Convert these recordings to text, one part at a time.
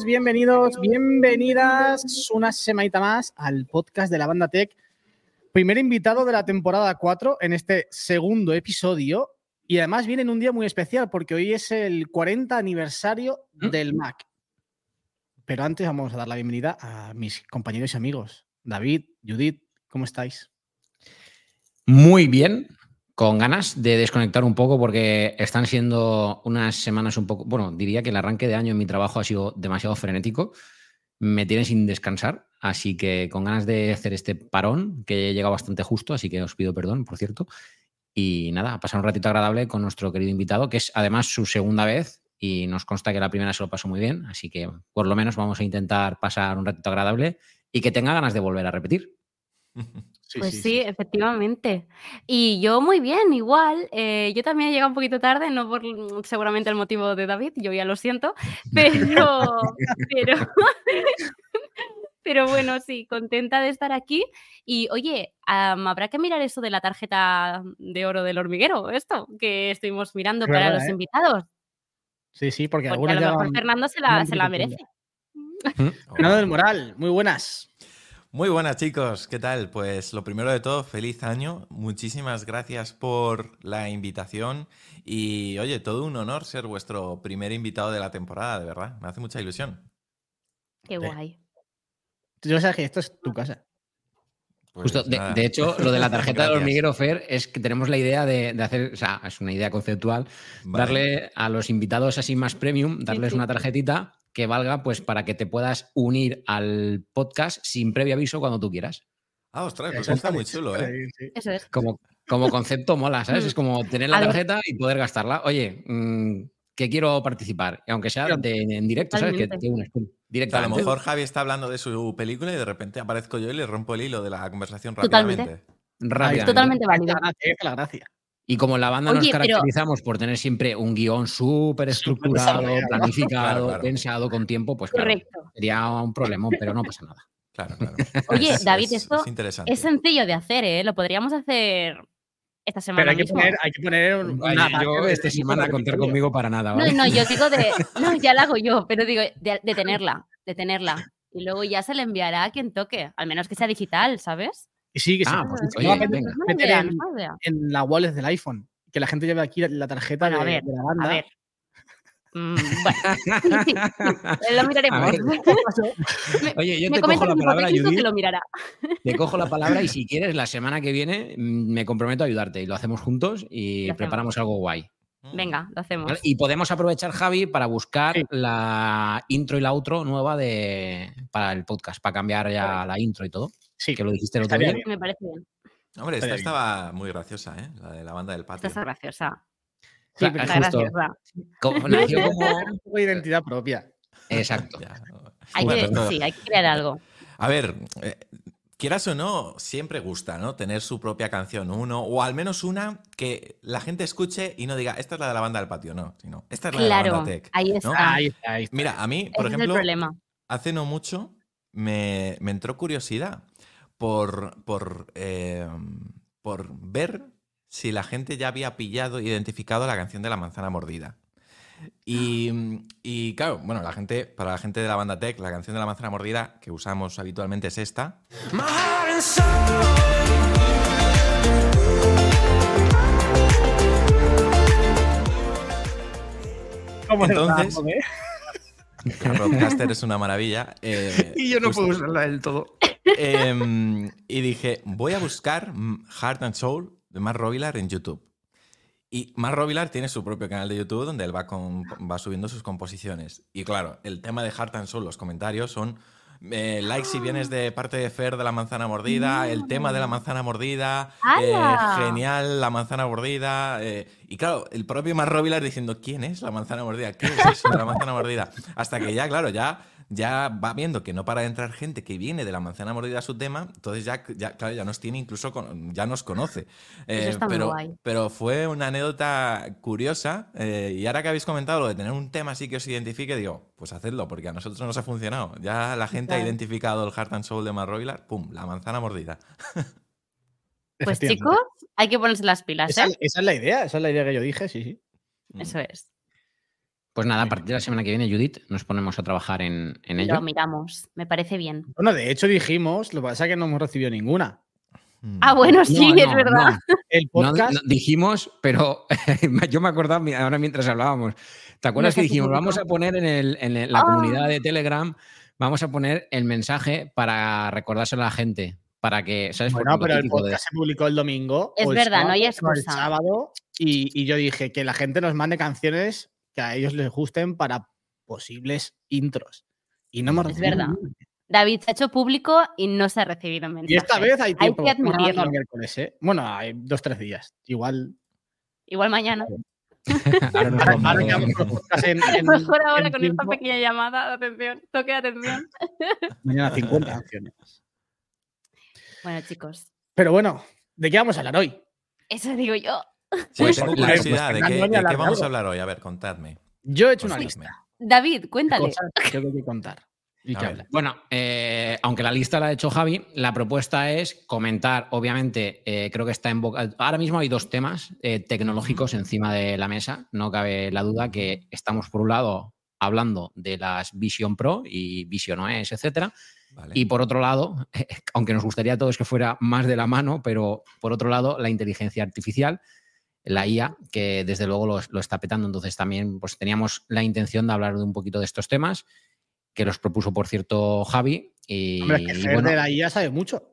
bienvenidos, bienvenidas una semanita más al podcast de la banda Tech. Primer invitado de la temporada 4 en este segundo episodio y además viene en un día muy especial porque hoy es el 40 aniversario ¿Mm? del Mac. Pero antes vamos a dar la bienvenida a mis compañeros y amigos. David, Judith, ¿cómo estáis? Muy bien, con ganas de desconectar un poco porque están siendo unas semanas un poco, bueno, diría que el arranque de año en mi trabajo ha sido demasiado frenético, me tiene sin descansar, así que con ganas de hacer este parón, que he llegado bastante justo, así que os pido perdón, por cierto, y nada, pasar un ratito agradable con nuestro querido invitado, que es además su segunda vez y nos consta que la primera se lo pasó muy bien, así que por lo menos vamos a intentar pasar un ratito agradable y que tenga ganas de volver a repetir. pues sí, efectivamente. Y yo muy bien, igual. eh, yo también he llegado un poquito tarde, no por mm, seguramente el motivo de David, yo ya lo siento, pero, pero, pero bueno, sí, contenta de estar aquí. Y oye, habrá que mirar eso de la tarjeta de oro del hormiguero, esto que estuvimos mirando para los ¿eh? invitados. Sí, sí, porque, Porque a lo mejor Fernando se la, se la merece. Fernando del Moral, muy buenas. Muy buenas chicos, ¿qué tal? Pues lo primero de todo, feliz año. Muchísimas gracias por la invitación y oye, todo un honor ser vuestro primer invitado de la temporada, de verdad. Me hace mucha ilusión. Qué guay. Yo sabes que esto es tu casa. Pues Justo, de, hecho, lo de la tarjeta del hormiguero Fer es que tenemos la idea de, de hacer, o sea, es una idea conceptual, Vale. darle a los invitados así más premium, darles sí. una tarjetita que valga pues para que te puedas unir al podcast sin previo aviso cuando tú quieras. Ah, ostras, pues Eso está muy chulo, ¿eh? Sí, sí. Eso es. Como, como concepto mola, ¿sabes? Mm. Es como tener la tarjeta y poder gastarla. Oye, mm, que quiero participar, aunque sea de- en directo, ¿sabes? Que Totalmente. te unes pum, O sea, a lo mejor Javi está hablando de su película y de repente aparezco yo y le rompo el hilo de la conversación Totalmente. rápidamente. rápidamente. Totalmente válido. la gracia, ahí está la gracia. Y como la banda nos pero- caracterizamos por tener siempre un guion súper estructurado, desarrollado. planificado, Claro, claro. pensado con tiempo, pues claro, Correcto. sería un problema, pero no pasa nada. Claro, claro. Oye, Es- David, es- esto es sencillo de hacer, ¿eh? Lo podríamos hacer esta semana Pero hay que poner, hay que poner un- Ay, yo esta semana contar conmigo para nada, No, no, yo digo de. No, ya la hago yo, pero digo de, de tenerla, de tenerla. Y luego ya se le enviará a quien toque, al menos que sea digital, ¿sabes? Y sí, que sí. Ah, pues, oye, venga. Meter en, en la wallet del iPhone. Que la gente lleve aquí la tarjeta Bueno, a de, ver, de la banda. A ver. Mm, bueno, lo miraremos. Oye, yo Me te cojo la palabra, Judith, que lo mirará. te cojo la palabra y si quieres, la semana que viene mm, me comprometo a ayudarte y lo hacemos juntos y hacemos. preparamos algo guay. Mm. Venga, lo hacemos. ¿vale? Y podemos aprovechar, Javi, para buscar Sí. la intro y la outro nueva de, para el podcast, para cambiar ya la intro y todo, Sí, que lo dijiste el otro día. Me parece bien. Hombre, esta estaba muy graciosa, ¿eh? La de la banda del Esta patio. está graciosa. Sí, pero Está justo. graciosa. Como- nació como... un poco de identidad propia. Exacto. Ya. Hay Bueno, que, esto- sí, hay que crear algo. A ver, eh, quieras o no, siempre gusta, ¿no? Tener su propia canción, uno, o al menos una que la gente escuche y no diga, esta es la de la banda del patio, no, sino, esta es la de la Claro, banda tech. ahí ¿no? está. Ahí está, ahí está. Mira, a mí, por Ese es el ejemplo, problema. hace no mucho me, me entró curiosidad por, por, eh, por ver si la gente ya había pillado e identificado la canción de la manzana mordida. Y, y, claro, bueno, la gente, para la gente de la banda Tech, la canción de la manzana mordida que usamos habitualmente es esta. ¿Cómo Entonces-? La Roadcaster es una maravilla. eh, Y yo no justo- puedo usarla del todo. Em, y dije, voy a buscar Heart and Soul de Mark Rovilar en YouTube. Y Mark Rovilar tiene su propio canal de YouTube donde él va, con- va subiendo sus composiciones. Y claro, el tema de Heart and Soul, los comentarios son eh, like si vienes de parte de Fer de la manzana mordida, el tema de la manzana mordida, eh, genial la manzana mordida. eh, y claro, el propio Mark Rovilar diciendo, ¿quién es la manzana mordida? ¿Qué es eso de la manzana mordida? Hasta que ya, claro, ya ya va viendo que no para de entrar gente que viene de la manzana mordida a su tema, entonces ya, ya, claro, ya nos tiene incluso, con- ya nos conoce. Eh, está muy pero, guay. pero fue una anécdota curiosa eh, y ahora que habéis comentado lo de tener un tema así que os identifique, digo, pues hacedlo, porque a nosotros nos ha funcionado. Ya la gente ha identificado el Heart and Soul de Mark Rovilar, ¡pum!, la manzana mordida. Pues chicos, hay que ponerse las pilas. Esa, ¿eh? esa, es la idea, esa es la idea que yo dije, sí, sí. Eso es. Pues nada, a partir de la semana que viene, Judith, nos ponemos a trabajar en, en ello. Lo miramos, me parece bien. Bueno, de hecho dijimos, lo que pasa es que no hemos recibido ninguna. Mm. Ah, bueno, sí, No, es no, verdad. no. El podcast. no, dijimos, pero yo me acordaba ahora mientras hablábamos. ¿Te acuerdas No que dijimos, vamos a poner en, el- en el- la Ah. comunidad de Telegram, vamos a poner el mensaje para recordárselo a la gente? Para que, ¿sabes? Bueno, pero el de- podcast se publicó el domingo. Es o el verdad, no hay o El excusa. sábado, y, y yo dije que la gente nos mande canciones que a ellos les gusten para posibles intros. Y no hemos Es recibido verdad. ninguna. David se ha hecho público y no se ha recibido mensaje. Y esta vez hay tiempo. que a grabarlo admitirlo. el miércoles, ¿eh? Bueno, hay dos, tres días. Igual. Igual mañana. Ahora nos que en, en- Mejor ahora con esta tiempo, pequeña llamada de atención. Toque de atención. Mañana 50 canciones. Bueno, chicos, Pero bueno, ¿de qué vamos a hablar hoy? eso digo yo. Sí, Pues, tengo curiosidad pues, de, qué, de qué vamos a hablar hoy. A ver, contadme. Yo he hecho una lista. David, cuéntale. que tengo que contar. Y que. Bueno, eh, aunque la lista la ha hecho Javi, la propuesta es comentar, obviamente, eh, creo que está en boca. Ahora mismo hay dos temas eh, tecnológicos encima de la mesa. No cabe la duda que estamos, por un lado, hablando de las Vision Pro y Vision OS, etcétera. Vale. Y por otro lado, aunque nos gustaría a todos que fuera más de la mano, pero por otro lado, la inteligencia artificial, la IA, que desde luego lo, lo está petando. Entonces también pues, teníamos la intención de hablar de un poquito de estos temas, que los propuso, por cierto, Javi. Y, Hombre, es que y Fer bueno, de la IA sabe mucho.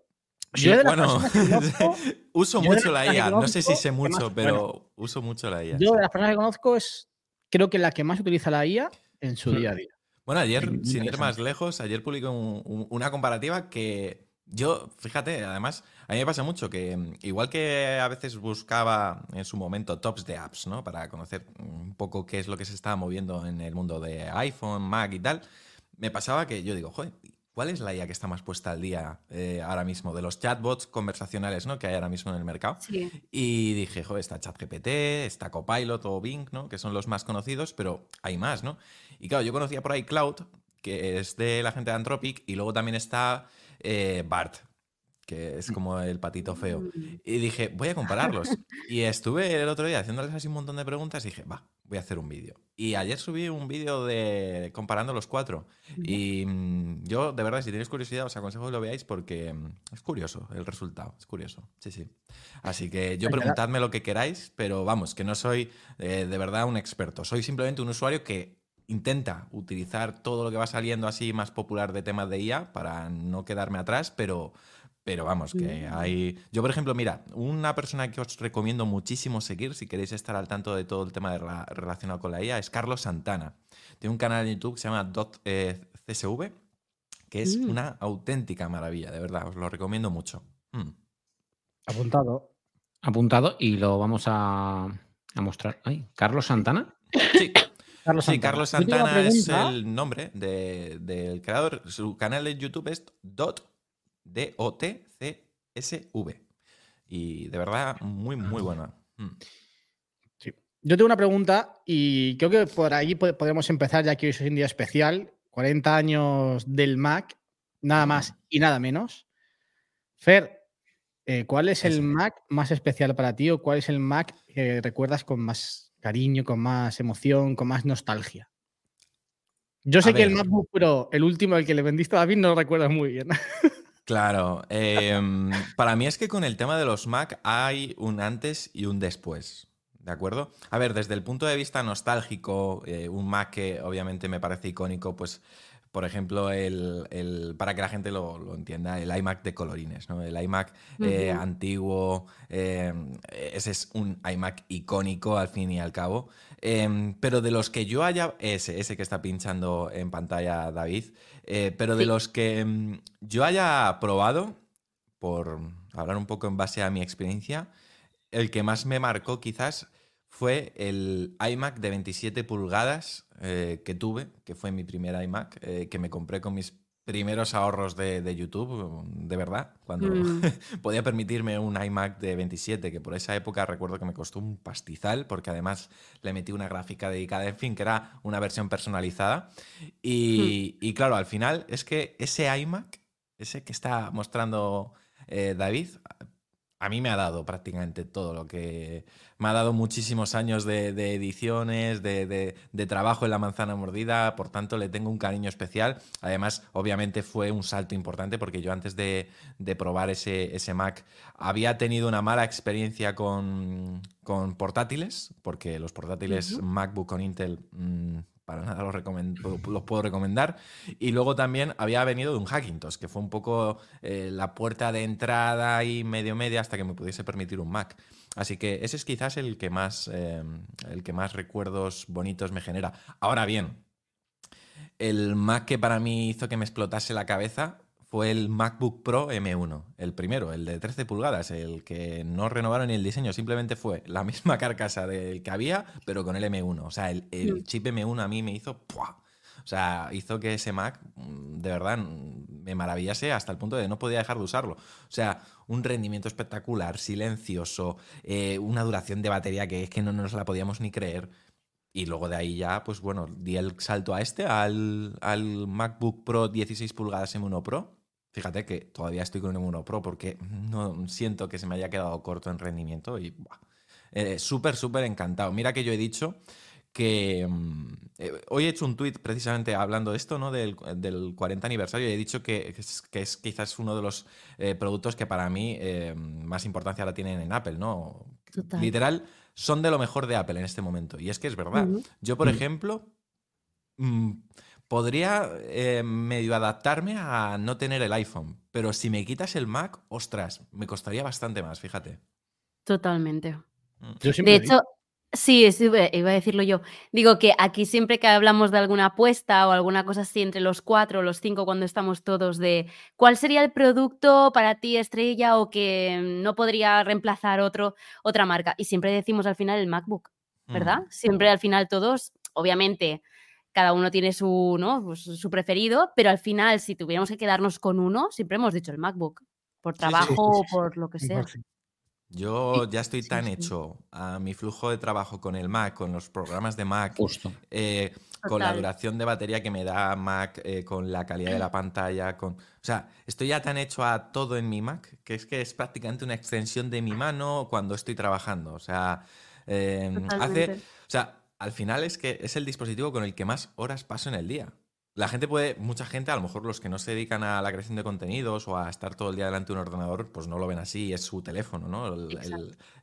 Sí, yo de bueno, conozco, uso yo mucho la IA. No sé si sé mucho, más- pero uso mucho la IA. yo de las personas que conozco es creo que la que más utiliza la IA en su Hmm. día a día. Bueno, ayer, sin ir más lejos, ayer un- un- una comparativa que yo, fíjate, además, a mí me pasa mucho que mm, igual que a veces buscaba en su momento tops de apps, ¿no? Para conocer un poco qué es lo que se estaba moviendo en el mundo de iPhone, Mac y tal, me pasaba que yo digo, joder, ¿cuál es la IA que está más puesta al día eh, ahora mismo? De los chatbots conversacionales, ¿no? Que hay ahora mismo en el mercado. Sí. Y dije, joder, está ChatGPT, está Copilot o Bing, ¿no? Que son los más conocidos, pero hay más, ¿no? Y claro, yo conocía por ahí Cloud, que es de la gente de Anthropic, y luego también está eh, Bart, que es como el patito feo. Mm. Y dije, voy a compararlos. Y estuve el otro día haciéndoles así un montón de preguntas y dije, va, voy a hacer un vídeo. Y ayer subí un vídeo de comparando los cuatro. Y mm, yo, de verdad, si tenéis curiosidad, os aconsejo que lo veáis porque mm, es curioso el resultado. Es curioso. Sí, sí. Así que yo preguntadme lo que queráis, pero vamos, que no soy eh, de verdad un experto. Soy simplemente un usuario que intenta utilizar todo lo que va saliendo así más popular de temas de IA para no quedarme atrás, pero, pero vamos, que hay... Yo, por ejemplo, mira, una persona que os recomiendo muchísimo seguir si queréis estar al tanto de todo el tema de la- relacionado con la IA es Carlos Santana. Tiene un canal en YouTube que se llama Dot, eh, CSV, que es Mm. una auténtica maravilla, de verdad, os lo recomiendo mucho. Mm. Apuntado. apuntado y lo vamos a, a mostrar. Ay, Carlos Santana. Sí, Carlos Sí, Santana. Carlos Santana es el nombre de- del creador. Su canal de YouTube es dot, D-O-T-C-S-V. Y de verdad, muy, muy buena. Mm. Sí. Yo tengo una pregunta y creo que por ahí po- podemos empezar, ya que hoy es un día especial. 40 años del Mac, nada más y nada menos. Fer, eh, ¿cuál es el. Mac más especial para ti o cuál es el Mac que recuerdas con más cariño, con más emoción, con más nostalgia? Yo sé A que el. MacBook Pro, el último al que le vendiste a David, no lo recuerdas muy bien. Claro. em, para mí es que con el tema de los Mac hay un antes y un después. ¿De acuerdo? A ver, desde el punto de vista nostálgico, eh, un Mac que obviamente me parece icónico, pues, por ejemplo, el, el- para que la gente lo, lo entienda, el iMac de colorines, ¿no? El iMac eh, antiguo, eh, ese es un iMac icónico al fin y al cabo. Em, pero de los que yo haya, ese, ese que está pinchando en pantalla David, eh, pero de los que mm, yo haya probado, por hablar un poco en base a mi experiencia, el que más me marcó quizás fue el iMac de 27 pulgadas eh, que tuve, que fue mi primer iMac, eh, que me compré con mis primeros ahorros de, de YouTube, de verdad, cuando Mm. podía permitirme un iMac de 27, que por esa época recuerdo que me costó un pastizal, porque además le metí una gráfica dedicada, en fin, que era una versión personalizada. Y, y claro, al final es que ese iMac, ese que está mostrando eh, David, a mí me ha dado prácticamente todo lo que... Me ha dado muchísimos años de, ediciones, de, trabajo en la manzana mordida, por tanto le tengo un cariño especial. Además, obviamente fue un salto importante porque yo antes de, probar ese, ese, Mac había tenido una mala experiencia con, portátiles, porque los portátiles MacBook con Intel... Mm, para nada los, puedo recomendar. Y luego también había venido de un Hackintosh, que fue un poco eh, la puerta de entrada y medio media hasta que me pudiese permitir un Mac. Así que ese es quizás el que más, eh, el que más recuerdos bonitos me genera. Ahora bien, el Mac que para mí hizo que me explotase la cabeza fue el MacBook Pro M1, el primero, el de 13 pulgadas, el que no renovaron ni el diseño, simplemente fue la misma carcasa del que había, pero con el M1. O sea, el, mm. chip M1 a mí me hizo... O sea, hizo que ese Mac, mm, de verdad, mm, me maravillase hasta el punto de no podía dejar de usarlo. O sea, un rendimiento espectacular, silencioso, eh, una duración de batería que es que no nos la podíamos ni creer. Y luego de ahí ya, pues bueno, di el salto a este, al, al MacBook Pro 16 pulgadas M1 Pro. Fíjate que todavía estoy con el M1 Pro porque no siento que se me haya quedado corto en rendimiento y eh, súper, súper encantado. Mira que yo he dicho que mm, eh, hoy he hecho un tweet precisamente hablando de esto, ¿no? Del, 40 aniversario y he dicho que, es, quizás uno de los eh, productos que para mí más importancia ahora tienen en Apple, ¿no? Literal, son de lo mejor de Apple en este momento. Y es que es verdad. Yo, por ejemplo, mm, podría eh, medio adaptarme a no tener el iPhone, pero si me quitas el Mac, ostras, me costaría bastante más, fíjate. Totalmente. Mm. de hecho, sí, iba a decirlo yo. Digo que aquí siempre que hablamos de alguna apuesta o alguna cosa así entre los cuatro o los cinco cuando estamos todos de cuál sería el producto para ti estrella o que no podría reemplazar otro, otra marca. Y siempre decimos al final el MacBook, ¿verdad? Mm. Siempre al final todos, obviamente cada uno tiene su, ¿no? Pues, su preferido, pero al final, si tuviéramos que quedarnos con uno, siempre hemos dicho el MacBook, por trabajo o por lo que sea. Yo ya estoy tan hecho a mi flujo de trabajo con el Mac, con los programas de Mac, eh, con la duración de batería que me da Mac, eh, con la calidad de la pantalla, con... O sea, estoy ya tan hecho a todo en mi Mac que es que es prácticamente una extensión de mi mano cuando estoy trabajando. O sea, em, hace... O sea, al final es que es el dispositivo con el que más horas paso en el día. La gente puede, mucha gente, a lo mejor los que no se dedican a la creación de contenidos o a estar todo el día delante de un ordenador, pues no lo ven así, es su teléfono, ¿no?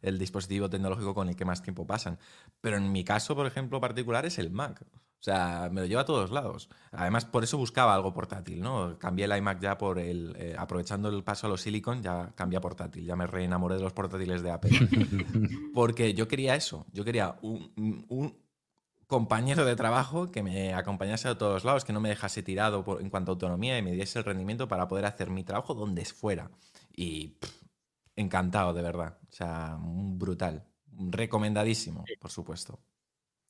El, dispositivo tecnológico con el que más tiempo pasan. Pero en mi caso, por ejemplo, particular es el Mac. O sea, me lo lleva a todos lados. Además, por eso buscaba algo portátil, ¿no? Cambié el iMac ya por el. Eh, aprovechando el paso a los Silicon, ya cambié a portátil. Ya me reenamoré de los portátiles de Apple. Porque yo quería eso. Yo quería un compañero de trabajo que me acompañase a todos lados, que no me dejase tirado en cuanto a autonomía y me diese el rendimiento para poder hacer mi trabajo donde fuera. Y encantado, de verdad. O sea, brutal. Recomendadísimo, por supuesto.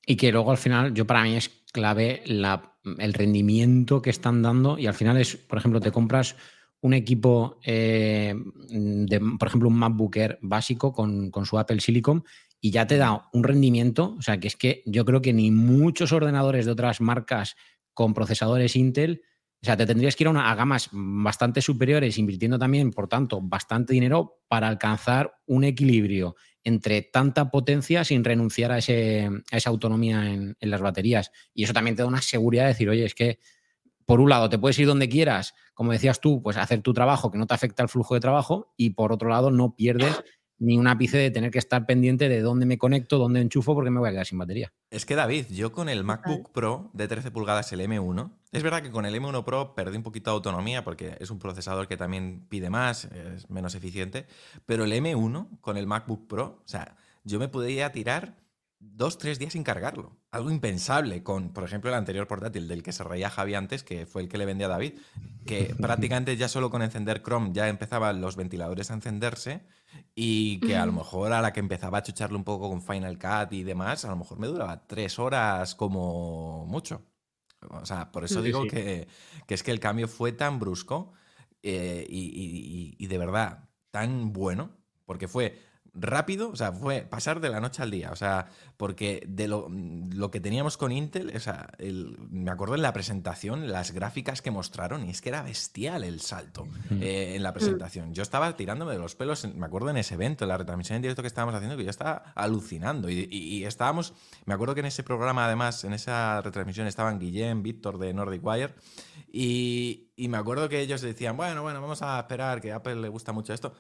Y que luego al final, yo para mí es clave el rendimiento que están dando y al final es, por ejemplo, te compras un equipo, eh, de, por ejemplo, un MacBook Air básico con, con su Apple Silicon y ya te da un rendimiento, o sea, que es que yo creo que ni muchos ordenadores de otras marcas con procesadores Intel, o sea, te tendrías que ir a, una, gamas bastante superiores, invirtiendo también, por tanto, bastante dinero para alcanzar un equilibrio entre tanta potencia sin renunciar a, ese, esa autonomía en, en las baterías. Y eso también te da una seguridad de decir, oye, es que por un lado, te puedes ir donde quieras, como decías tú, pues hacer tu trabajo que no te afecta el flujo de trabajo, y por otro lado, no pierdes ni un ápice de tener que estar pendiente de dónde me conecto, dónde enchufo, porque me voy a quedar sin batería. Es que David, yo con el MacBook Pro de 13 pulgadas, el M1, es verdad que con el M1 Pro perdí un poquito de autonomía porque es un procesador que también pide más, es menos eficiente, pero el M1 con el MacBook Pro, o sea, yo me podía tirar dos, tres días sin cargarlo. Algo impensable con, por ejemplo, el anterior portátil del que se reía Javi antes, que fue el que le vendía a David, que prácticamente ya solo con encender Chrome ya empezaban los ventiladores a encenderse y que a lo mejor a la que empezaba a chucharle un poco con Final Cut y demás, a lo mejor me duraba tres horas como mucho. O sea, por eso digo Que, es que el cambio fue tan brusco eh, y, y de verdad tan bueno, porque fue rápido, o sea, fue pasar de la noche al día, o sea, porque de lo, que teníamos con Intel, o sea, me acuerdo en la presentación, las gráficas que mostraron, y es que era bestial el salto eh, en la presentación. Yo estaba tirándome de los pelos, me acuerdo en ese evento, en la retransmisión en directo que estábamos haciendo, que yo estaba alucinando, y, estábamos, me acuerdo que en ese programa, además, en esa retransmisión estaban Guillem, Víctor de Nordic Wire, y, y me acuerdo que ellos decían, bueno, bueno, vamos a esperar, que a Apple le gusta mucho esto,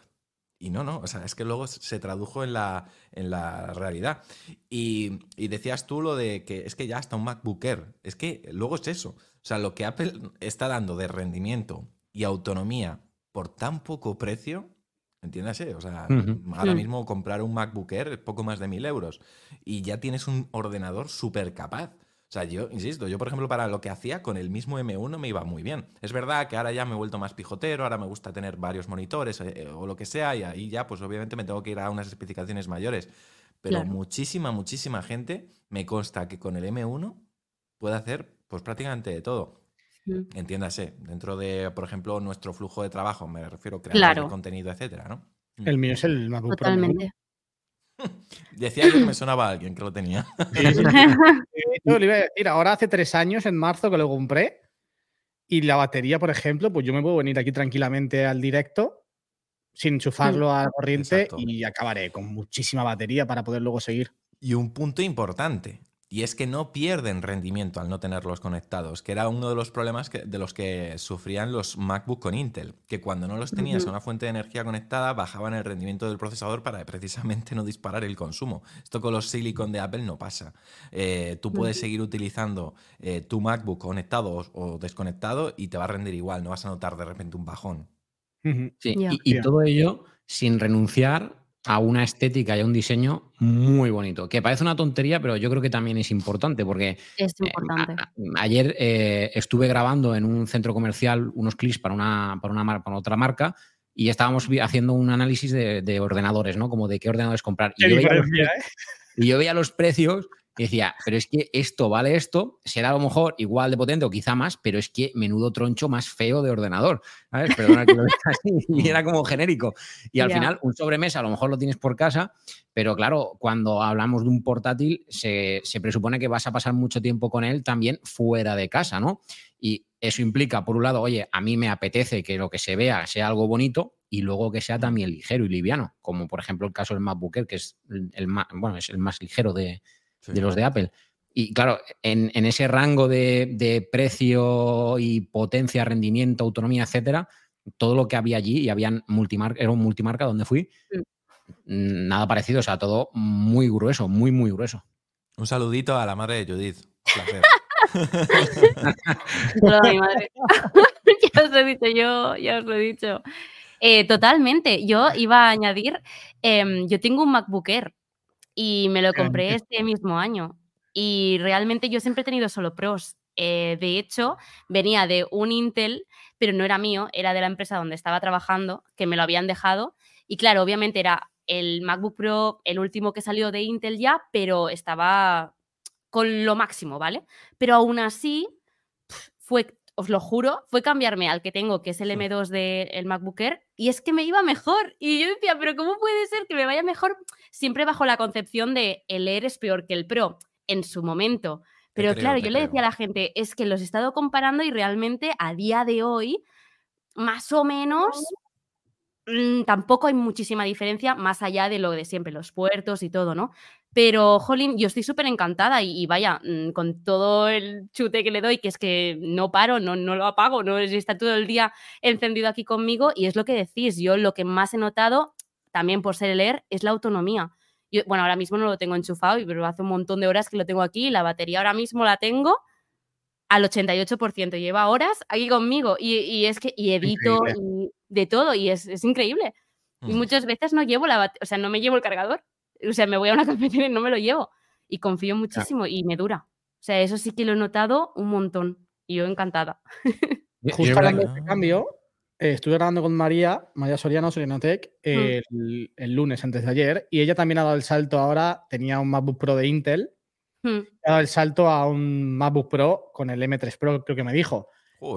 y no, no, o sea, es que luego se tradujo en la, en la realidad. Y, decías tú lo de que es que ya hasta un MacBook Air, es que luego es eso. O sea, lo que Apple está dando de rendimiento y autonomía por tan poco precio, entiéndase, o sea, ahora mismo comprar un MacBook Air es poco más de mil euros y ya tienes un ordenador súper capaz. O sea, yo, insisto, yo por ejemplo para lo que hacía con el mismo M1 me iba muy bien. Es verdad que ahora ya me he vuelto más pijotero, ahora me gusta tener varios monitores eh, eh, o lo que sea y ahí ya pues obviamente me tengo que ir a unas especificaciones mayores. Pero muchísima, muchísima gente me consta que con el M1 puede hacer pues prácticamente de todo. Entiéndase, dentro de, por ejemplo, nuestro flujo de trabajo, me refiero a crear contenido, etcétera, ¿no? El mío es el MacBook Totalmente. Decía yo que me sonaba a alguien que lo tenía. ahora hace tres años, en marzo, que lo compré. Y la batería, por ejemplo, pues yo me puedo venir aquí tranquilamente al directo sin enchufarlo a la corriente y acabaré con muchísima batería para poder luego seguir. Y un punto importante, y es que no pierden rendimiento al no tenerlos conectados, que era uno de los problemas de los que sufrían los MacBook con Intel, que cuando no los tenías a una fuente de energía conectada bajaban el rendimiento del procesador para precisamente no disparar el consumo. Esto con los silicon de Apple no pasa. Eh, tú puedes seguir utilizando eh, tu MacBook conectado o, desconectado y te va a rendir igual, no vas a notar de repente un bajón. Sí, y todo ello sin renunciar a una estética y a un diseño muy bonito. Que parece una tontería, pero yo creo que también es importante porque es eh, importante. ayer eh, estuve grabando en un centro comercial unos clips para una, para una para otra marca y estábamos haciendo un análisis de, ordenadores, ¿no? Como de qué ordenadores comprar. Y yo, ¿eh? y yo veía los precios y decía, pero es que esto vale esto, será a lo mejor igual de potente o quizá más, pero es que menudo troncho más feo de ordenador. ¿sabes? Perdona que lo así. Y era como genérico. Y al final, un sobremesa a lo mejor lo tienes por casa, pero claro, cuando hablamos de un portátil, se, se presupone que vas a pasar mucho tiempo con él también fuera de casa, ¿no? Y eso implica, por un lado, oye, a mí me apetece que lo que se vea sea algo bonito y luego que sea también ligero y liviano, como por ejemplo el caso del MacBook Air, que es el más, bueno, es el más ligero de, de los de Apple. Y claro, en, ese rango de, precio y potencia, rendimiento, autonomía, etcétera, todo lo que había allí, y habían multimarca, era un multimarca donde fui, nada parecido, o sea, todo muy grueso, muy, muy grueso. Un saludito a la madre de Judith. Placer. mi madre. ya os lo he dicho yo, ya os lo he dicho. Eh, totalmente. Yo iba a añadir, em, yo tengo un MacBook Air y me lo compré este mismo año. Y realmente yo siempre he tenido solo pros. Eh, de hecho, venía de un Intel, pero no era mío, era de la empresa donde estaba trabajando, que me lo habían dejado. Y claro, obviamente era el MacBook Pro, el último que salió de Intel ya, pero estaba con lo máximo, ¿vale? Pero aún así, fue os lo juro, fue cambiarme al que tengo, que es el M2 del MacBook Air, y es que me iba mejor. Y yo decía, pero ¿cómo puede ser que me vaya mejor? Siempre bajo la concepción de el Air es peor que el Pro en su momento. Pero claro, yo le decía a la gente, es que los he estado comparando y realmente a día de hoy, más o menos, mm, tampoco hay muchísima diferencia más allá de lo de siempre, los puertos y todo, ¿no? Pero, jolín, yo estoy súper encantada y, vaya, mm, con todo el chute que le doy, que es que no paro, no, no lo apago, no está todo el día encendido aquí conmigo y es lo que decís, yo lo que más he notado, también por ser leer, es la autonomía. Yo, bueno, ahora mismo no lo tengo enchufado, pero hace un montón de horas que lo tengo aquí y la batería ahora mismo la tengo al 88%, lleva horas aquí conmigo y, es que y edito y de todo y es, es increíble. Y muchas veces no llevo la o sea, no me llevo el cargador o sea, me voy a una cafetería y no me lo llevo. Y confío muchísimo y me dura. O sea, eso sí que lo he notado un montón. Y yo encantada. Justo hablando de este cambio, eh, estuve grabando con María, María Soriano, Sorianotech, mm. el, lunes antes de ayer, y ella también ha dado el salto ahora, tenía un MacBook Pro de Intel, mm. ha dado el salto a un MacBook Pro con el M3 Pro, creo que me dijo.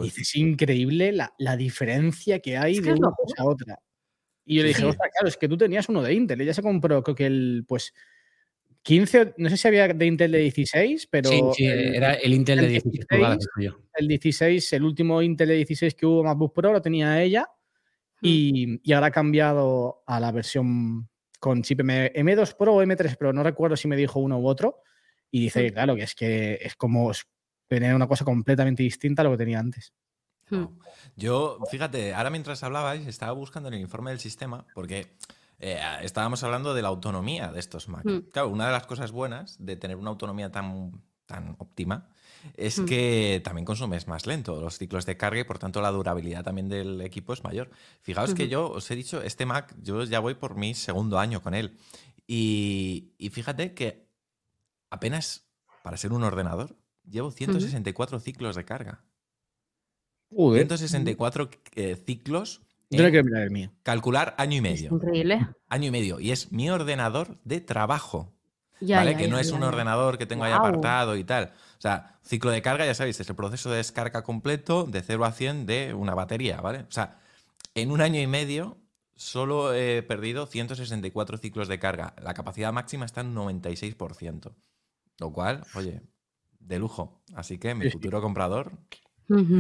Y es increíble la, diferencia que hay de una cosa a otra. Y yo le dije, ostras, claro, es que tú tenías uno de Intel. Ella se compró, creo que el, pues, 15, no sé si había de Intel de 16, pero. Sí, sí era el Intel de 16 pulgadas. El 16, el último Intel de 16 que hubo MacBook Pro lo tenía ella. Hmm. Y, y ahora ha cambiado a la versión con chip M, 2 Pro o M3 Pro, no recuerdo si me dijo uno u otro. Y dice, claro, que es que es como tener una cosa completamente distinta a lo que tenía antes. Hmm. Yo, fíjate, ahora mientras hablabais, estaba buscando en el informe del sistema, porque eh, estábamos hablando de la autonomía de estos Mac. Hmm. Claro, una de las cosas buenas de tener una autonomía tan, tan óptima es hmm. que también consumes más lento los ciclos de carga y por tanto la durabilidad también del equipo es mayor. Fijaos que yo os he dicho, este Mac, yo ya voy por mi segundo año con él. Y, fíjate que apenas para ser un ordenador llevo 164 ciclos de carga. 164 eh, ciclos. Yo que mirar el mío. Calcular año y medio. increíble. Año y medio. Y es mi ordenador de trabajo. ¿Vale? que no es un ordenador que tengo ahí apartado y tal. O sea, ciclo de carga, ya sabéis, es el proceso de descarga completo de 0 a 100 de una batería, ¿vale? O sea, en un año y medio solo he perdido 164 ciclos de carga. La capacidad máxima está en 96%. Lo cual, oye, de lujo. Así que mi futuro comprador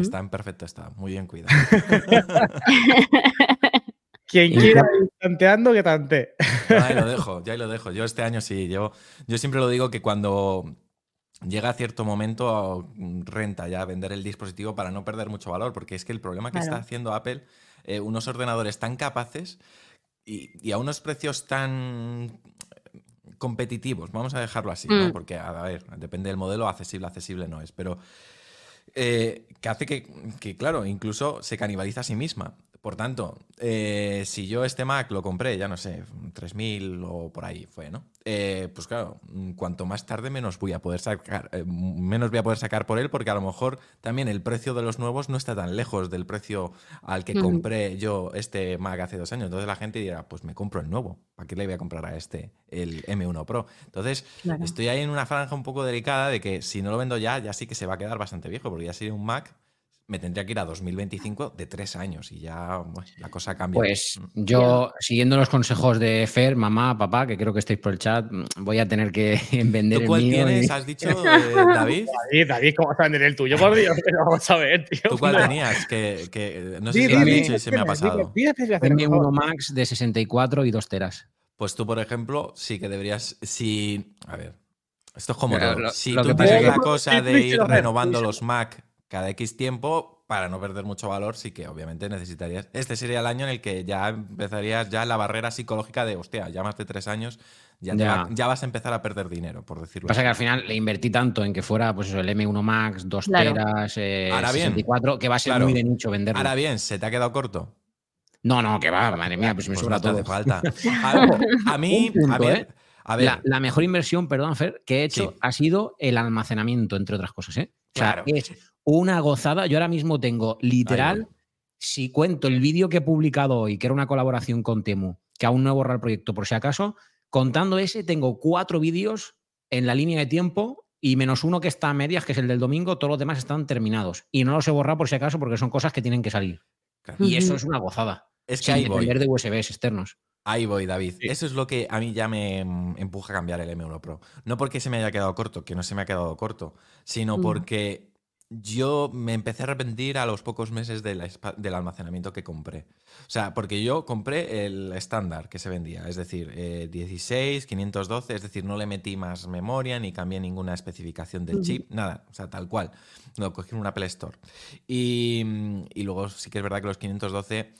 está en perfecto estado. Muy bien cuidado. Quien quiera ir tanteando, que tante. Ya ahí lo dejo, ya ahí lo dejo. Yo este año sí, yo, yo siempre lo digo que cuando llega a cierto momento renta ya vender el dispositivo para no perder mucho valor, porque es que el problema que está haciendo Apple, eh, unos ordenadores tan capaces y, a unos precios tan competitivos, vamos a dejarlo así, ¿no? Mm. porque a ver, depende del modelo, accesible, accesible no es, pero eh, que hace que, que, claro, incluso se canibaliza a sí misma. Por tanto, eh, si yo este Mac lo compré, ya no sé, 3.000 o por ahí fue, ¿no? Eh, pues claro, mm, cuanto más tarde menos voy a poder sacar, eh, menos voy a poder sacar por él, porque a lo mejor también el precio de los nuevos no está tan lejos del precio al que compré yo este Mac hace dos años. Entonces la gente dirá, pues me compro el nuevo. ¿Para qué le voy a comprar a este, el M1 Pro? Entonces, estoy ahí en una franja un poco delicada de que si no lo vendo ya, ya sí que se va a quedar bastante viejo, porque ya sería un Mac me tendría que ir a 2025 de tres años y ya la cosa cambia. Pues mm. yo, siguiendo los consejos de Fer, mamá, papá, que creo que estáis por el chat, mm, voy a tener que vender ¿Tú cuál el mío tienes? ¿Has dicho, eh, David? David? David, ¿cómo vas a vender el tuyo? Por Dios, vamos a ver, tío. ¿Tú cuál tenías? Que, que no sé si lo has dicho y se me ha pasado. M1 Max de 64 y 2 teras. Pues tú, por ejemplo, sí que deberías, si, a ver, esto es como todo. si tú tienes la cosa de ir renovando los Mac cada X tiempo, para no perder mucho valor, sí que obviamente necesitarías. Este sería el año en el que ya empezarías ya la barrera psicológica de, hostia, ya más de tres años, ya, ya. vas a empezar a perder dinero, por decirlo Pasa que al final le invertí tanto en que fuera pues eso, el M1 Max, 2 teras, eh, Ahora 64, que va a ser muy de nicho venderlo. Ahora bien, ¿se te ha quedado corto? No, no, que va, madre mía, pues me pues sobra todo. falta. A, mí, a ver, ¿eh? a ver. La, mejor inversión, perdón, Fer, que he hecho ha sido el almacenamiento, entre otras cosas. ¿eh? claro una gozada. Yo ahora mismo tengo literal, si cuento el vídeo que he publicado hoy, que era una colaboración con Temu, que aún no he borrado el proyecto por si acaso, contando ese, tengo cuatro vídeos en la línea de tiempo y menos uno que está a medias, que es el del domingo, todos los demás están terminados. Y no los he borrado por si acaso porque son cosas que tienen que salir. Y eso es una gozada. Es que hay depender de USBs externos. Ahí voy, David. Eso es lo que a mí ya me mm, empuja a cambiar el M1 Pro. No porque se me haya quedado corto, que no se me ha quedado corto, sino mm. porque yo me empecé a arrepentir a los pocos meses del almacenamiento que compré. O sea, porque yo compré el estándar que se vendía, es decir, 16, eh, 512, es decir, no le metí más memoria ni cambié ninguna especificación del chip, nada, o sea, tal cual. Lo cogí en una Apple Store. Y, y luego sí que es verdad que los 512,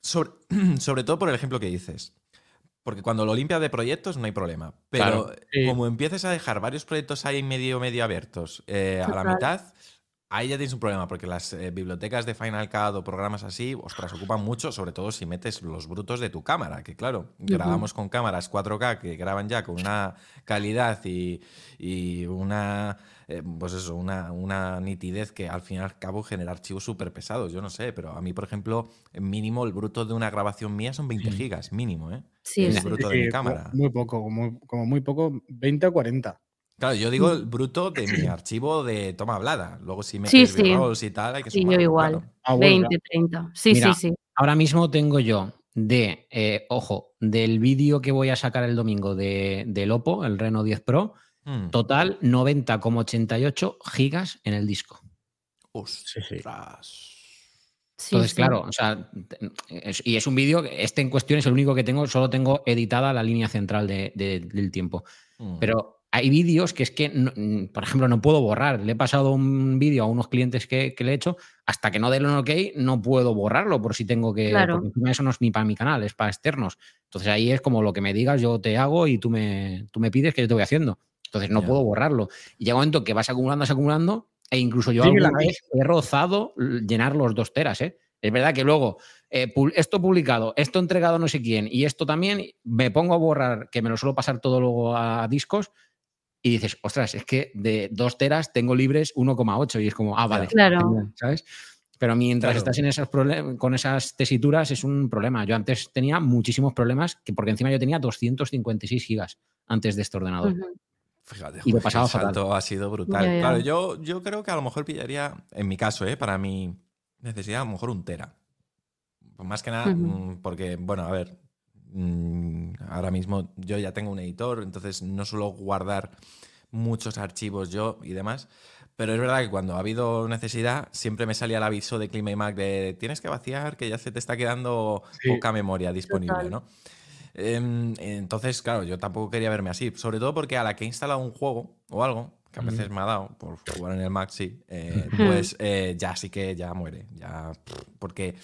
sobre, sobre todo por el ejemplo que dices, porque cuando lo limpias de proyectos no hay problema. Pero como empieces a dejar varios proyectos ahí medio, medio abiertos eh, a la mitad, ahí ya tienes un problema, porque las eh, bibliotecas de Final Cut o programas así, ostras, ocupan mucho, sobre todo si metes los brutos de tu cámara, que claro, grabamos con cámaras 4K que graban ya con una calidad y, y una eh, pues eso, una, una, nitidez que al fin y al cabo genera archivos súper pesados. Yo no sé, pero a mí, por ejemplo, mínimo el bruto de una grabación mía son 20 gigas, mínimo, ¿eh? Sí, el bruto de mi cámara. Muy poco, como, como muy poco, 20 o 40. Claro, yo digo el bruto de mi archivo de toma hablada. Luego si me sí, sí. y tal, hay que Sí, yo igual. 20, 30. Ah, Sí, sí, sí. Ahora mismo tengo yo de, eh, ojo, del vídeo que voy a sacar el domingo de, del Oppo, el Reno 10 Pro, Mm. total 90,88 gigas en el disco. Ostras. Sí, Entonces, sí. claro, o sea, es- y es un vídeo, que este en cuestión es el único que tengo, solo tengo editada la línea central de- de- del tiempo. Mm. Pero hay vídeos que es que, no- por ejemplo, no puedo borrar. Le he pasado un vídeo a unos clientes que, que le he hecho, hasta que no den un ok, no puedo borrarlo por si tengo que. Claro. Porque encima eso no es ni para mi canal, es para externos. Entonces ahí es como lo que me digas, yo te hago y tú me, tú me pides que yo te voy haciendo. Entonces no puedo borrarlo. Y llega un momento que vas acumulando, vas acumulando, e incluso yo la alguna vez he rozado llenar los dos teras, ¿eh? Es verdad que luego, eh, esto publicado, esto entregado no sé quién, y esto también, me pongo a borrar, que me lo suelo pasar todo luego a discos, y dices, ostras, es que de dos teras tengo libres 1,8, y es como, ah, vale, Claro. ¿sabes? Pero mientras Claro. estás en problem- con esas tesituras es un problema. Yo antes tenía muchísimos problemas, que porque encima yo tenía 256 gigas antes de este ordenador. Ujú. Fíjate, Y lo pasaba el salto fatal. ha sido brutal. Ya, ya. Claro, yo, yo creo que a lo mejor pillaría, en mi caso, ¿eh? para mi necesidad, a lo mejor un tera. Más que nada, Ujú. mm, porque, bueno, a ver, mm, ahora mismo yo ya tengo un editor, entonces no suelo guardar muchos archivos yo y demás. Pero es verdad que cuando ha habido necesidad, siempre me salía el aviso de ClimateMac de tienes que vaciar, que ya se te está quedando Sí. poca memoria disponible, Total. ¿no? Em, entonces, claro, yo tampoco quería verme así. Sobre todo porque a la que he instalado un juego o algo, que a veces me ha dado por jugar en el Mac, sí, eh, pues eh, ya sí que ya muere. Ya, porque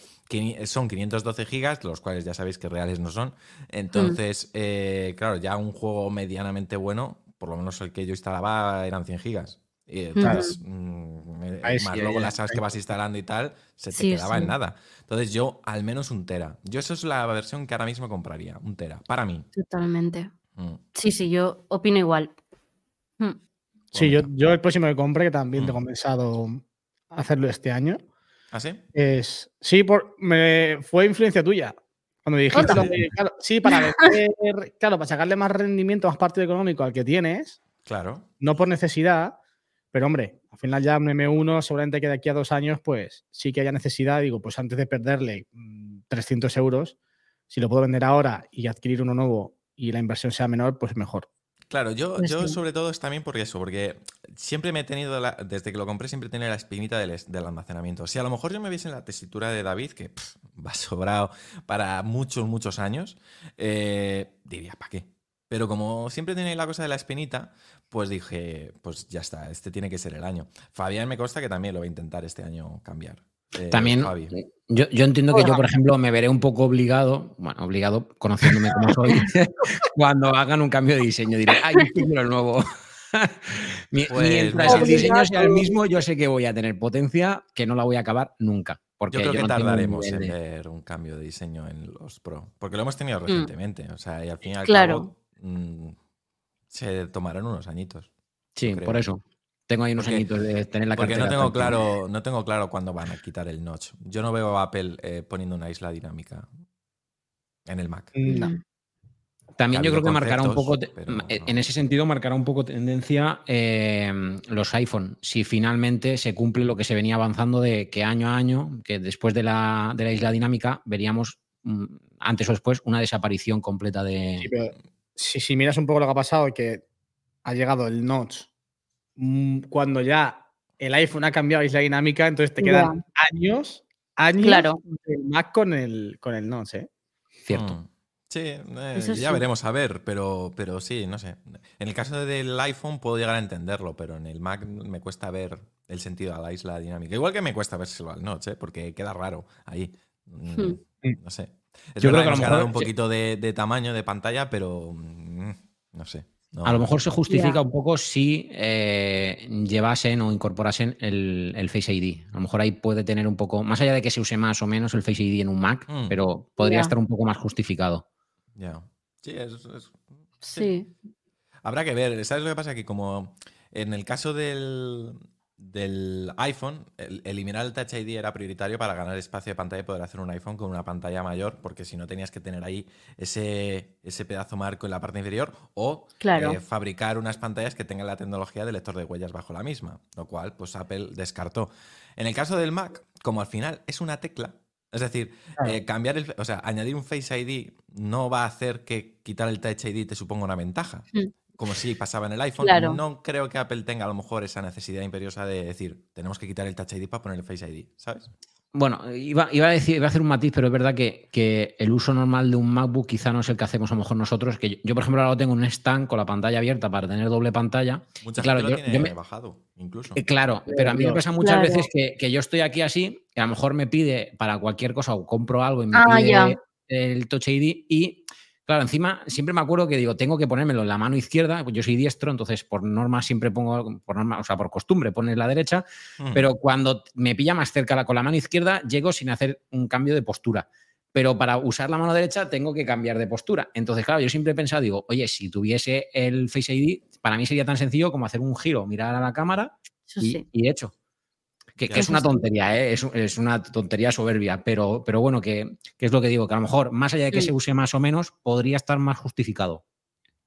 son 512 gigas, los cuales ya sabéis que reales no son. Entonces, eh, claro, ya un juego medianamente bueno, por lo menos el que yo instalaba eran 100 gigas. Y entonces, mm, eh, Ahí más sí, luego las apps que vas instalando y tal, se te Sí, quedaba sí. en nada. Entonces yo al menos un tera. Yo eso es la versión que ahora mismo compraría, un tera, para mí. Totalmente. Mm. Sí, sí, yo opino igual. Mm. Sí, yo, Bueno. yo el próximo que compre, que también Mm. tengo pensado hacerlo este año, ¿Ah, sí? es. Sí, por, me, fue influencia tuya. Cuando me dijiste lo de- claro, sí, para vender, claro, para sacarle más rendimiento, más partido económico al que tienes, Claro. no por necesidad, pero hombre, al final ya un M1, seguramente que de aquí a dos años, pues sí que haya necesidad. Digo, pues antes de perderle mm, 300 euros, si lo puedo vender ahora y adquirir uno nuevo y la inversión sea menor, pues mejor. Claro, yo, Pues yo sí. sobre todo es también por eso, porque siempre me he tenido, la- desde que lo compré, siempre he tenido la espinita del, del almacenamiento. Si a lo mejor yo me viese en la tesitura de David, que pff, va sobrado para muchos, muchos años, eh, diría, ¿para qué? Pero como siempre tenía la cosa de la espinita, pues dije, pues ya está, este tiene que ser el año. Fabián me consta que también lo va a intentar este año cambiar. Eh, También, Fabi. yo, yo entiendo que yo, por ejemplo, me veré un poco obligado, bueno, obligado, conociéndome como soy, cuando hagan un cambio de diseño. Diré, ay, quiero el nuevo. Mi- Pues Mientras el diseño sea el mismo, yo sé que voy a tener potencia que no la voy a acabar nunca. Porque Yo creo que no tardaremos en ver un cambio de diseño en los Pro. Porque lo hemos tenido recientemente. O sea, y al fin y al Claro. cabo mm, se tomarán unos añitos. Sí, por eso. Tengo ahí unos Porque- añitos de tener la Porque no tengo claro, no tengo claro cuándo van a quitar el notch. Yo no veo a Apple eh, poniendo una isla dinámica en el Mac. No. Mm. También yo creo que marcará un poco, eh, no. en ese sentido marcará un poco tendencia eh, los iPhone. Si finalmente se cumple lo que se venía avanzando de que año a año, que después de la, de la isla dinámica, veríamos mm, antes o después una desaparición completa de... Sí, pero si, si miras un poco lo que ha pasado, que ha llegado el notch mm, cuando ya el iPhone ha cambiado a isla dinámica, entonces te quedan años, años Claro. del Mac con el, con el notch, ¿eh? Cierto. Mm. Sí, eh, ya sí. veremos a ver, pero, pero sí, no sé. En el caso del iPhone puedo llegar a entenderlo, pero en el Mac me cuesta ver el sentido a la isla dinámica. Igual que me cuesta vérselo al Notch, ¿eh? porque queda raro ahí. Mm, Hmm. No sé. Es Yo creo verdad que a que lo mejor un sí. poquito de, de tamaño de pantalla, pero mm, no sé. No- A lo mejor se justifica un poco si eh, llevasen o incorporasen el, el Face ID. A lo mejor ahí puede tener un poco, más allá de que se use más o menos el Face ID en un Mac, Mm. pero podría estar un poco más justificado. Ya. Sí, es- es- Sí. Habrá que ver, ¿sabes lo que pasa? Que como en el caso del, del iPhone, el- eliminar el Touch ID era prioritario para ganar espacio de pantalla y poder hacer un iPhone con una pantalla mayor, porque si no tenías que tener ahí ese, ese pedazo marco en la parte inferior o Claro. eh, fabricar unas pantallas que tengan la tecnología de lector de huellas bajo la misma, lo cual pues Apple descartó. En el caso del Mac, como al final es una tecla, Es decir, eh, cambiar el, o sea, añadir un Face ID no va a hacer que quitar el Touch ID te suponga una ventaja. Mm. Como si pasaba en el iPhone. No creo que Apple tenga a lo mejor esa necesidad imperiosa de decir, tenemos que quitar el Touch ID para poner el Face ID, ¿sabes? Bueno, iba, a decir, iba a hacer un matiz, pero es verdad que, el uso normal de un MacBook quizá no es el que hacemos a lo mejor nosotros. Que yo, por ejemplo, ahora tengo un stand con la pantalla abierta para tener doble pantalla. Mucha claro, yo, me he bajado, incluso. Eh, claro, pero a mí me pasa muchas veces que, yo estoy aquí así, y a lo mejor me pide para cualquier cosa o compro algo y me ah, pide el Touch ID y Claro, encima siempre me acuerdo que digo, tengo que ponérmelo en la mano izquierda, pues yo soy diestro, entonces por norma siempre pongo, por norma, o sea, por costumbre poner la derecha, pero cuando me pilla más cerca con la mano izquierda, llego sin hacer un cambio de postura. Pero para usar la mano derecha tengo que cambiar de postura. Entonces, claro, yo siempre he pensado, digo, oye, si tuviese el Face ID, para mí sería tan sencillo como hacer un giro, mirar a la cámara y, y hecho. Que, es una tontería, ¿eh? es, una tontería soberbia, pero, pero bueno, que, es lo que digo, que a lo mejor, más allá de que se use más o menos, podría estar más justificado.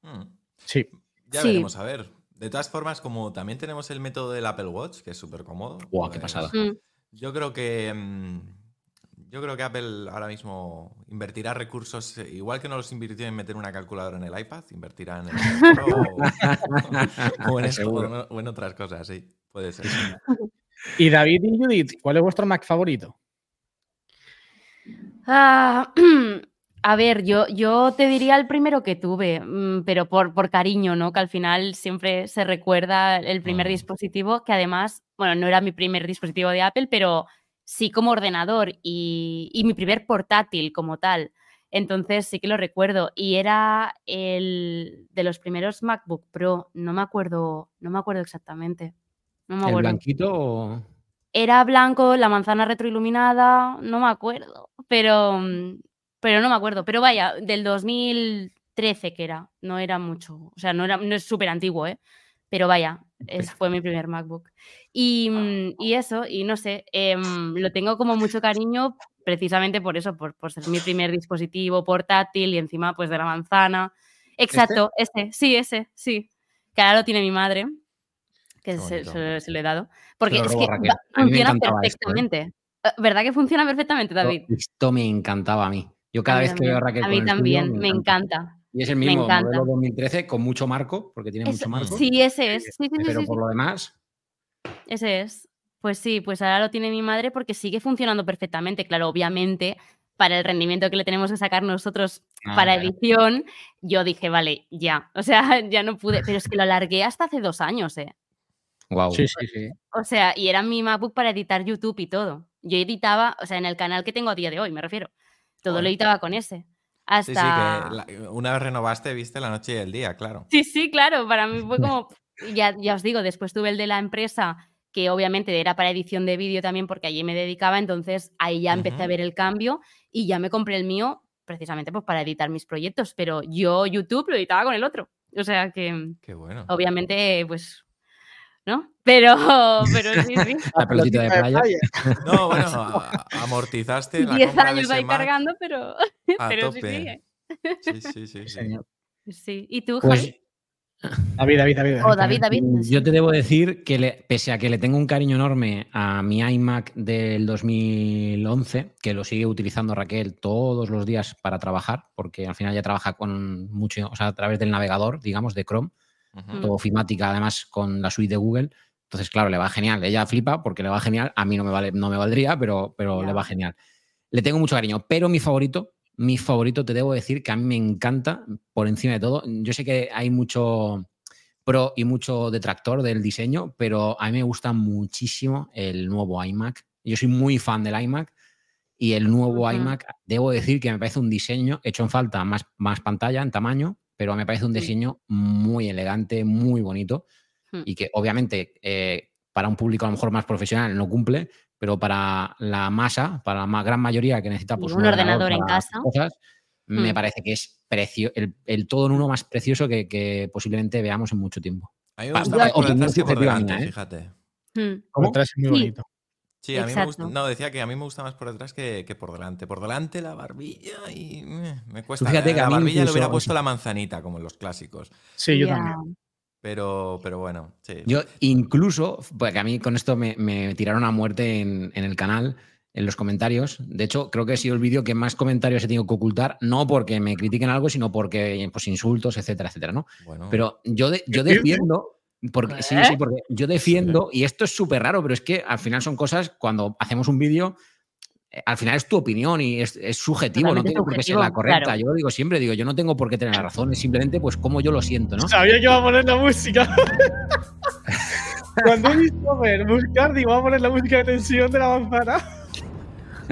Hmm. Sí. Ya veremos, a ver. De todas formas, como también tenemos el método del Apple Watch, que es súper cómodo. Guau, qué pues, pasada. Mm. Yo creo que. Mm, yo creo que Apple ahora mismo invertirá recursos, igual que no los invirtió en meter una calculadora en el iPad, invertirá en el o, en o en otras cosas, sí, puede ser. Y David y Judith, ¿cuál es vuestro Mac favorito? Ah, a ver, yo, yo te diría el primero que tuve, mm, pero por, por, cariño, ¿no? Que al final siempre se recuerda el primer dispositivo, que además, bueno, no era mi primer dispositivo de Apple, pero sí como ordenador y, y mi primer portátil como tal. Entonces sí que lo recuerdo. Y era el de los primeros MacBook Pro. No me acuerdo, no me acuerdo exactamente. ¿El blanquito Era blanco, la manzana retroiluminada, no me acuerdo, pero, pero no me acuerdo. Pero vaya, del 2013 que era, no era mucho, o sea, no, era, no es súper antiguo, ¿eh? Pero vaya, ese fue mi primer MacBook. Y, mm, y eso, y no sé, em, lo tengo como mucho cariño precisamente por eso, por, por, ser mi primer dispositivo portátil y encima pues de la manzana. ¿Este? Exacto, ese, sí, ese, sí. Que ahora lo tiene mi madre que se, se, le he dado. Porque es que funciona ¿eh? perfectamente. Eh, ¿Verdad que funciona perfectamente, David? Esto me encantaba a mí. Yo cada vez que veo a Raquel. A mí también, me encanta. Y es el mismo modelo 2013 con mucho marco, porque tiene mucho marco. Sí, ese es. Sí, pero por lo demás. Ese es. Pues sí, pues ahora lo tiene mi madre porque sigue funcionando perfectamente. Claro, obviamente, para el rendimiento que le tenemos que sacar nosotros ah, para edición, yo dije, vale, ya. O sea, ya no pude. Pero es que lo alargué hasta hace dos años, ¿eh? Sí, sí, sí. O sea, y era mi MacBook para editar YouTube y todo. Yo editaba, o sea, en el canal que tengo a día de hoy, me refiero. Todo lo editaba con ese. Hasta... Sí, sí, que una vez renovaste, viste la noche y el día, claro. Sí, sí, claro. Para mí fue como. ya, ya os digo, después tuve el de la empresa, que obviamente era para edición de vídeo también, porque allí me dedicaba. Entonces ahí ya empecé a ver el cambio y ya me compré el mío precisamente pues, para editar mis proyectos. Pero yo YouTube lo editaba con el otro. O sea que. Qué bueno. Obviamente, pues ¿no? Pero, pero sí, sí. La pelotita de playa. No, bueno, amortizaste la 10 años ahí cargando, pero, pero sí, sí. Sí, sí, sí. Sí. ¿Y tú, pues, Javi? David, David, David. Oh, David, David. Yo te debo decir que pese a que le tengo un cariño enorme a mi iMac del 2011, que lo sigue utilizando Raquel todos los días para trabajar, porque al final ya trabaja con mucho, o sea, a través del navegador, digamos, de Chrome todo ofimática, además con la suite de Google. Entonces, claro, le va genial. Ella flipa porque le va genial. A mí no me, vale, no me valdría, pero, pero le va genial. Le tengo mucho cariño, pero mi favorito, mi favorito, te debo decir que a mí me encanta por encima de todo. Yo sé que hay mucho pro y mucho detractor del diseño, pero a mí me gusta muchísimo el nuevo iMac. Yo soy muy fan del iMac y el nuevo iMac, debo decir que me parece un diseño hecho en falta más, más pantalla en tamaño, pero me parece un diseño muy elegante, muy bonito hmm. y que obviamente eh, para un público a lo mejor más profesional no cumple, pero para la masa, para la gran mayoría que necesita pues, un, ordenador, en casa, me hmm. parece que es precio, el, todo en uno más precioso que, posiblemente veamos en mucho tiempo. A mí me gusta por delante, ¿eh? fíjate. Hmm. Es muy bonito. Sí, a mí me gusta. No, decía que a mí me gusta más por detrás que, por delante. Por delante la barbilla y eh, me cuesta. Fíjate que la a barbilla le hubiera puesto la manzanita, como en los clásicos. Sí, yo también. Pero, pero bueno, sí. Yo incluso, porque a mí con esto me, tiraron a muerte en, el canal. en los comentarios. De hecho, creo que ha sido el vídeo que más comentarios he tenido que ocultar, no porque me critiquen algo, sino porque, pues, insultos, etcétera, etcétera, ¿no? Pero yo, yo defiendo, porque, sí, sí, porque yo defiendo, y esto es súper raro, pero es que al final son cosas, cuando hacemos un vídeo, eh, al final es tu opinión y es, subjetivo, no tiene por qué ser la correcta. Yo lo digo siempre, digo, yo no tengo por qué tener la razón, es simplemente pues como yo lo siento, ¿no? Sabía que iba a poner la música. Cuando he visto ver buscar, digo, voy a poner la música de tensión de la manzana.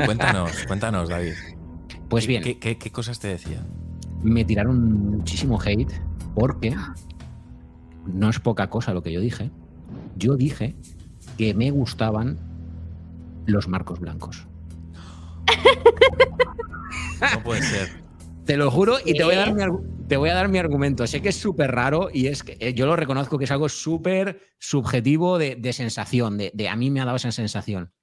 Cuéntanos, cuéntanos, David. Pues bien. ¿Qué, cosas te decían? Me tiraron muchísimo hate porque no es poca cosa lo que yo dije. Yo dije que me gustaban los marcos blancos. No puede ser. Te lo juro y te voy, a dar mi, te voy a dar mi argumento. Sé que es súper raro y es que eh, yo lo reconozco que es algo súper subjetivo de, sensación, de, a mí me ha dado esa sensación.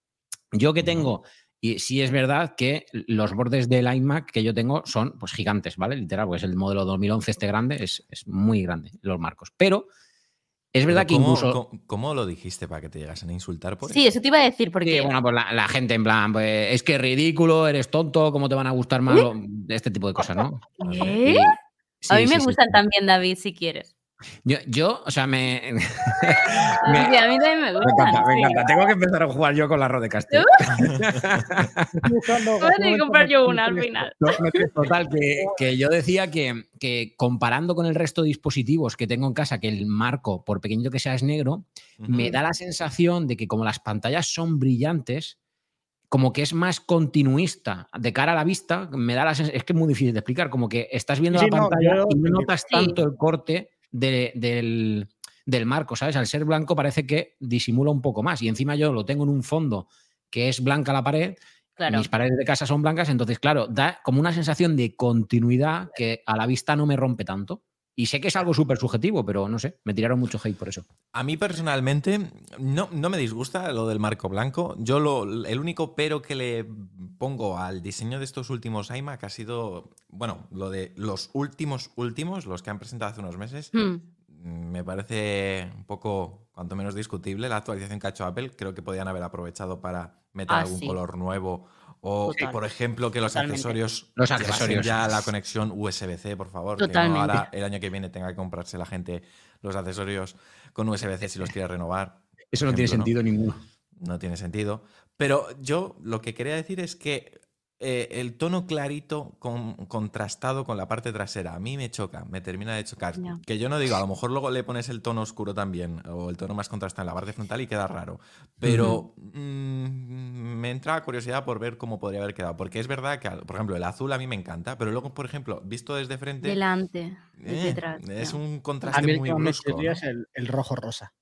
Yo que tengo, y sí es verdad que los bordes del iMac que yo tengo son pues gigantes, ¿vale? Literal, pues el modelo 2011 este grande es, es muy grande, los marcos. Pero es verdad que cómo, incluso. ¿cómo, lo dijiste para que te llegasen a insultar por Sí, eso te iba a decir, porque. bueno, pues la, gente en plan, pues es que es ridículo, eres tonto, ¿cómo te van a gustar más? Este tipo de cosas, ¿no? ¿Eh? a mí me gustan también, David, si quieres. Yo, o sea, me, a mí también me gusta. Me encanta, Tengo que empezar a jugar yo con la Rode de Castilla. Voy a comprar yo una al final. Total, que, yo decía que, que, comparando con el resto de dispositivos que tengo en casa, que el marco, por pequeñito que sea, es negro, me da la sensación de que como las pantallas son brillantes, como que es más continuista de cara a la vista, me da la sensación, es que es muy difícil de explicar, como que estás viendo la pantalla y no notas tanto el corte del, marco, ¿sabes? Al ser blanco parece que disimula un poco más. Y encima yo lo tengo en un fondo que es blanca la pared. Mis paredes de casa son blancas, entonces, claro, da como una sensación de continuidad que a la vista no me rompe tanto. Y sé que es algo súper subjetivo, pero no sé, me tiraron mucho hate por eso. A mí personalmente no, no me disgusta lo del marco blanco. Yo lo, el único pero que le pongo al diseño de estos últimos iMac ha sido, bueno, lo de los últimos últimos, los que han presentado hace unos meses. Hmm. Me parece un poco, cuanto menos discutible, la actualización que ha hecho Apple. Creo que podían haber aprovechado para meter ah, algún color nuevo o, por ejemplo, que los accesorios, los accesorios. ya la conexión USB-C, por favor. Que ahora el año que viene tenga que comprarse la gente los accesorios con USB-C si los quiere renovar. Eso no tiene sentido ninguno. No tiene sentido. Pero yo lo que quería decir es que eh, el tono clarito contrastado con la parte trasera. A mí me choca, me termina de chocar. Que yo no digo, a lo mejor luego le pones el tono oscuro también, o el tono más contrastado en la parte frontal y queda raro. Pero mm, me entra curiosidad por ver cómo podría haber quedado. Porque es verdad que, por ejemplo, el azul a mí me encanta, pero luego, por ejemplo, visto desde frente. Delante, eh, detrás. Es un contraste muy brusco. Es el rojo rosa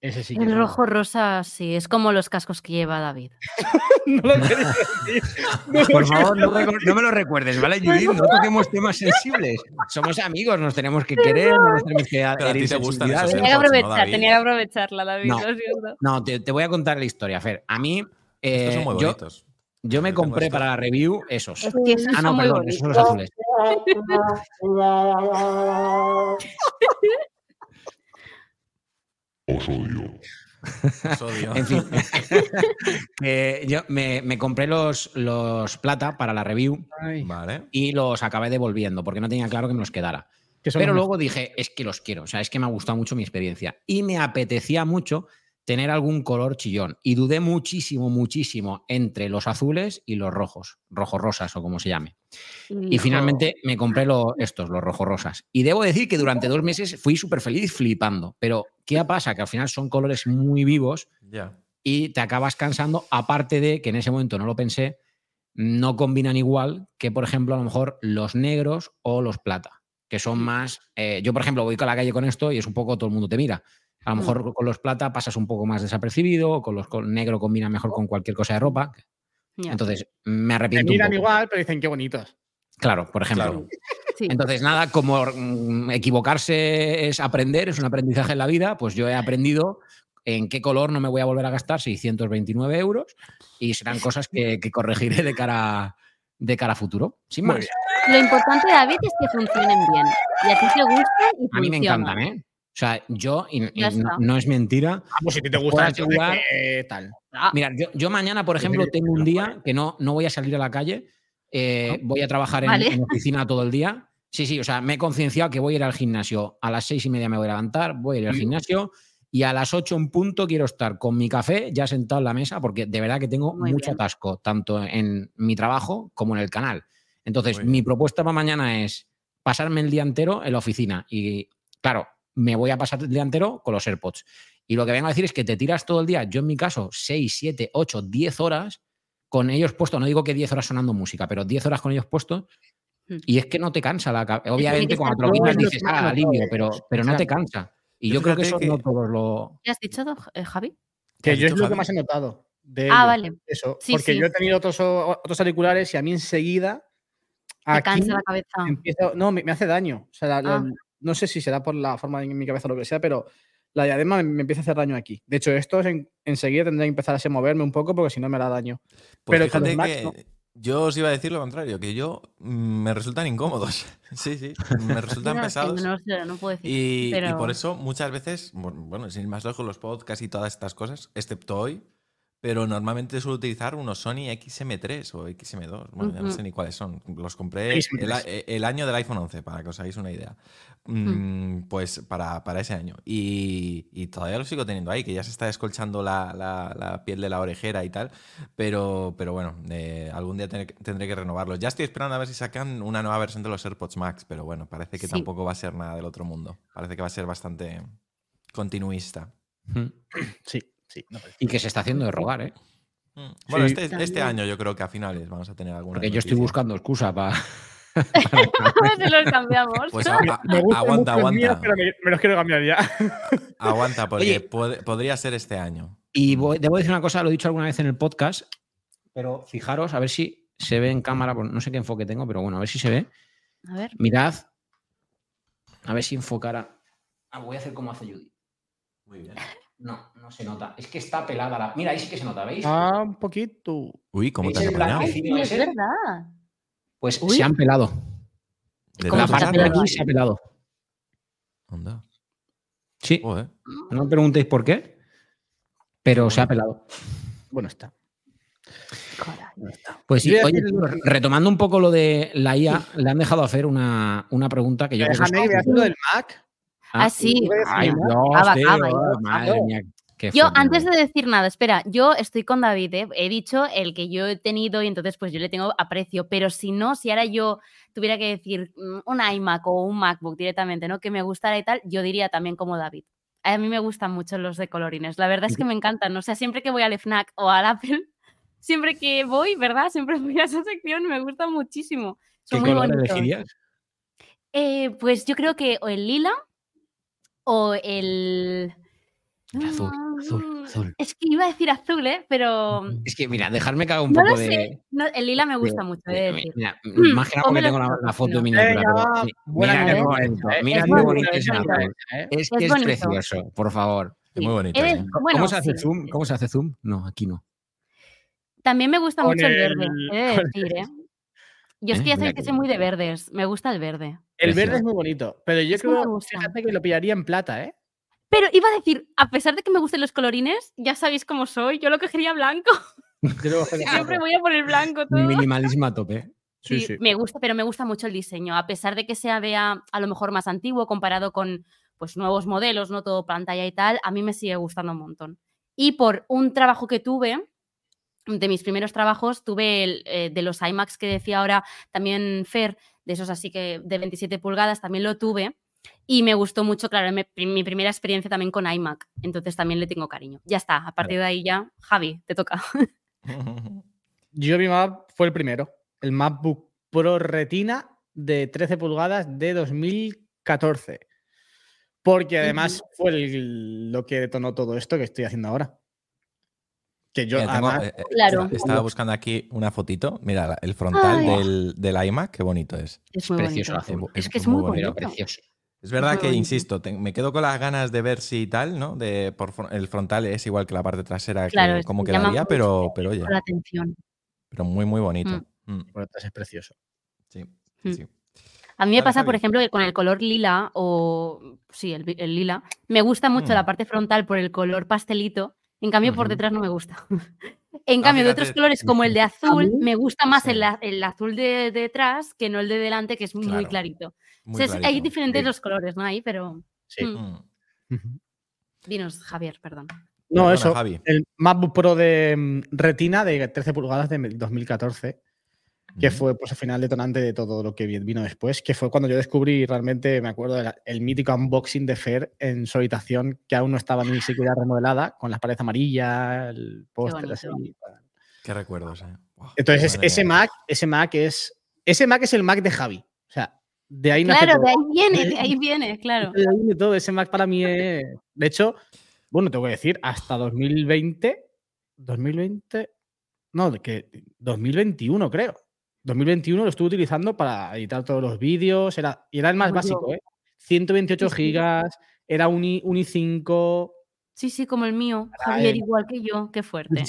el rojo rosa, sí, es como los cascos que lleva David. no lo decir. Por favor, no, me lo recuerdes, ¿vale, Judith? No toquemos temas sensibles. Somos amigos, nos tenemos que querer, nos tenemos que adherir Tenía que aprovechar, tenía que aprovecharla, David, no, te, voy a contar la historia, Fer. A mí. Eh, son muy bonitos. Yo, me compré para la review esos. ah, no, perdón, esos son los azules. Os odio. en fin, yo me, compré los, los plata para la review y los acabé devolviendo porque no tenía claro que me los quedara. Pero luego dije, es que los quiero, o sea, es que me ha gustado mucho mi experiencia y me apetecía mucho tener algún color chillón. Y dudé muchísimo, muchísimo entre los azules y los rojos, rojos rosas o como se llame. Y finalmente me compré estos, los rojos rosas. Y debo decir que durante dos meses fui súper feliz flipando. Pero, ¿qué pasa? Que al final son colores muy vivos y te acabas cansando, aparte de que en ese momento no lo pensé, no combinan igual que, por ejemplo, a lo mejor los negros o los plata, que son más... Eh, yo, por ejemplo, voy a la calle con esto y es un poco todo el mundo te mira. A lo mm. mejor con los plata pasas un poco más desapercibido, con los negro combina mejor con cualquier cosa de ropa. Entonces, me arrepiento. Me miran igual, pero dicen qué bonitos. Claro, por ejemplo. Entonces, nada, como mm, equivocarse es aprender, es un aprendizaje en la vida, pues yo he aprendido en qué color no me voy a volver a gastar 629 euros y serán cosas que, corregiré de cara, de cara a futuro, sin más. Lo importante, David, es que funcionen bien. Y a ti te gusta y A mí me encantan, ¿eh? O sea, yo, y, no, es mentira. Ah, pues si te gusta, tal. Ah. Mira, yo, mañana, por ejemplo, tengo un día que no, no voy a salir a la calle, eh, voy a trabajar en, en, oficina todo el día. Sí, sí, o sea, me he concienciado que voy a ir al gimnasio. A las seis y media me voy a levantar, voy a ir al gimnasio y a las ocho en punto quiero estar con mi café ya sentado en la mesa porque de verdad que tengo mucho atasco, tanto en mi trabajo como en el canal. Entonces, mi propuesta para mañana es pasarme el día entero en la oficina y, claro, me voy a pasar el día entero con los AirPods. Y lo que vengo a decir es que te tiras todo el día, yo en mi caso, 6, 7, 8, 10 horas con ellos puestos, no digo que 10 horas sonando música, pero 10 horas con ellos puestos, hmm. y es que no te cansa la Obviamente, cuando te lo quitas dices, ah, alivio, pero, pero no te cansa. Y yo, creo que eso no todos lo. ¿Qué has dicho, eh, Javi? Que yo es lo que más he notado. De ah, vale. Eso. porque yo he tenido otros, otros auriculares y a mí enseguida. Me cansa la cabeza. no, me, hace daño. O sea, ah. no sé si será por la forma en mi cabeza o lo que sea, pero la diadema me, empieza a hacer daño aquí. De hecho, esto enseguida tendré que empezar a moverme un poco porque si no me hará daño. Pues pero fíjate que yo os iba a decir lo contrario, que yo mm, me resultan incómodos. sí, sí, me resultan pesados. No, no, puedo decir, y, y, por eso muchas veces, bueno, sin ir más lejos, los podcasts y todas estas cosas, excepto hoy, pero normalmente suelo utilizar unos Sony XM3 o XM2. Bueno, ya no sé ni cuáles son. Los compré el, año del iPhone 11, para que os hagáis una idea. Mm, pues para, ese año. Y, todavía lo sigo teniendo ahí, que ya se está descolchando la, piel de la orejera y tal. Pero, pero bueno, eh, algún día tendré que renovarlos. Ya estoy esperando a ver si sacan una nueva versión de los AirPods Max, pero bueno, parece que tampoco va a ser nada del otro mundo. Parece que va a ser bastante continuista. Sí, y que se está haciendo de rogar, ¿eh? Mm. Bueno, este, este, año yo creo que a finales vamos a tener alguna. Porque yo estoy buscando excusa para. se los cambiamos. Pues aguanta, aguanta. pero me, los quiero cambiar ya. aguanta, porque podría ser este año. Y debo decir una cosa, lo he dicho alguna vez en el podcast, pero fijaros, a ver si se ve en cámara, no sé qué enfoque tengo, pero bueno, a ver si se ve. A ver. Mirad. A ver si enfocara. Ah, voy a hacer como hace Judy. Muy bien. No, no se nota. Es que está pelada la. Mira, ahí sí que se nota, ¿veis? Ah, un poquito. Uy, ¿cómo te has apañado? es verdad. Pues se han pelado. la parte de aquí se ha pelado. ¿Onda? Sí. No me preguntéis por qué, pero se ha pelado. Bueno, está. Pues sí, oye, retomando un poco lo de la IA, le han dejado hacer una, una pregunta que yo creo que. Es del Mac. Ah, sí. yo, antes de decir nada, espera, yo estoy con David, ¿eh? he dicho el que yo he tenido y entonces pues yo le tengo aprecio, pero si no, si ahora yo tuviera que decir mm, un iMac o un MacBook directamente, ¿no? Que me gustara y tal, yo diría también como David. A mí me gustan mucho los de colorines, la verdad es que me encantan, o sea, siempre que voy al FNAC o al Apple, siempre que voy, ¿verdad? Siempre voy a esa sección, me gusta muchísimo. ¿Qué color elegirías? Eh, pues yo creo que o el lila o el... azul, azul, mm, azul. Es que iba a decir azul, ¿eh? Pero. Es que, mira, dejarme caer un poco de. el lila me gusta mucho, de, Mira, mm, más que nada porque tengo la, foto de miniatura. mira qué bonito. Mira qué bonito es Es que es, precioso, por favor. Es muy bonito. ¿eh? ¿Cómo se hace zoom? ¿Cómo se hace zoom? No, aquí no. También me gusta mucho el, verde, he de decir, ¿eh? Yo es que ya sabes que soy muy de verdes. Me gusta el verde. El verde es muy bonito, pero yo creo que lo pillaría en plata, ¿eh? Pero iba a decir, a pesar de que me gusten los colorines, ya sabéis cómo soy, yo lo cogería blanco. Siempre voy a poner blanco todo. Minimalismo a tope. Sí, sí, me gusta, pero me gusta mucho el diseño, a pesar de que sea vea a lo mejor más antiguo comparado con pues nuevos modelos, no todo pantalla y tal, a mí me sigue gustando un montón. Y por un trabajo que tuve, de mis primeros trabajos, tuve el, eh, de los iMacs que decía ahora también Fer, de esos así que de 27 pulgadas, también lo tuve. Y me gustó mucho, claro, mi, primera experiencia también con iMac. Entonces también le tengo cariño. Ya está, a partir de ahí ya, Javi, te toca. Yo mi Mac fue el primero, el MacBook Pro Retina de 13 pulgadas de 2014. Porque además fue lo que detonó todo esto que estoy haciendo ahora. Que yo, eh, eh, claro. Estaba buscando aquí una fotito. Mira, el frontal del, del, iMac, qué bonito es. Es, precioso. Es, que es muy, bonito. Precioso. Es verdad que, insisto, me quedo con las ganas de ver si tal, ¿no? De, por, el frontal es igual que la parte trasera, claro, como quedaría, pero, pero oye. La atención. Pero muy, muy bonito. Mm. Mm. Es precioso. Sí, mm. sí. A mí me pasa, por ejemplo, que con el color lila o, sí, el, lila, me gusta mucho la parte frontal por el color pastelito En cambio, por detrás no me gusta. en cambio, de otros colores como el de azul, me gusta más el, azul de, detrás que no el de delante, que es muy clarito. hay diferentes los colores, ¿no? Ahí, pero. Sí. Mm. Mm. Dinos, Javier, perdón. No, eso. El MacBook Pro de mm, Retina de 13 pulgadas de 2014 que fue pues, el final detonante de todo lo que vino después, que fue cuando yo descubrí realmente, me acuerdo, el, mítico unboxing de Fer en su habitación, que aún no estaba ni siquiera remodelada, con las paredes amarillas, el póster así. Qué recuerdos, eh. Entonces, ese Mac, ese Mac es. Ese Mac es el Mac de Javi. O sea, de ahí Claro, de ahí viene, de ahí viene, claro. De ahí viene todo. Ese Mac para mí es. De hecho, bueno, tengo que decir, hasta 2020. 2020. No, que 2021, creo. 2021 lo estuve utilizando para editar todos los vídeos, era, y era el más básico, ¿eh? 128 gigas, era un, i, 5. Sí, sí, como el mío, Javier, igual que yo, qué fuerte.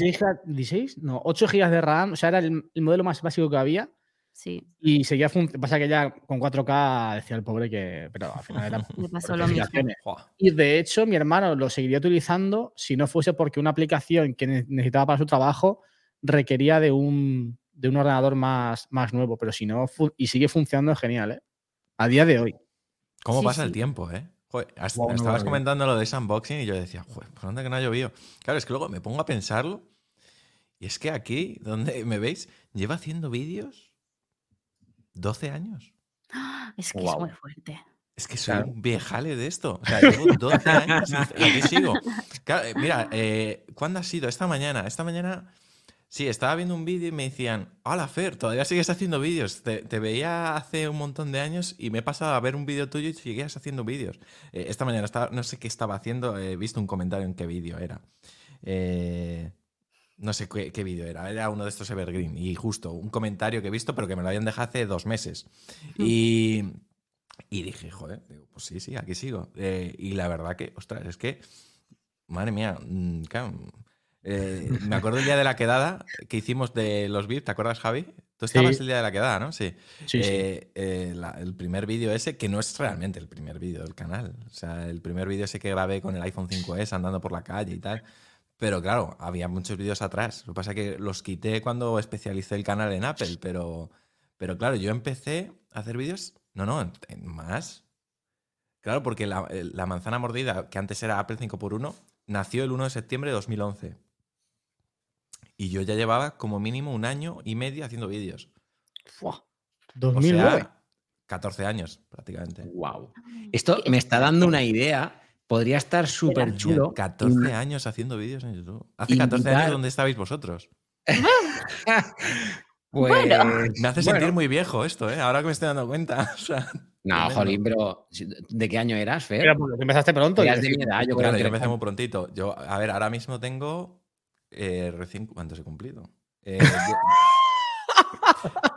16, No, 8 gigas de RAM, o sea, era el, modelo más básico que había. Sí. Y seguía pasa que ya con 4K decía el pobre que, pero al final era Me pasó lo mismo. Y de hecho, mi hermano lo seguiría utilizando si no fuese porque una aplicación que necesitaba para su trabajo requería de un de un ordenador más, más nuevo, pero si no, y sigue funcionando genial, ¿eh? A día de hoy. ¿Cómo pasa el tiempo, eh? estabas comentando lo de ese unboxing y yo decía, joder, ¿por dónde que no ha llovido? Claro, es que luego me pongo a pensarlo y es que aquí, donde me veis, lleva haciendo vídeos 12 años. Es que es muy fuerte. Es que soy un viejale de esto. O sea, llevo 12 años y aquí sigo. Eh, mira, eh, ¿cuándo ha sido? Esta mañana. Esta mañana Sí, estaba viendo un vídeo y me decían, hola Fer, todavía sigues haciendo vídeos. Te, veía hace un montón de años y me he pasado a ver un vídeo tuyo y sigues haciendo vídeos. Eh, esta mañana estaba, no sé qué estaba haciendo, he visto un comentario en qué vídeo era. Eh, no sé qué, vídeo era, era uno de estos Evergreen. Y justo, un comentario que he visto, pero que me lo habían dejado hace dos meses. Hmm. Y, y dije, joder, pues sí, sí, aquí sigo. Eh, y la verdad que, ostras, es que, madre mía, mm, eh, me acuerdo el día de la quedada que hicimos de los VIP, ¿te acuerdas, Javi? Tú estabas el día de la quedada, ¿no? Sí. sí, eh, eh, el primer vídeo ese, que no es realmente el primer vídeo del canal. O sea, el primer vídeo ese que grabé con el iPhone 5S andando por la calle y tal. Pero claro, había muchos vídeos atrás. Lo que pasa es que los quité cuando especialicé el canal en Apple. Pero, pero claro, yo empecé a hacer vídeos. No, no, en, más. Claro, porque la, la manzana mordida, que antes era Apple 5x1, nació el 1 de septiembre de 2011. Y yo ya llevaba como mínimo un año y medio haciendo vídeos. Fua, 2009. 14 años prácticamente. Wow. Esto me está dando una idea. Podría estar súper chulo. 14 años haciendo vídeos en YouTube. Hace 14 años, ¿dónde estabais vosotros? pues, me hace sentir muy viejo esto, ¿eh? Ahora que me estoy dando cuenta. no, Jolín, pero ¿de qué año eras, Fer? empezaste pronto. Eras de mi edad, yo creo. que empecé muy prontito. Yo, a ver, ahora mismo tengo eh, recién, ¿cuántos he cumplido?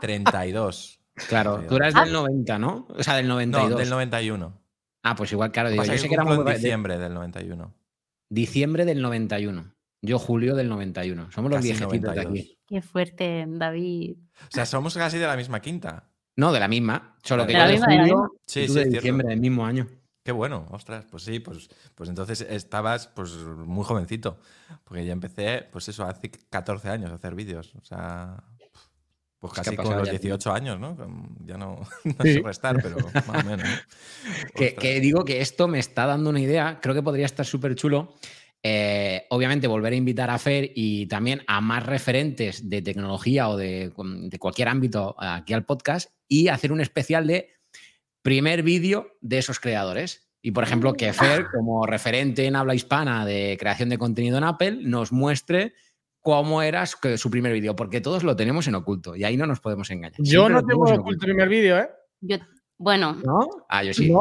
32. Eh, claro, tú eras del 90, ¿no? O sea, del 92. No, del 91. Ah, pues igual, claro, digo, yo sé que era muy... diciembre del 91. Diciembre del 91. Yo julio del 91. Somos los viejecitos de aquí. Qué fuerte, David. O sea, somos casi de la misma quinta. No, de la misma. Solo que yo de julio, sí, sí, de diciembre del mismo año. Qué bueno, ostras, pues sí, pues, pues entonces estabas pues muy jovencito, porque yo empecé, pues eso, hace 14 años a hacer vídeos, o sea, pues casi con los 18 años, ¿no? Ya no, no sé restar, pero más o menos. que, digo que esto me está dando una idea, creo que podría estar súper chulo. Eh, obviamente volver a invitar a Fer y también a más referentes de tecnología o de, de cualquier ámbito aquí al podcast y hacer un especial de primer vídeo de esos creadores. Y por ejemplo, que Fer, como referente en habla hispana de creación de contenido en Apple, nos muestre cómo era su primer vídeo, porque todos lo tenemos en oculto y ahí no nos podemos engañar. Yo no tengo en oculto el primer vídeo, ¿eh? bueno. ¿No? Ah, yo sí.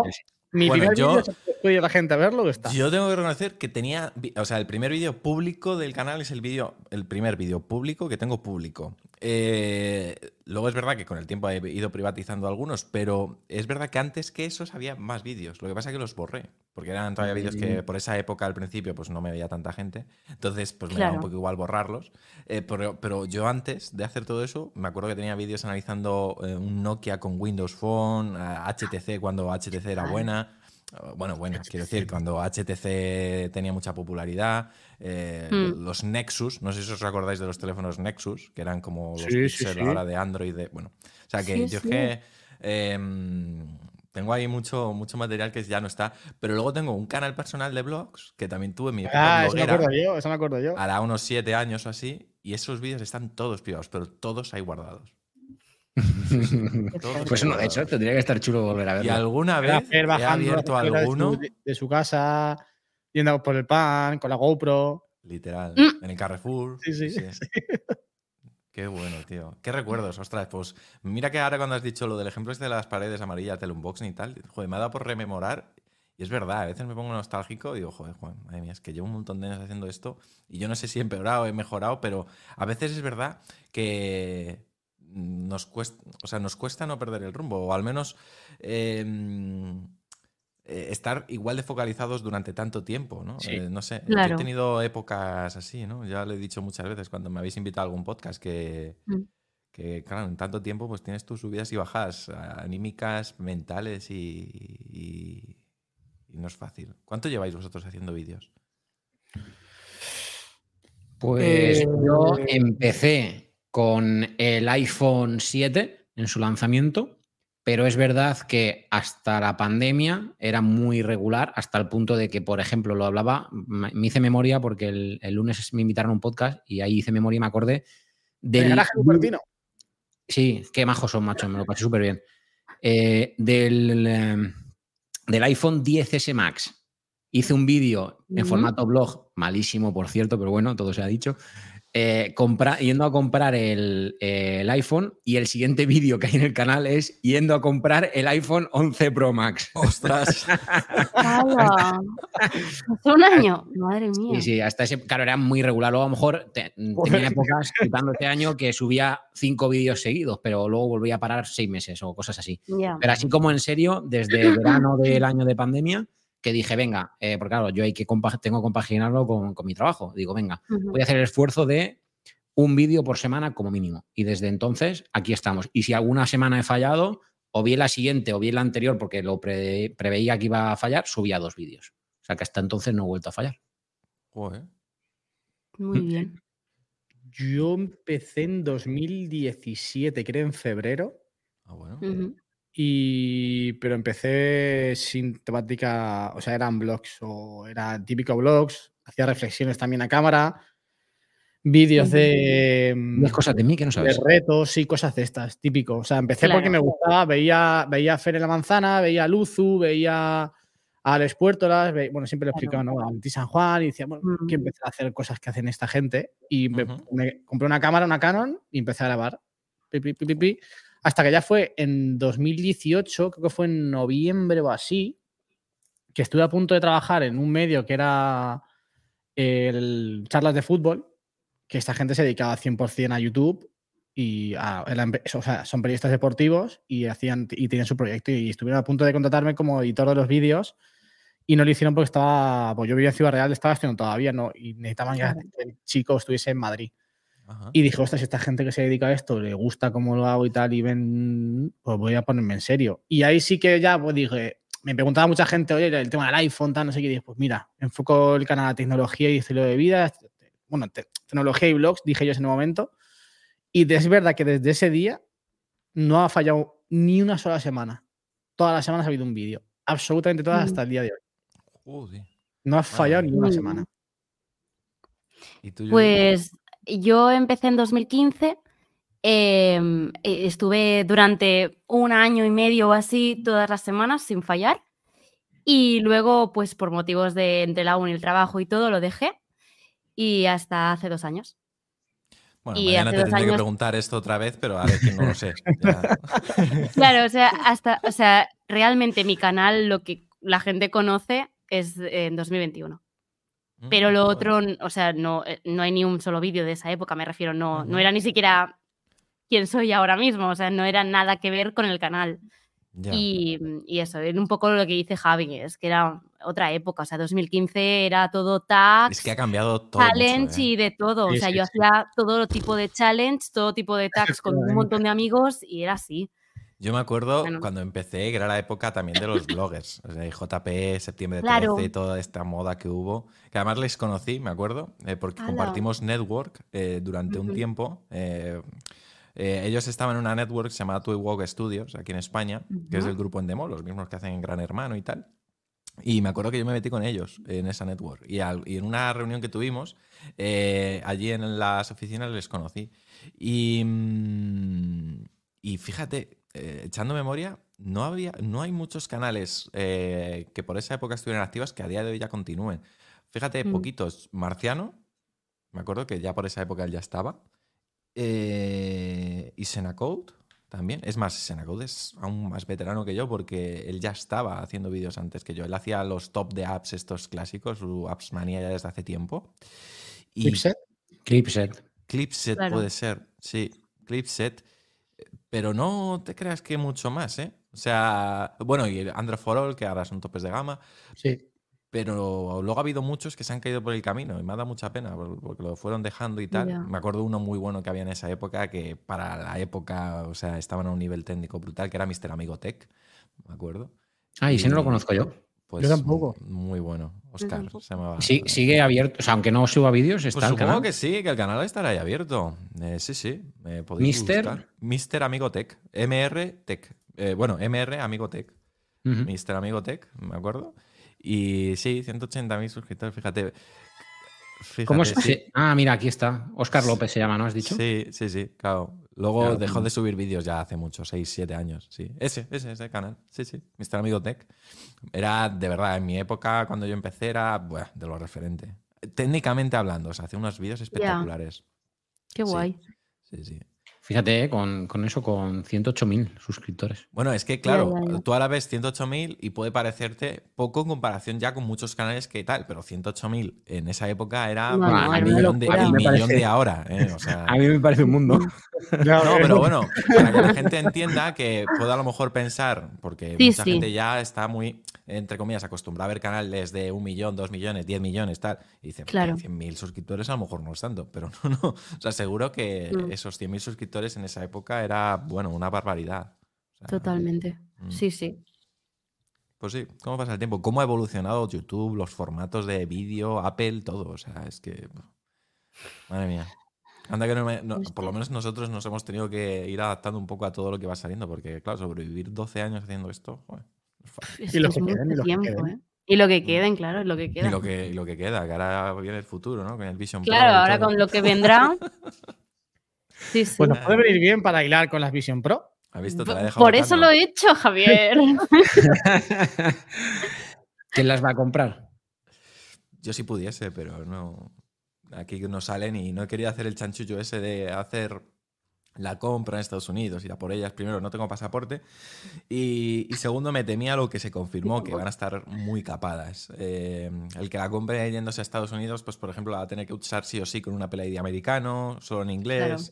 Mi primer yo, puede la gente a verlo está. Yo tengo que reconocer que tenía, o sea, el primer vídeo público del canal es el vídeo, el primer vídeo público que tengo público. Eh, luego es verdad que con el tiempo he ido privatizando algunos, pero es verdad que antes que esos había más vídeos. Lo que pasa es que los borré, porque eran todavía vídeos que por esa época al principio pues no me veía tanta gente. Entonces pues me da un poco igual borrarlos. Eh, pero, yo antes de hacer todo eso, me acuerdo que tenía vídeos analizando eh, un Nokia con Windows Phone, HTC cuando HTC era buena. Bueno, bueno, quiero decir, cuando HTC tenía mucha popularidad, eh, Mm. los Nexus, no sé si os acordáis de los teléfonos Nexus, que eran como los Sí, Pixel sí. ahora de Android. de- bueno, o sea que Sí, yo es sí. que em, tengo ahí mucho, mucho material que ya no está, pero luego tengo un canal personal de blogs que también tuve en mi Ah, eso me acuerdo yo, eso me acuerdo yo. hará unos siete años o así, y esos vídeos están todos privados, pero todos ahí guardados. Pues no, de hecho, guardados. tendría que estar chulo volver a Y verlo. alguna Era vez he bajando abierto escaleras de su- alguno, de, su casa, yendo por el pan, con la GoPro. literal, Mm. en el Carrefour. Sí, sí, Qué bueno, tío. Qué recuerdos, ostras. Pues mira que ahora cuando has dicho lo del ejemplo este de las paredes amarillas del unboxing y tal, joder, me ha dado por rememorar. Y es verdad, a veces me pongo nostálgico y digo, joder, Juan, madre mía, es que llevo un montón de años haciendo esto y yo no sé si he empeorado, he mejorado, pero a veces es verdad que nos cuesta, o sea, nos cuesta no perder el rumbo, o al menos eh, eh, estar igual de focalizados durante tanto tiempo, ¿no? Sí. Eh, no sé, yo he tenido épocas así, ¿no? Ya lo he dicho muchas veces cuando me habéis invitado a algún podcast que, Mm. que claro, en tanto tiempo pues tienes tus subidas y bajas ah, anímicas, mentales y, y- y no es fácil. ¿Cuánto lleváis vosotros haciendo vídeos? Pues Eh, yo empecé con el iPhone 7 en su lanzamiento, pero es verdad que hasta la pandemia era muy regular, hasta el punto de que, por ejemplo, lo hablaba, me hice memoria porque el, el lunes me invitaron a un podcast y ahí hice memoria y me acordé ¿El del... garaje Cupertino? Sí, qué majos son, macho, me lo pasé súper bien. Eh, del, eh, del iPhone 10S Max. Hice un vídeo en formato blog, malísimo, por cierto, pero bueno, todo se ha dicho. Eh, compra- yendo a comprar el, el iPhone y el siguiente vídeo que hay en el canal es yendo a comprar el iPhone 11 Pro Max. ¡Ostras! Hace un año. Madre mía. Sí, sí, hasta ese, claro, era muy regular. Luego a lo mejor te- tenía épocas, quitando este año, que subía cinco vídeos seguidos, pero luego volvía a parar seis meses o cosas así. Pero así como en serio, desde el verano del año de pandemia, que dije, venga, eh, porque claro, yo hay que compa- tengo que compaginarlo con, con mi trabajo. Digo, venga, voy a hacer el esfuerzo de un vídeo por semana como mínimo. Y desde entonces, aquí estamos. Y si alguna semana he fallado, o bien la siguiente o bien la anterior, porque lo pre- preveía que iba a fallar, subía dos vídeos. O sea que hasta entonces no he vuelto a fallar. Joder. Muy bien. Yo empecé en 2017, creo en febrero. Ah, bueno. Y, pero empecé sin temática, o sea, eran blogs o era típico blogs, hacía reflexiones también a cámara, vídeos de, Las cosas de mí que no de sabes. retos y cosas de estas, típico. O sea, empecé porque me gustaba, veía, veía a Fer en la manzana, veía a Luzu, veía a Alex Puertolas, ve- bueno, siempre lo explicaba, ¿no? A Valentín San Juan y decía, bueno, Mm. que empezar a hacer cosas que hacen esta gente. Y me, compré una cámara, una Canon, y empecé a grabar. Pi, hasta que ya fue en 2018, creo que fue en noviembre o así, que estuve a punto de trabajar en un medio que era el charlas de fútbol, que esta gente se dedicaba 100% a YouTube y a- o sea, son periodistas deportivos y hacían y tenían su proyecto y estuvieron a punto de contratarme como editor de los vídeos y no lo hicieron porque estaba, pues yo vivía en Ciudad Real, estaba estudiando todavía, ¿no? Y necesitaban que el chico estuviese en Madrid. Ajá. Y dije, ostras, si esta gente que se dedica a esto le gusta cómo lo hago y tal, y ven, pues voy a ponerme en serio. Y ahí sí que ya, pues dije, me preguntaba mucha gente, oye, el tema del iPhone, tal, no sé qué, y dije, pues mira, enfoco el canal a tecnología y estilo de vida, bueno, te- tecnología y blogs, dije yo en ese momento. Y es verdad que desde ese día no ha fallado ni una sola semana. Todas las semanas ha habido un vídeo. Absolutamente todas Mm. hasta el día de hoy. Joder. No ha fallado ni una semana. ¿Y tú, Judy? Pues yo empecé en 2015. em, e- estuve durante un año y medio o así todas las semanas sin fallar. Y luego, pues por motivos de entre la uni, el trabajo y todo, lo dejé. Y hasta hace dos años. Bueno, y mañana te tendré que preguntar esto otra vez, pero a ver que no lo sé. Ya. Claro, o sea, hasta, o sea, realmente mi canal, lo que la gente conoce es en 2021. Pero lo otro, o sea, no, eh, no hay ni un solo vídeo de esa época, me refiero, no, no era ni siquiera quién soy ahora mismo, o sea, no era nada que ver con el canal. Y, y eso, era un poco lo que dice Javi, es que era otra época, o sea, 2015 era todo tags, Es que ha cambiado todo. mucho, challenge ¿eh? y de todo, o sea, sí, yo sí. hacía todo tipo de challenge, todo tipo de tags con un montón de amigos y era así. Yo me acuerdo cuando empecé, que era la época también de los bloggers, o sea, JP, septiembre de Claro. 13, toda esta moda que hubo, que además les conocí, me acuerdo, eh, porque compartimos network eh, durante un Ujú. tiempo. eh, eh, ellos estaban en una network se llamaba Walk Studios, aquí en España, que es el grupo Endemo, los mismos que hacen Gran Hermano y tal. Y me acuerdo que yo me metí con ellos en esa network. Y, al- y en una reunión que tuvimos, eh, allí en las oficinas les conocí. Y, mm, y fíjate, eh, echando memoria, no, había, no hay muchos canales eh, que por esa época estuvieran activas que a día de hoy ya continúen. Fíjate, Mm. poquitos. Marciano, me acuerdo que ya por esa época él ya estaba. Eh, y Senacode también. Es más, Senacode es aún más veterano que yo porque él ya estaba haciendo vídeos antes que yo. Él hacía los top de apps estos clásicos, su Apps Manía ya desde hace tiempo. Y Clipset. Clipset. Clipset Claro. puede ser, sí, Clipset. Pero no te creas que mucho más, ¿eh? O sea, bueno, y el Android for All, que ahora son topes de gama, Sí. pero luego ha habido muchos que se han caído por el camino y me ha dado mucha pena por- porque lo fueron dejando y tal. Me acuerdo uno muy bueno que había en esa época que para la época, o sea, estaban a un nivel técnico brutal, que era Mr. Amigo Tech, me acuerdo. Ah, y si no lo Y, conozco yo. Pues, Yo tampoco. Muy bueno. Oscar tampoco. se llamaba. Sí, sigue abierto. O sea, aunque no suba vídeos, está Pues el supongo canal. que sí, que el canal estará ahí abierto. Eh, sí, sí. eh, podéis Mister- buscar. Mister Amigo Tech. MR Tech. Eh, bueno, MR Amigo Tech. Ujú. Mister Amigo Tech, me acuerdo. Y sí, 180.000 suscriptores, fíjate. Fíjate, ¿Cómo sí. se- Ah, mira, aquí está. Oscar López se llama, ¿no has dicho? Sí, sí, sí, claro. Luego Claro, dejó de subir vídeos ya hace mucho, 6, 7 años. Sí, ese, ese, ese canal. Sí, sí, Mr. Amigo Tech. Era, de verdad, en mi época, cuando yo empecé, era buah, de lo referente. Técnicamente hablando, o sea, hacía unos vídeos espectaculares. Qué Sí. guay. Sí, sí. Fíjate, eh, con, con eso, con 108.000 suscriptores. Bueno, es que claro, ya, ya. tú ahora ves 108.000 y puede parecerte poco en comparación ya con muchos canales que tal, pero 108.000 en esa época era No, no, el millón, de, el millón de ahora. ¿eh? O sea, A mí me parece un mundo. no, pero bueno, para que la gente entienda que pueda a lo mejor pensar, porque Sí, mucha sí. gente ya está muy, entre comillas, acostumbrada a ver canales de un millón, dos millones, diez millones, tal, y dice, Claro. 100.000 suscriptores a lo mejor no es tanto, pero no, no. O sea, seguro que Mm. esos 100.000 suscriptores en esa época era, bueno, una barbaridad. O sea, Totalmente. mm. Sí, sí. Pues sí, ¿cómo pasa el tiempo? ¿Cómo ha evolucionado YouTube, los formatos de vídeo, Apple, todo? O sea, es que. Madre mía. Anda que no me- no- Pues por lo menos nosotros nos hemos tenido que ir adaptando un poco a todo lo que va saliendo, porque, claro, sobrevivir 12 años haciendo esto, joder, es fácil. Es Y lo que queden, y que tiempo, queden. ¿eh? Y lo que queden, claro, es lo que queda. Y lo que, y lo que queda, que ahora viene el futuro, ¿no? Con el Vision Pro Claro, y ahora todo. con lo que vendrá. Sí, sí. Pues nos puede venir bien para hilar con las Vision Pro. ¿Has visto? Te la he dejado Por eso lo he hecho, Javier. ¿Quién las va a comprar? Yo sí pudiese, pero no. Aquí no salen y no he querido hacer el chanchullo ese de hacer la compra en Estados Unidos, ir a por ellas. Primero, no tengo pasaporte. Y, y segundo, me temía lo que se confirmó, que van a estar muy capadas. Eh, el que la compre yéndose a Estados Unidos, pues por ejemplo, la va a tener que usar sí o sí con una Apple ID americano, solo en inglés. Claro.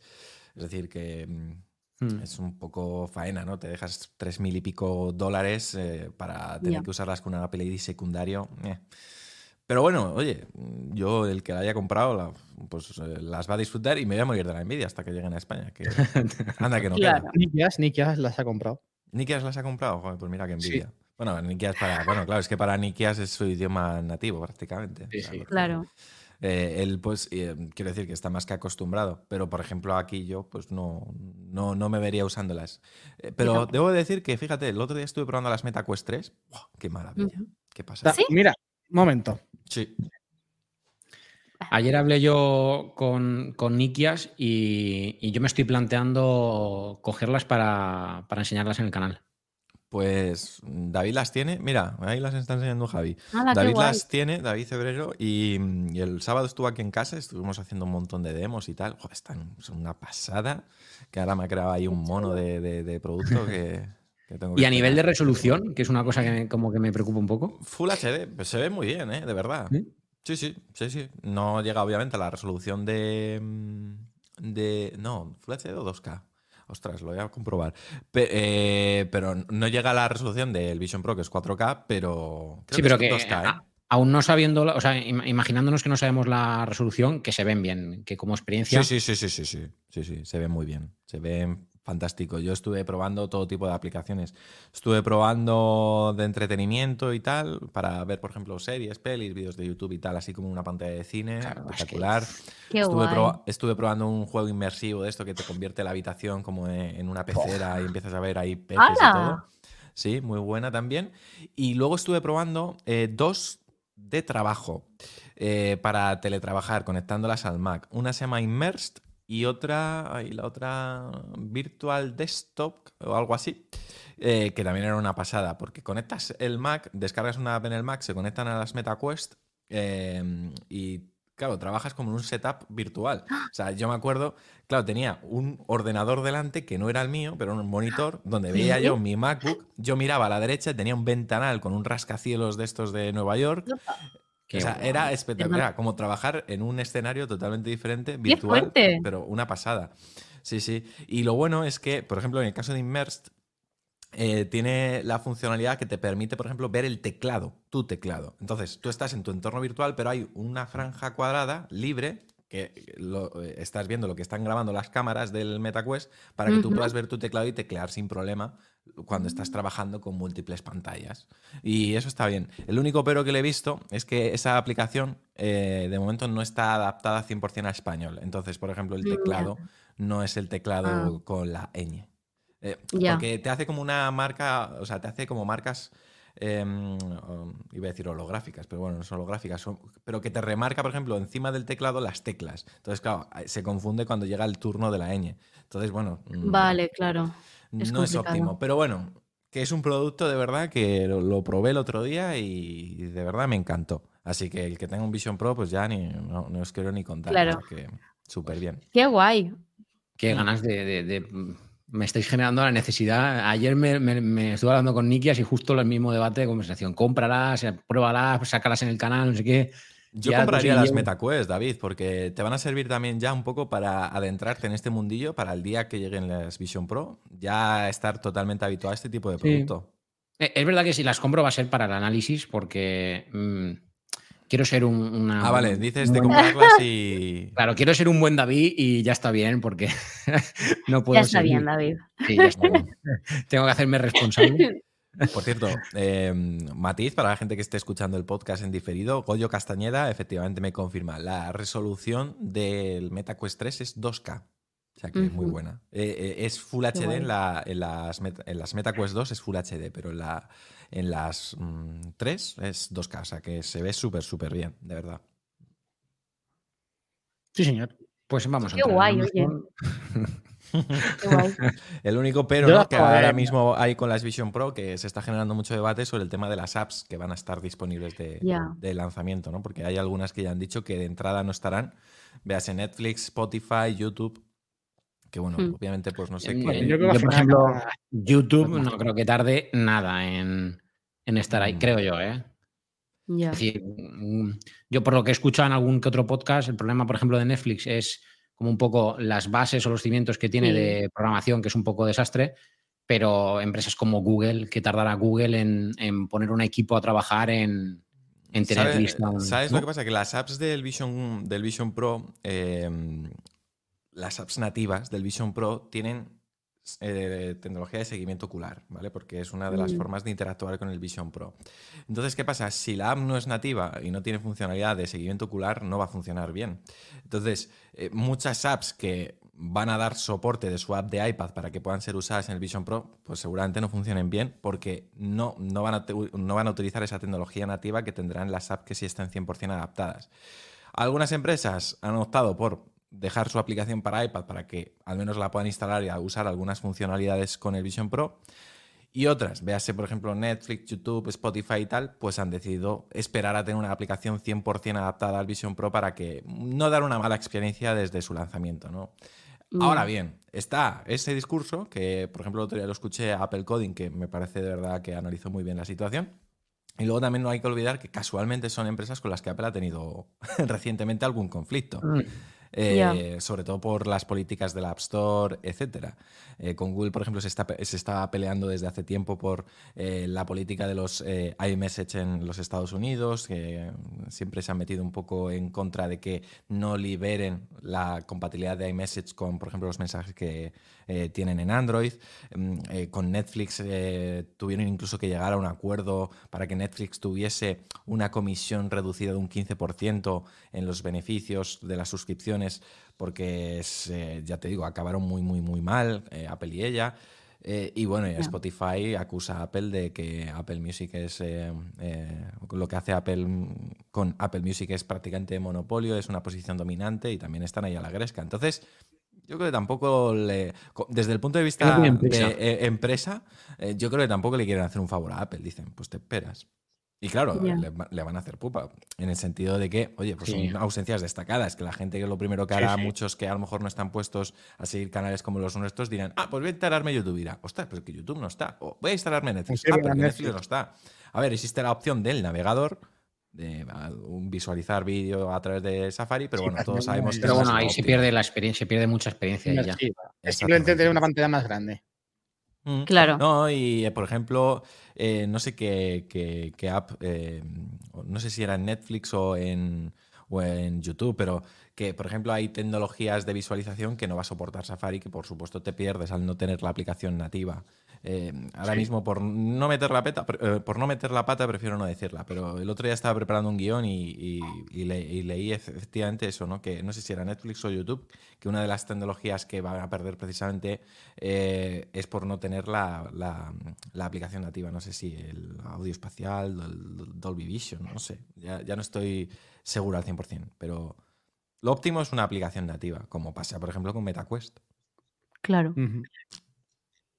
Es decir, que mm, Hmm. es un poco faena, ¿no? Te dejas tres mil y pico dólares eh, para tener que usarlas con una Apple ID secundario. eh. Pero bueno, oye, yo el que la haya comprado, la- pues eh, las va a disfrutar y me voy a morir de la envidia hasta que lleguen a España. Que, anda que no Claro. queda. Nikias, Nikias las ha comprado. ¿Nikias las ha comprado? Joder, pues mira qué Sí. envidia. Bueno, Nikias para. Bueno, claro, es que para Nikias es su idioma nativo prácticamente. Sí, sí. Claro. eh, él, pues, eh, quiero decir que está más que acostumbrado, pero por ejemplo aquí yo, pues no, no, no me vería usándolas. Eh, pero debo decir que, fíjate, el otro día estuve probando las Meta Quest 3. ¡Buah! ¡Qué maravilla! ¿Qué pasa? Ta- Mira, momento. Sí. Ayer hablé yo con, con Nikias y, y yo me estoy planteando cogerlas para, para enseñarlas en el canal. Pues David las tiene. Mira, ahí las está enseñando Javi. David las tiene, David Febrero, y, y el sábado estuvo aquí en casa, estuvimos haciendo un montón de demos y tal. Joder, están, son una pasada. Que ahora me ha creado ahí un mono de, de- de producto que Y a nivel de resolución, que es una cosa que me- como que me preocupa un poco. Full HD, pues se ve muy bien, ¿eh? De verdad. ¿Sí? Sí, sí, sí, sí. No llega obviamente a la resolución de. mm, de no, Full HD o 2K. Ostras, lo voy a comprobar. Pe- eh, pero no llega a la resolución del Vision Pro, que es 4K, pero. creo sí, pero es que 2K, ¿eh? a- aún no sabiendo, la- o sea, im- imaginándonos que no sabemos la resolución, que se ven bien, que como experiencia. Sí, sí, sí, sí, sí, sí, sí, sí, se ven muy bien, se ven fantástico. Yo estuve probando todo tipo de aplicaciones. Estuve probando de entretenimiento y tal, para ver, por ejemplo, series, pelis, vídeos de YouTube y tal, así como una pantalla de cine espectacular. estuve, probando un juego inmersivo de esto que te convierte la habitación como en una pecera y empiezas a ver ahí peces y todo. Sí, muy buena también. Y luego estuve probando eh, dos de trabajo eh, para teletrabajar, conectándolas al Mac. Una se llama Immersed y otra, y la otra Virtual Desktop o algo así, eh, que también era una pasada, porque conectas el Mac, descargas una app en el Mac, se conectan a las MetaQuest eh, y claro, trabajas como en un setup virtual. O sea, yo me acuerdo, claro, tenía un ordenador delante que no era el mío, pero un monitor donde veía yo mi MacBook. Yo miraba a la derecha, tenía un ventanal con un rascacielos de estos de Nueva York o sea, era espectacular, como trabajar en un escenario totalmente diferente, virtual, pero una pasada. Sí, sí. Y lo bueno es que, por ejemplo, en el caso de Immersed, eh, tiene la funcionalidad que te permite, por ejemplo, ver el teclado, tu teclado. Entonces, tú estás en tu entorno virtual, pero hay una franja cuadrada libre que eh, estás viendo lo que están grabando las cámaras del MetaQuest para que tú puedas ver tu teclado y teclear sin problema cuando estás trabajando con múltiples pantallas. Y eso está bien. El único pero que le he visto es que esa aplicación eh, de momento no está adaptada 100% a español. Entonces, por ejemplo, el teclado no es el teclado ah. con la ñ. Eh, porque te hace como una marca, o sea, te hace como marcas Em, iba a decir holográficas, pero bueno, no son holográficas, pero que te remarca, por ejemplo, encima del teclado las teclas. Entonces, claro, se confunde cuando llega el turno de la ñ. Entonces, bueno. Mm, vale, claro. no es óptimo, pero bueno, que es un producto de verdad que lo, probé el otro día y de verdad me encantó. Así que el que tenga un Vision Pro, pues ya ni, no, os quiero ni contar. Claro. Súper bien. Qué guay. Qué ganas de me estáis generando la necesidad. Ayer me, me, estuve hablando con Nikias y justo el mismo debate de conversación. Cómpralas, pruébalas, sácalas en el canal, no sé qué. Yo compraría las MetaQuest, David, porque te van a servir también ya un poco para adentrarte en este mundillo para el día que lleguen las Vision Pro, ya estar totalmente habituado a este tipo de producto. Eh, es verdad que si las compro va a ser para el análisis, porque mm, quiero ser un, una. Ah, vale, dices de comprarlas y. Claro, quiero ser un buen David y ya está bien, porque no puedo. Ya está bien, David. Sí, ya está bien. Tengo que hacerme responsable. Por cierto, eh, matiz para la gente que esté escuchando el podcast en diferido, Goyo Castañeda efectivamente me confirma, la resolución del MetaQuest 3 es 2K. O sea que es muy buena. Eh, eh, es Full HD en, la, en, las, en las MetaQuest 2 es Full HD, pero en la, en las mm, tres es 2K, o sea que se ve súper, súper bien, de verdad. Sí, señor. Pues vamos Qué guay, oye. Qué guay. El único pero que ahora mismo hay con las Vision Pro, que se está generando mucho debate sobre el tema de las apps que van a estar disponibles de, lanzamiento, ¿no? Porque hay algunas que ya han dicho que de entrada no estarán. Veas en Netflix, Spotify, YouTube. Que bueno, hmm. obviamente, pues no sé qué. Yo, por ejemplo, YouTube no creo que tarde nada en, estar ahí, mm. creo yo, ¿eh? Es decir, mm, yo por lo que he escuchado en algún que otro podcast, el problema, por ejemplo, de Netflix es como un poco las bases o los cimientos que tiene de programación, que es un poco desastre, pero empresas como Google, que tardará Google en, poner un equipo a trabajar en, tener lista. ¿Sabes lo que pasa? Que las apps del Vision, del Vision Pro eh, las apps nativas del Vision Pro tienen eh, tecnología de seguimiento ocular, ¿vale? Porque es una de las mm. formas de interactuar con el Vision Pro. Entonces, ¿qué pasa? Si la app no es nativa y no tiene funcionalidad de seguimiento ocular, no va a funcionar bien. Entonces, eh, muchas apps que van a dar soporte de su app de iPad para que puedan ser usadas en el Vision Pro, pues seguramente no funcionen bien porque no, no, van, a, no van a utilizar esa tecnología nativa que tendrán las apps que sí están 100% adaptadas. Algunas empresas han optado por dejar su aplicación para iPad para que al menos la puedan instalar y usar algunas funcionalidades con el Vision Pro. Y otras, véase por ejemplo Netflix, YouTube, Spotify y tal, pues han decidido esperar a tener una aplicación 100% adaptada al Vision Pro para que no dar una mala experiencia desde su lanzamiento, ¿no? Ahora bien, está ese discurso que, por ejemplo, el otro día lo escuché a Apple Coding, que me parece de verdad que analizó muy bien la situación. Y luego también no hay que olvidar que casualmente son empresas con las que Apple ha tenido recientemente algún conflicto. Mm. Eh, sobre todo por las políticas del App Store, etc. Eh, con Google, por ejemplo, se está, se está peleando desde hace tiempo por eh, la política de los iMessage en los Estados Unidos, que siempre se han metido un poco en contra de que no liberen la compatibilidad de iMessage con, por ejemplo, los mensajes que tienen en Android. Mm, con Netflix tuvieron incluso que llegar a un acuerdo para que Netflix tuviese una comisión reducida de un 15% en los beneficios de la suscripción porque eh, ya te digo, acabaron muy, muy, muy mal, eh, Apple y ella. Eh, y bueno, Spotify acusa a Apple de que Apple Music es lo que hace Apple con Apple Music es prácticamente monopolio, es una posición dominante y también están ahí a la gresca. Entonces, yo creo que tampoco le. Desde el punto de vista de empresa, yo creo que tampoco le quieren hacer un favor a Apple. Dicen, pues te esperas. Y claro, le, van a hacer pupa, en el sentido de que, oye, pues son ausencias destacadas, que la gente que lo primero que hará, muchos que a lo mejor no están puestos a seguir canales como los nuestros, dirán, ah, pues voy a instalarme YouTube, y dirá, ostras, pero que YouTube no está, o voy a instalarme Netflix, ah, pero Netflix no está. A ver, existe la opción del navegador, de visualizar vídeo a través de Safari, pero bueno, todos sabemos que... Pero bueno, ahí se pierde la experiencia, se pierde mucha experiencia. ya. Es simplemente tener una pantalla más grande. Mm. Claro. No, y eh, por ejemplo, eh, no sé qué, qué, app, eh, no sé si era en Netflix o en, o en YouTube, pero que, por ejemplo, hay tecnologías de visualización que no va a soportar Safari, que por supuesto te pierdes al no tener la aplicación nativa. Eh, ahora mismo, por no, meter la peta, eh, por no meter la pata, prefiero no decirla, pero el otro día estaba preparando un guion y, leí efectivamente eso, ¿no? que no sé si era Netflix o YouTube, que una de las tecnologías que van a perder precisamente eh, es por no tener la, aplicación nativa, no sé si el audio espacial, el Dolby Vision, no sé, ya, no estoy seguro al 100%, pero lo óptimo es una aplicación nativa, como pasa, por ejemplo, con MetaQuest. Claro.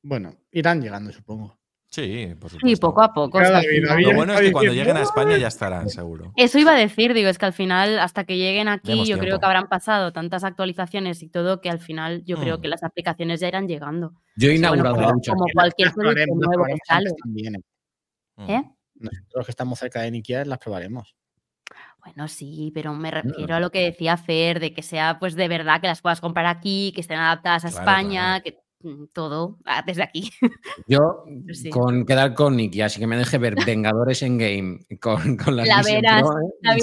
Bueno, irán llegando, supongo. Sí, por supuesto. Sí, poco a poco. Lo bueno es que cuando lleguen a España ya estarán, seguro. Eso iba a decir, digo, es que al final, hasta que lleguen aquí, yo creo que habrán pasado tantas actualizaciones y todo que al final yo creo mm. que las aplicaciones ya irán llegando. Yo he inaugurado como, cualquier producto nuevo que sale. ¿Eh? ¿Eh? Nosotros que estamos cerca de Nikia las probaremos. Bueno, sí, pero me refiero a lo que decía Fer, de que sea pues de verdad que las puedas comprar aquí, que estén adaptadas a España, que Mm, todo ah, desde aquí. Yo con quedar con Nicky, así que me deje ver Vengadores en Game con, con la verás, ¿eh?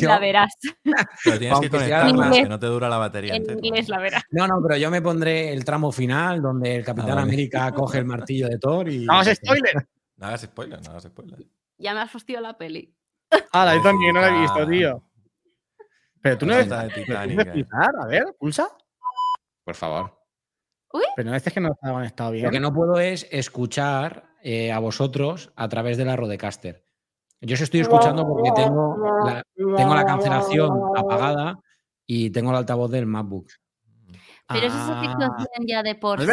la verás. Pero tienes que conectarla, que no te dura la batería. En inglés la verás. No, no, pero yo me pondré el tramo final donde el Capitán ah, América coge el martillo de Thor y. ¡No hagas spoiler! No hagas spoiler, no hagas spoiler. Ya me has fastidiado la peli. Ah, yo también no la he visto, tío. Pero tú no eres de Titanic. Eh. A ver, pulsa. Por favor. Pero no es que no está conectado bien. Lo que no puedo es escuchar eh, a vosotros a través de la Rodecaster. Yo os estoy escuchando porque tengo la, tengo la cancelación apagada y tengo el altavoz del MacBook. Pero esos efectos ah. vienen ya de por sí.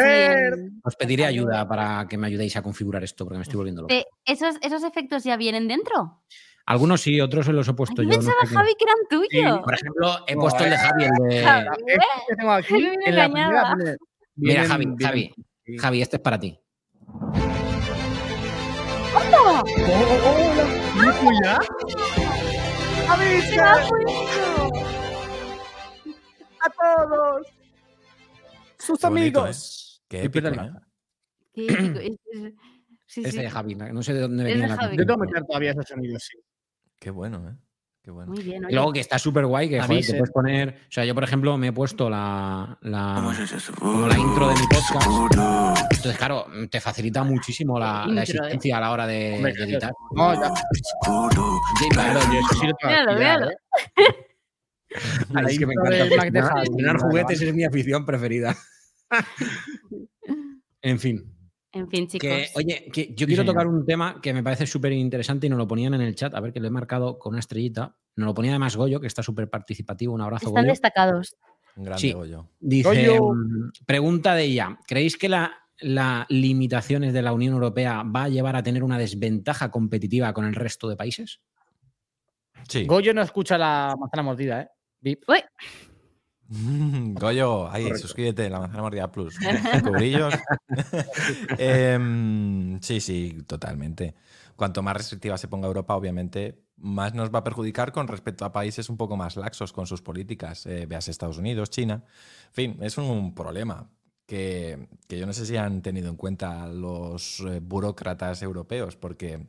Os pediré ayuda para que me ayudéis a configurar esto porque me estoy volviendo loco. ¿Esos, ¿Esos efectos ya vienen dentro? Algunos sí, otros se los he puesto yo. Pensaba, Javi, que eran tuyos. por ejemplo, he puesto el de Javi, el de. que tengo aquí en la primera, Mira, Javi, Javi, Javi, este es para ti. ¡Hola! ¡Oh, ya? ¡Javi! ¡A todos! ¡Sus amigos! Qué épico, ¿eh? Qué Sí, este de Javi, no sé de dónde venía la Yo tengo que meter todavía esos sonidos, sí. Qué bueno, ¿eh? Muy bien. Y luego que está súper guay, que joder, te puedes poner. O sea, yo, por ejemplo, me he puesto la, la, como la intro de mi podcast. Entonces, claro, te facilita muchísimo la, la existencia a la hora de, de editar. No, ya. Claro, yo eso sí lo Véalo, véalo. ¿eh? es que me encanta. Estrenar juguetes es mi afición preferida. en fin. En fin, chicos. oye, que yo quiero tocar un tema que me parece súper interesante y nos lo ponían en el chat, a ver que lo he marcado con una estrellita. Nos lo ponía además Goyo, que está súper participativo. Un abrazo, Están destacados. Un grande Goyo. Dice, mm, pregunta de ella, ¿creéis que las la limitaciones de la Unión Europea va a llevar a tener una desventaja competitiva con el resto de países? Sí. Goyo no escucha la manzana mordida, ¿eh? Uy. Goyo, ahí, suscríbete, la manzana mordida plus. Cubrillos. Em, sí, sí, totalmente. Cuanto más restrictiva se ponga Europa, obviamente, más nos va a perjudicar con respecto a países un poco más laxos con sus políticas. Eh, veas Estados Unidos, China. En fin, es un problema que, yo no sé si han tenido en cuenta los eh, burócratas europeos, porque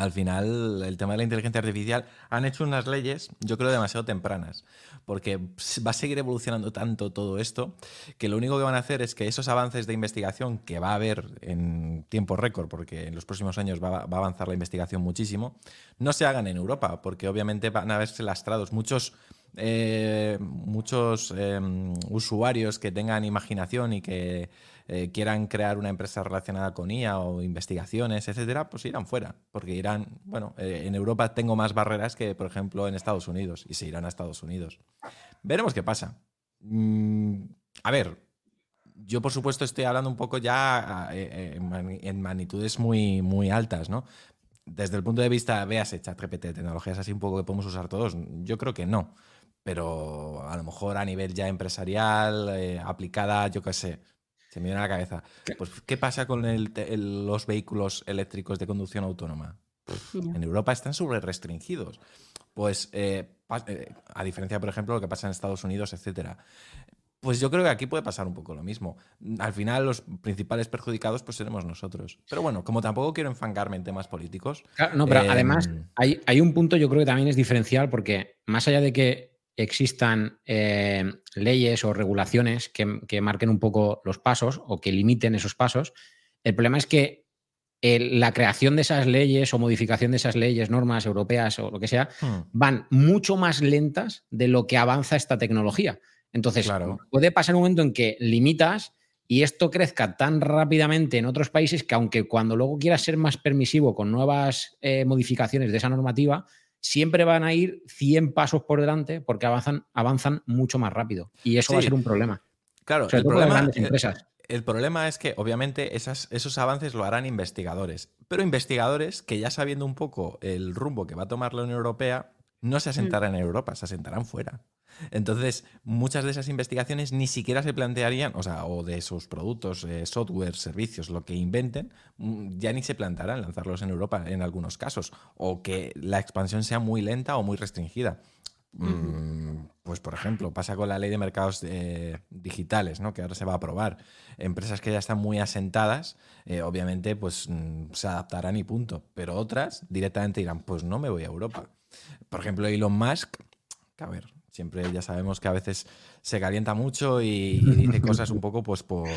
al final el tema de la inteligencia artificial han hecho unas leyes, yo creo, demasiado tempranas, porque va a seguir evolucionando tanto todo esto que lo único que van a hacer es que esos avances de investigación que va a haber en tiempo récord, porque en los próximos años va, a avanzar la investigación muchísimo, no se hagan en Europa, porque obviamente van a verse lastrados muchos eh, muchos em, usuarios que tengan imaginación y que eh, quieran crear una empresa relacionada con IA o investigaciones, etcétera, pues irán fuera. Porque irán, bueno, eh, en Europa tengo más barreras que, por ejemplo, en Estados Unidos y se irán a Estados Unidos. Veremos qué pasa. Mm, a ver, yo por supuesto estoy hablando un poco ya en magnitudes muy, muy altas, ¿no? Desde el punto de vista, veas, ChatGPT, tecnologías así un poco que podemos usar todos, yo creo que no pero a lo mejor a nivel ya empresarial, eh, aplicada, yo qué sé, se me viene a la cabeza. Pues, ¿qué pasa con los vehículos eléctricos de conducción autónoma? En Europa están sobre restringidos. Pues, eh, eh, a diferencia, por ejemplo, de lo que pasa en Estados Unidos, etcétera. Pues yo creo que aquí puede pasar un poco lo mismo. Al final, los principales perjudicados pues seremos nosotros. Pero bueno, como tampoco quiero enfangarme en temas políticos. no, pero además hay, hay, un punto yo creo que también es diferencial porque más allá de que existan eh, leyes o regulaciones que, marquen un poco los pasos o que limiten esos pasos. El problema es que la creación de esas leyes o modificación de esas leyes, normas europeas o lo que sea, hmm. van mucho más lentas de lo que avanza esta tecnología. Entonces, puede pasar un momento en que limitas y esto crezca tan rápidamente en otros países que aunque cuando luego quieras ser más permisivo con nuevas eh, modificaciones de esa normativa, siempre van a ir 100 pasos por delante porque avanzan, avanzan mucho más rápido. Y eso va a ser un problema. Claro, el problema, El, problema es que obviamente esos avances lo harán investigadores, pero investigadores que ya sabiendo un poco el rumbo que va a tomar la Unión Europea, no se mm. asentarán en Europa, se asentarán fuera. Entonces, muchas de esas investigaciones ni siquiera se plantearían, o sea, o de sus productos, eh, software, servicios, lo que inventen, mm, ya ni se plantearán lanzarlos en Europa en algunos casos, o que la expansión sea muy lenta o muy restringida. Mm, pues, por ejemplo, pasa con la ley de mercados eh, digitales, ¿no? que ahora se va a aprobar. Empresas que ya están muy asentadas, eh, obviamente, pues mm, se adaptarán y punto. Pero otras directamente dirán, pues no me voy a Europa. Por ejemplo, Elon Musk, a ver, Siempre ya sabemos que a veces se calienta mucho y, dice cosas un poco pues por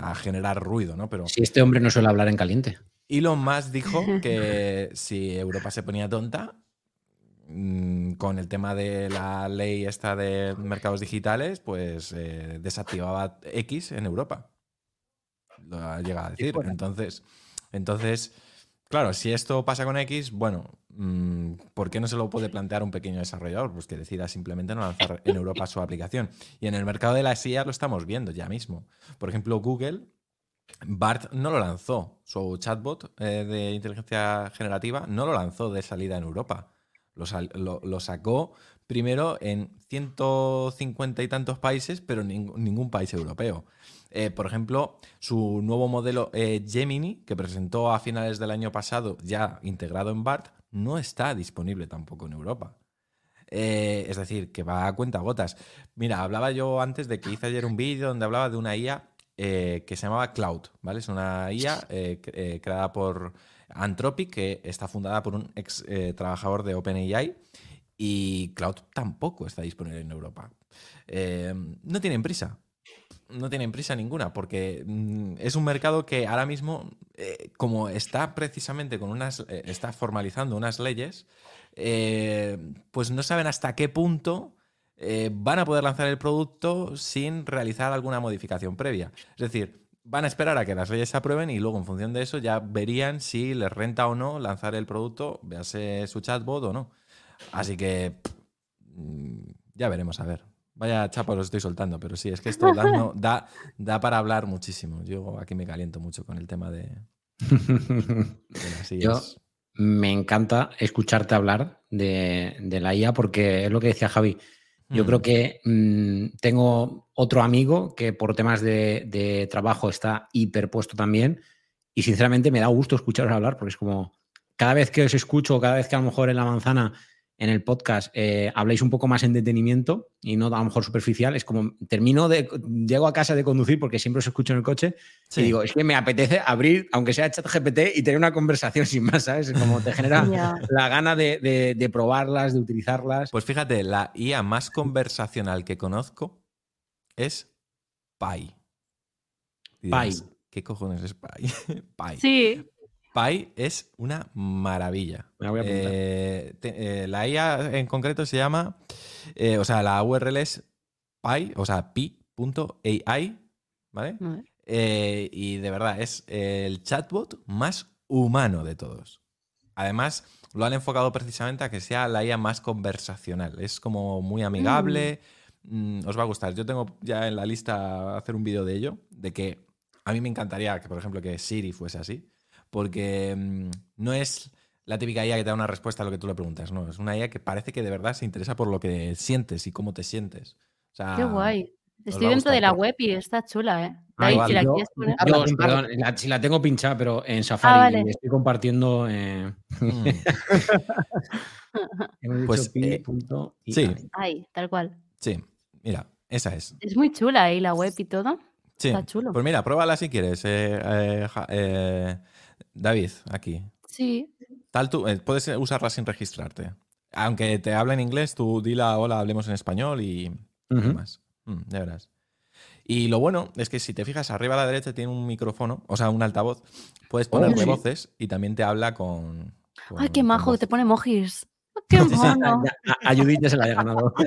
a generar ruido, ¿no? Pero si este hombre no suele hablar en caliente. Elon Musk dijo que si Europa se ponía tonta mm, con el tema de la ley esta de mercados digitales, pues eh, desactivaba X en Europa. Lo ha llegado a decir. Entonces, entonces Claro, si esto pasa con X, bueno, ¿por qué no se lo puede plantear un pequeño desarrollador? Pues que decida simplemente no lanzar en Europa su aplicación. Y en el mercado de la SIA lo estamos viendo ya mismo. Por ejemplo, Google, BART no lo lanzó. Su chatbot eh, de inteligencia generativa no lo lanzó de salida en Europa. Lo, sacó primero en 150 y tantos países, pero ningún país europeo. Eh, por ejemplo, su nuevo modelo eh, Gemini, que presentó a finales del año pasado, ya integrado en BART, no está disponible tampoco en Europa. Eh, es decir, que va a cuenta gotas. Mira, hablaba yo antes de que hice ayer un vídeo donde hablaba de una IA que se llamaba Cloud, ¿vale? Es una IA creada por Anthropic, que está fundada por un ex trabajador de OpenAI, y Cloud tampoco está disponible en Europa. no tienen prisa, no tienen prisa ninguna, porque mm, es un mercado que ahora mismo, eh, como está precisamente con unas, eh, está formalizando unas leyes, eh, pues no saben hasta qué punto van a poder lanzar el producto sin realizar alguna modificación previa. Es decir, van a esperar a que las leyes se aprueben y luego en función de eso ya verían si les renta o no lanzar el producto, véase su chatbot o no. Así que mm, ya veremos a ver. Vaya chapa los estoy soltando, pero sí, es que esto da, da, para hablar muchísimo. Yo aquí me caliento mucho con el tema de, Yo me encanta escucharte hablar de, la IA porque es lo que decía Javi. Yo creo mm. que mm, tengo otro amigo que por temas de, de, trabajo está hiperpuesto también y sinceramente me da gusto escucharos hablar porque es como, cada vez que os escucho, cada vez que a lo mejor en la manzana en el podcast eh, habléis un poco más en detenimiento y no a lo mejor superficial, es como termino de, llego a casa de conducir porque siempre os escucho en el coche y digo, es que me apetece abrir, aunque sea chat GPT, y tener una conversación sin más, ¿sabes? Como te genera la gana de, probarlas, de utilizarlas. Pues fíjate, la IA más conversacional que conozco es Pi. Pi. ¿Qué cojones es Pi? Pi. Sí. Pi es una maravilla. Eh, eh, la IA en concreto se llama, eh, o sea, la URL es pi, o sea, pi.ai, ¿vale? y de verdad es el chatbot más humano de todos. Además, lo han enfocado precisamente a que sea la IA más conversacional. Es como muy amigable. Mm. Mm, os va a gustar. Yo tengo ya en la lista hacer un vídeo de ello, de que a mí me encantaría que, por ejemplo, que Siri fuese así porque mm, no es la típica IA que te da una respuesta a lo que tú le preguntas, no, es una IA que parece que de verdad se interesa por lo que sientes y cómo te sientes. Qué guay. Estoy dentro de la web y está chula, ¿eh? si la quieres poner. perdón, si la tengo pinchada, pero en Safari ah, estoy compartiendo. Eh... pues, eh, sí. Ahí, tal cual. Sí, mira, esa es. Es muy chula ahí la web y todo. Sí. Está chulo. Pues mira, pruébala si quieres. Eh, eh David, aquí. Sí. Tal tú, eh, puedes usarla sin registrarte. Aunque te hable en inglés, tú dila hola, hablemos en español y más. Mm, ya verás. Y lo bueno es que si te fijas, arriba a la derecha tiene un micrófono, o sea, un altavoz. Puedes ponerle voces y también te habla con. ¡Ay, qué majo! Te pone emojis. ¡Qué mono! a Judith ya se la haya ganado.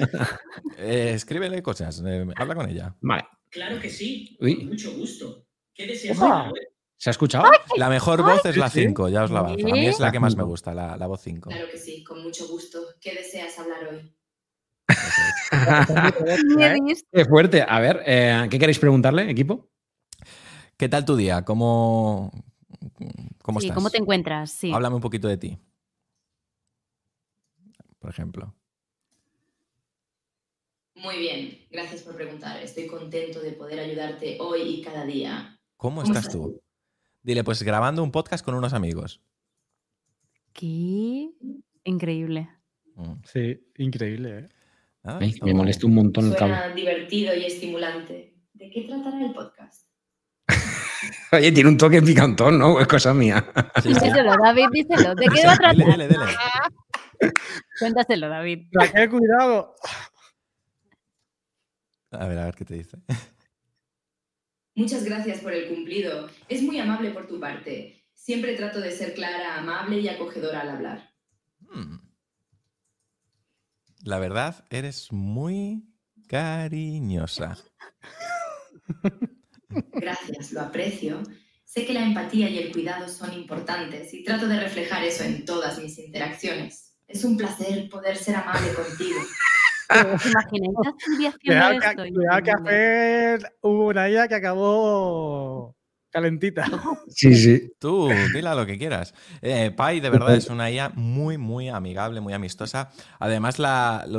Eh, escríbele cosas, eh, habla con ella. Vale. Claro que sí, con mucho gusto. ¿Qué deseas ¿Se ha escuchado? La mejor voz es la 5, ya os la avanzo. A mí es la que más me gusta, la, voz 5. Claro que sí, con mucho gusto. ¿Qué deseas hablar hoy? Qué fuerte. A ver, eh, ¿qué queréis preguntarle, equipo? ¿Qué tal tu día? ¿Cómo, cómo estás? ¿Cómo te encuentras? Sí. Háblame un poquito de ti. Por ejemplo. Muy bien, gracias por preguntar. Estoy contento de poder ayudarte hoy y cada día. ¿Cómo, estás, tú? Dile, pues grabando un podcast con unos amigos. Qué increíble. Mm. Sí, increíble. ¿eh? Ah, me, molesta un montón el cable. divertido y estimulante. ¿De qué tratará el podcast? Oye, tiene un toque picantón, ¿no? Es cosa mía. díselo, David, díselo. ¿De qué va a tratar? Dele, dele, Cuéntaselo, David. Raquel, cuidado. A ver, a ver qué te dice. Muchas gracias por el cumplido. Es muy amable por tu parte. Siempre trato de ser clara, amable y acogedora al hablar. Hmm. La verdad, eres muy cariñosa. Gracias, lo aprecio. Sé que la empatía y el cuidado son importantes y trato de reflejar eso en todas mis interacciones. Es un placer poder ser amable contigo. Cuidado que, hacer hubo una IA que acabó calentita. Sí, sí. Tú, dila lo que quieras. Eh, Pai, de verdad, es una IA muy, muy amigable, muy amistosa. Además,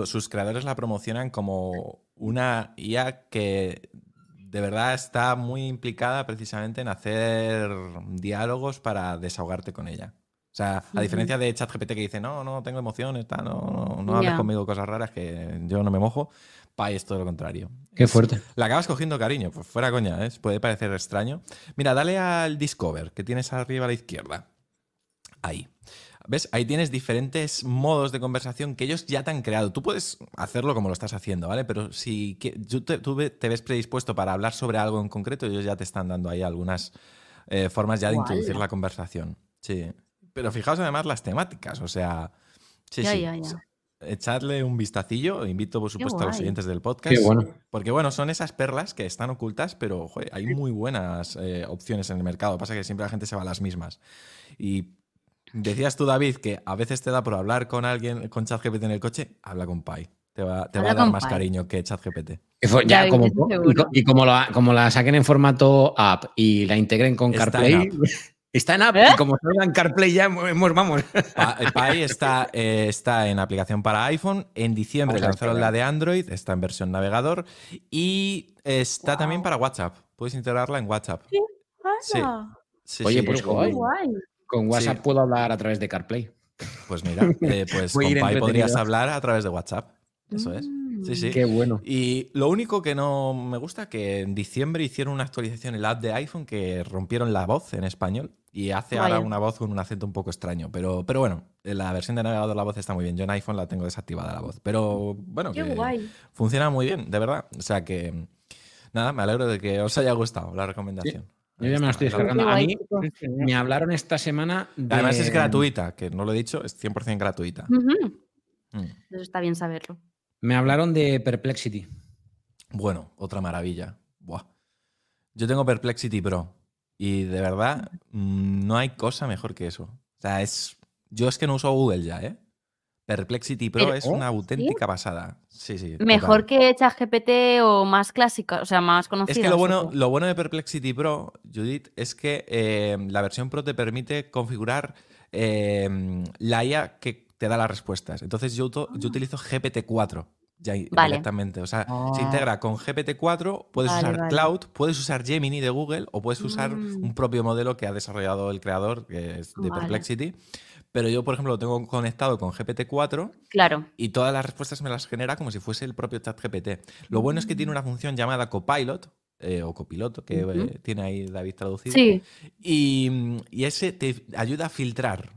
sus creadores la promocionan como una IA que de verdad está muy implicada precisamente en hacer diálogos para desahogarte con ella. O sea, a diferencia de ChatGPT que dice, no, no tengo emociones, no, no, hables conmigo cosas raras que yo no me mojo, Pai es todo lo contrario. Qué fuerte. La acabas cogiendo cariño, pues fuera coña, ¿eh? puede parecer extraño. Mira, dale al Discover que tienes arriba a la izquierda. Ahí. ¿Ves? Ahí tienes diferentes modos de conversación que ellos ya te han creado. Tú puedes hacerlo como lo estás haciendo, ¿vale? Pero si tú te, ves predispuesto para hablar sobre algo en concreto, ellos ya te están dando ahí algunas eh, formas ya de introducir la conversación. Sí. Pero fijaos además las temáticas, o sea, sí, sí. Echadle un vistacillo, invito por supuesto a los siguientes del podcast. Qué bueno. Porque bueno, son esas perlas que están ocultas, pero hay muy buenas eh, opciones en el mercado. Pasa que siempre la gente se va a las mismas. Y decías tú, David, que a veces te da por hablar con alguien, con ChatGPT en el coche, habla con Pai. Te va, te va a dar más cariño que ChatGPT. Ya, como, y, como, la, como la saquen en formato app y la integren con CarPlay. Está en app ¿Eh? como salga en CarPlay ya vamos. Pi está, eh, está en aplicación para iPhone. En diciembre lanzaron la de Android, está en versión navegador. Y está también para WhatsApp. Puedes integrarla en WhatsApp. Sí. Oye, pues guay. Con WhatsApp Sí. puedo hablar a través de CarPlay. Pues mira, eh, pues con Pi entretenido. podrías hablar a través de WhatsApp. Eso es. Sí, sí. Qué bueno. Y lo único que no me gusta que en diciembre hicieron una actualización en la app de iPhone que rompieron la voz en español y hace ahora una voz con un acento un poco extraño. Pero, pero bueno, en la versión de navegador la voz está muy bien. Yo en iPhone la tengo desactivada la voz. Pero bueno, Qué que guay. funciona muy bien, de verdad. O sea que nada, me alegro de que os haya gustado la recomendación. Yo ya me lo estoy descargando. A mí me hablaron esta semana de... Además es gratuita, que no lo he dicho, es 100% gratuita. Mm. Eso está bien saberlo. Me hablaron de Perplexity. Bueno, otra maravilla. Buah. Yo tengo Perplexity Pro y de verdad mm, no hay cosa mejor que eso. O sea, es. Yo es que no uso Google ya, ¿eh? Perplexity Pro Pero- es una auténtica pasada. Sí, sí. Mejor total. que ChatGPT o más clásica, o sea, más conocida. Es que lo bueno, lo bueno de Perplexity Pro, Judith, es que eh, la versión Pro te permite configurar eh, la IA que te da las respuestas. Entonces yo, yo utilizo GPT-4 ya Vale. directamente. O sea, Ah. se integra con GPT-4, puedes Vale, usar vale. Cloud, puedes usar Gemini de Google o puedes usar Mm. un propio modelo que ha desarrollado el creador, que es de. Perplexity. Pero yo, por ejemplo, lo tengo conectado con GPT-4 Claro. y todas las respuestas me las genera como si fuese el propio chat GPT. Lo bueno es que tiene una función llamada Copilot, eh, o copiloto, que eh, tiene ahí David traducido. Sí. Y, y ese te ayuda a filtrar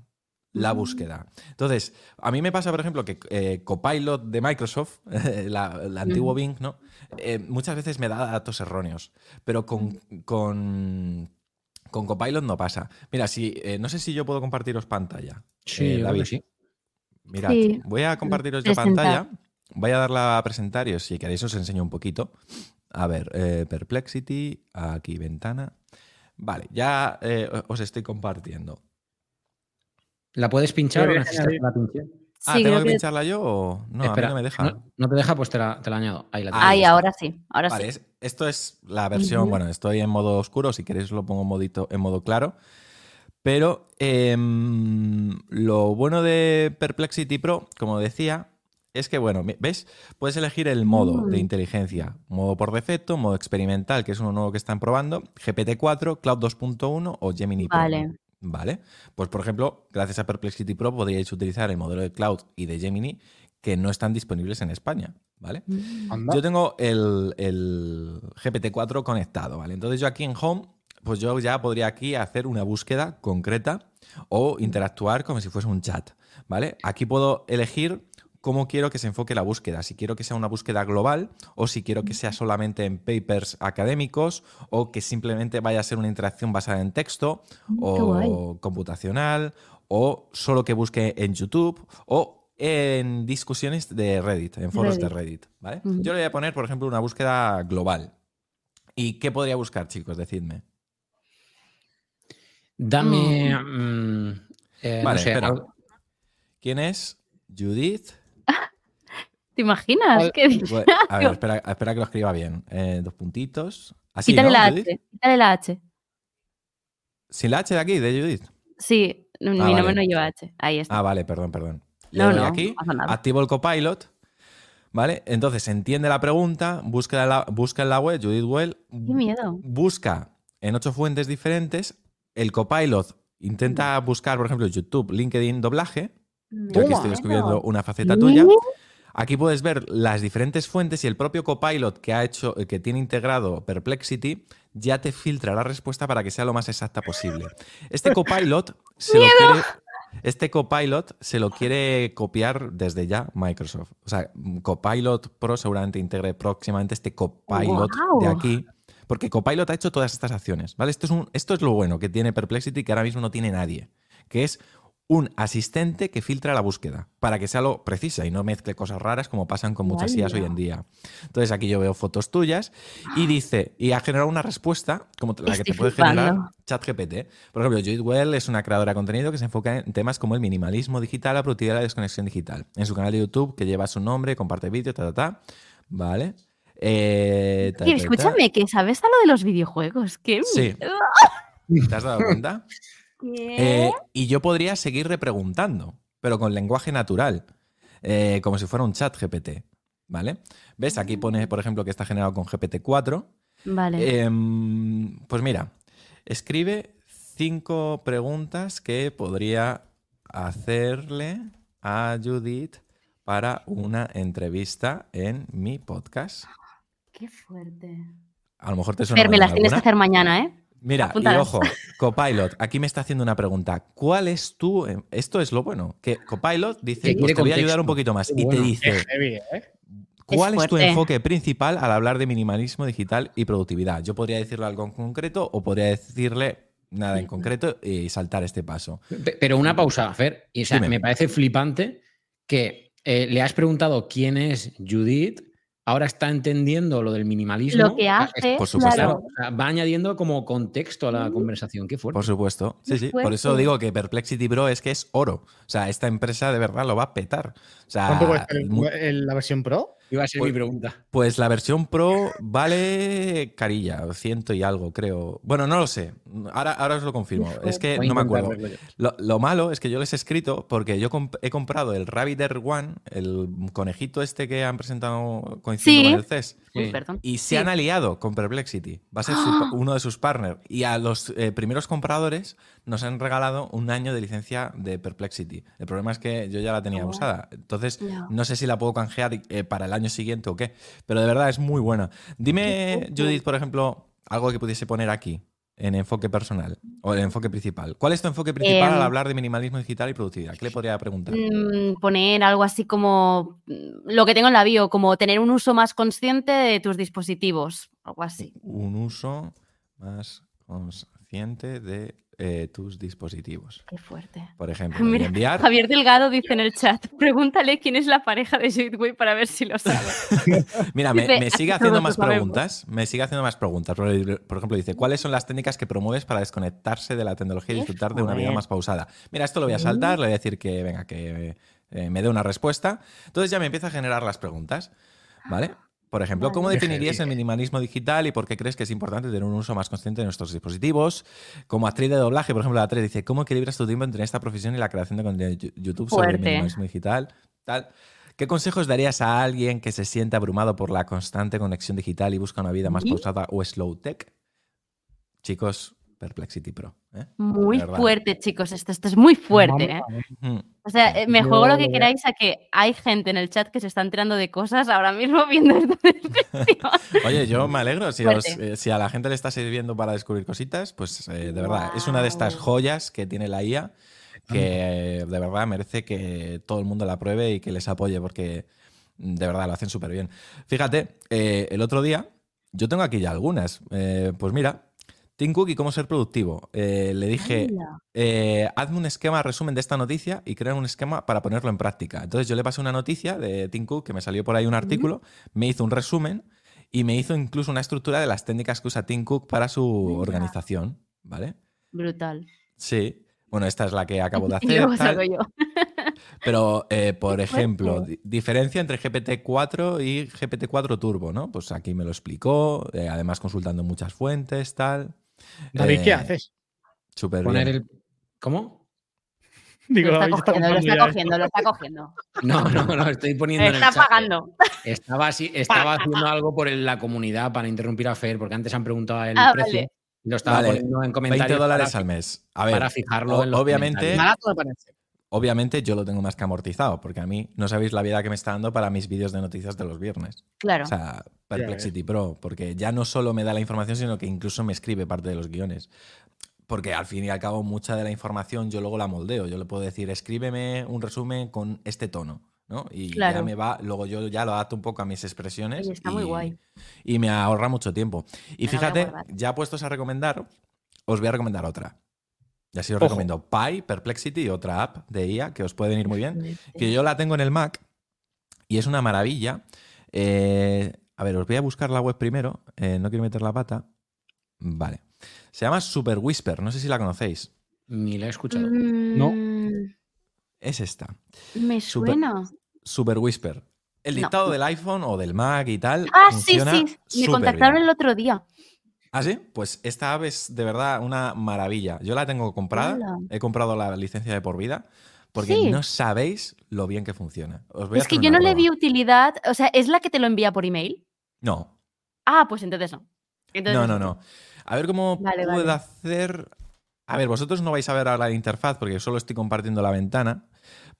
la búsqueda. Entonces, a mí me pasa, por ejemplo, que eh, Copilot de Microsoft, la, el antiguo. Bing, ¿no? Eh, muchas veces me da datos erróneos, pero con, con, con Copilot no pasa. Mira, si, eh, no sé si yo puedo compartiros pantalla. Sí, Eh, creo David. que sí. Mirad, Sí. voy a compartiros yo Presentar. pantalla. Voy a darla a presentar y si queréis os enseño un poquito. A ver, eh, Perplexity, aquí ventana. Vale, ya eh, os estoy compartiendo. ¿La puedes pinchar o necesitas que la pinche? Ah, Sí, ¿tengo que que- pincharla yo o no? Espera, a mí no me deja. No, no te deja, pues te la, te la añado. Ahí la Ahí. Ay, está. ahora sí. Ahora Vale, sí. es- esto es la versión, bueno, estoy en modo oscuro, si queréis lo pongo en, modito, en modo claro. Pero em, lo bueno de Perplexity Pro, como decía, es que, bueno, ¿ves? Puedes elegir el modo de Mm. inteligencia. Modo por defecto, modo experimental, que es uno nuevo que están probando, GPT-4, Cloud 2.1 o Gemini Pro. Vale. Pues, por ejemplo, gracias a Perplexity Pro podríais utilizar el modelo de Cloud y de Gemini que no están disponibles en España. ¿Vale? Mm. Anda. Yo tengo el, el GPT-4 conectado, ¿vale? Entonces yo aquí en Home, pues yo ya podría aquí hacer una búsqueda concreta o interactuar como si fuese un chat, ¿vale? Aquí puedo elegir cómo quiero que se enfoque la búsqueda, si quiero que sea una búsqueda global o si quiero que sea solamente en papers académicos o que simplemente vaya a ser una interacción basada en texto guay. o computacional o solo que busque en YouTube o en discusiones de Reddit, en foros de Reddit, ¿vale? Yo le voy a poner, por ejemplo, una búsqueda global. ¿Y qué podría buscar, chicos? Decidme. Dame. mm, eh, no Vale, sé, espera. ¿Quién es? Judith. ¿Te imaginas? Al- ¿Qué? Bueno, a ver, espera, espera que lo escriba bien. Eh, dos puntitos. Así, Quítale ¿no, la Judith? H. Quítale la H. Sin la H de aquí, de Judith. Sí, mi Ah, nombre vale. no lleva H. Ahí está. Ah, vale, perdón, perdón. Le no, doy no, aquí, activo el copilot, ¿vale? Entonces entiende la pregunta, busca en la, busca en la web, Judith Well, Qué miedo. busca en ocho fuentes diferentes, el copilot intenta buscar, por ejemplo, YouTube, LinkedIn, doblaje. Yo aquí estoy descubriendo una faceta tuya. Aquí puedes ver las diferentes fuentes y el propio copilot que ha hecho, que tiene integrado Perplexity, ya te filtra la respuesta para que sea lo más exacta posible. Este copilot se lo quiere. Este copilot se lo quiere copiar desde ya Microsoft. O sea, Copilot Pro seguramente integre próximamente este copilot de aquí. Porque Copilot ha hecho todas estas acciones. ¿vale? Esto, es un, esto es lo bueno que tiene Perplexity que ahora mismo no tiene nadie. Que es un asistente que filtra la búsqueda para que sea lo precisa y no mezcle cosas raras como pasan con muchas IAs hoy en día. Entonces aquí yo veo fotos tuyas y dice, y ha generado una respuesta como la que te puede flipando. generar ChatGPT. Por ejemplo, Judith Well es una creadora de contenido que se enfoca en temas como el minimalismo digital, la productividad y la desconexión digital. En su canal de YouTube, que lleva su nombre, comparte vídeos, ta, ta, ta. Vale. Eh, ta, Oye, ta, ta. escúchame, que sabes algo de los videojuegos. ¿Qué Sí. ¿Te has dado cuenta? Eh, y yo podría seguir repreguntando, pero con lenguaje natural, eh, como si fuera un chat GPT. ¿Vale? ¿Ves? Aquí pone, por ejemplo, que está generado con GPT-4. vale. Em, pues mira, escribe cinco preguntas que podría hacerle a Judith para una entrevista en mi podcast. Qué fuerte. A lo mejor te suena. Fer, me las tienes que hacer mañana, ¿eh? Mira, y ojo, Copilot, aquí me está haciendo una pregunta. ¿Cuál es tu. Esto es lo bueno, que Copilot dice, pues te voy a ayudar un poquito más. Y te dice, Es heavy, ¿eh? ¿cuál es, tu enfoque principal al hablar de minimalismo digital y productividad? Yo podría decirle algo en concreto o podría decirle nada en concreto y saltar este paso. Pe- Pero una pausa, Fer. Y, o sea, me parece flipante que eh, le has preguntado quién es Judith, ahora está entendiendo lo del minimalismo. Lo que hace, por supuesto. claro. o sea, va añadiendo como contexto a la conversación. Qué fuerte. Por supuesto. Sí, sí. Por eso digo que Perplexity Pro es que es oro. O sea, esta empresa de verdad lo va a petar. O sea, ¿Cuánto cuesta el- mu- el- la versión Pro? Iba a ser Pues- mi pregunta. Pues la versión Pro vale carilla, ciento y algo, creo. Bueno, no lo sé. Ahora, ahora os lo confirmo. Es que no me acuerdo. Lo, lo malo es que yo les he escrito porque yo comp- he comprado el Rabbit Air One, el conejito este que han presentado coincidiendo Sí. con el CES. Uy, Sí. perdón. Y se han aliado con Perplexity. Va a ser su- ¡Ah! uno de sus partners. Y a los eh, primeros compradores nos han regalado un año de licencia de Perplexity. El problema es que yo ya la tenía Oh. usada. Entonces, no sé si la puedo canjear eh, para el año siguiente o qué. Pero de verdad es muy buena. Dime. Judith, por ejemplo, algo que pudiese poner aquí en enfoque personal o el enfoque principal. ¿Cuál es tu enfoque principal Em, al hablar de minimalismo digital y productividad? ¿Qué le podría preguntar? Mm, poner algo así como mm, lo que tengo en la bio, como tener un uso más consciente de tus dispositivos, algo así. Un uso más consciente de eh, tus dispositivos. Qué fuerte. Por ejemplo, Mira, enviar. Javier Delgado dice en el chat, pregúntale quién es la pareja de Judith Way para ver si lo sabe. Mira, me, Dice, me sigue "Todos haciendo más sabemos". preguntas. Me sigue haciendo más preguntas. Por, por ejemplo, dice: ¿Cuáles son las técnicas que promueves para desconectarse de la tecnología y disfrutar de una vida más pausada? Mira, esto lo voy a saltar, le voy a decir que venga, que eh, me dé una respuesta. Entonces ya me empieza a generar las preguntas. ¿Vale? Por ejemplo, Vale. ¿cómo definirías el minimalismo digital y por qué crees que es importante tener un uso más consciente de nuestros dispositivos? Como actriz de doblaje, por ejemplo, la 3 dice, ¿cómo equilibras tu tiempo entre esta profesión y la creación de contenido de YouTube sobre el minimalismo digital? Tal. ¿Qué consejos darías a alguien que se siente abrumado por la constante conexión digital y busca una vida más ¿Y? pausada o slow tech? Chicos, Perplexity Pro. ¿eh? Muy fuerte, chicos, esto, esto es muy fuerte. ¿eh? O sea, eh, me Yo juego lo que queráis a que hay gente en el chat que se está enterando de cosas ahora mismo viendo esta descripción. Oye, yo me alegro. Si, os- Fuerte. eh, si a la gente le está sirviendo para descubrir cositas, pues eh, de verdad, es una de estas joyas que tiene la IA que eh, de verdad merece que todo el mundo la pruebe y que les apoye porque mm, de verdad lo hacen súper bien. Fíjate, eh, el otro día, yo tengo aquí ya algunas. Eh, pues mira, Tim Cook y cómo ser productivo. Eh, le dije, eh, hazme un esquema resumen de esta noticia y crea un esquema para ponerlo en práctica. Entonces yo le pasé una noticia de Tim Cook que me salió por ahí un artículo, me hizo un resumen y me hizo incluso una estructura de las técnicas que usa Tim Cook para su organización, ¿vale? Brutal. Sí. Bueno, esta es la que acabo de hacer. luego yo. Pero, eh, por ejemplo, di- diferencia entre GPT-4 y GPT-4 Turbo, ¿no? Pues aquí me lo explicó, eh, además consultando muchas fuentes, tal. David, Eh, ¿qué haces? Súper Poner bien. el. ¿Cómo? Digo, Lo está está cogiendo, lo está cogiendo, lo está cogiendo. No, no, no, estoy poniendo en el Está chat. pagando. Estaba, así, estaba haciendo algo por la comunidad para interrumpir a Fer, porque antes han preguntado el Ah, precio. vale. y Lo estaba Vale, poniendo en 20 comentarios. dólares para, al mes. A ver, para fijarlo o- en los obviamente- obviamente yo lo tengo más que amortizado, porque a mí no sabéis la vida que me está dando para mis vídeos de noticias de los viernes. Claro. O sea, Perplexity Pro, porque ya no solo me da la información, sino que incluso me escribe parte de los guiones. Porque al fin y al cabo, mucha de la información yo luego la moldeo. Yo le puedo decir, escríbeme un resumen con este tono. ¿no? Y ya me va, luego yo ya lo adapto un poco a mis expresiones. Oye, está muy guay. Y me ahorra mucho tiempo. Y Me fíjate, ya puestos a recomendar, os voy a recomendar otra. Y así os Ojo. recomiendo Pi, Perplexity, otra app de IA que os puede venir muy bien que yo la tengo en el Mac y es una maravilla. Eh, a ver, os voy a buscar la web primero. Eh, no quiero meter la pata. Vale. Se llama Super Whisper. No sé si la conocéis. Ni la he escuchado. No. Mm, Es esta. Me suena. Super Whisper. El No. dictado del iPhone o del Mac y tal. Ah, sí, sí. Me contactaron bien. el otro día. ¿Ah, sí? Pues esta app es de verdad una maravilla. Yo la tengo comprada. Hola. He comprado la licencia de por vida. Porque Sí. no sabéis lo bien que funciona. Os voy a Es que hacer yo no le vi utilidad. O sea, ¿es la que te lo envía por email? A ver, vosotros no vais a ver ahora la interfaz porque solo estoy compartiendo la ventana,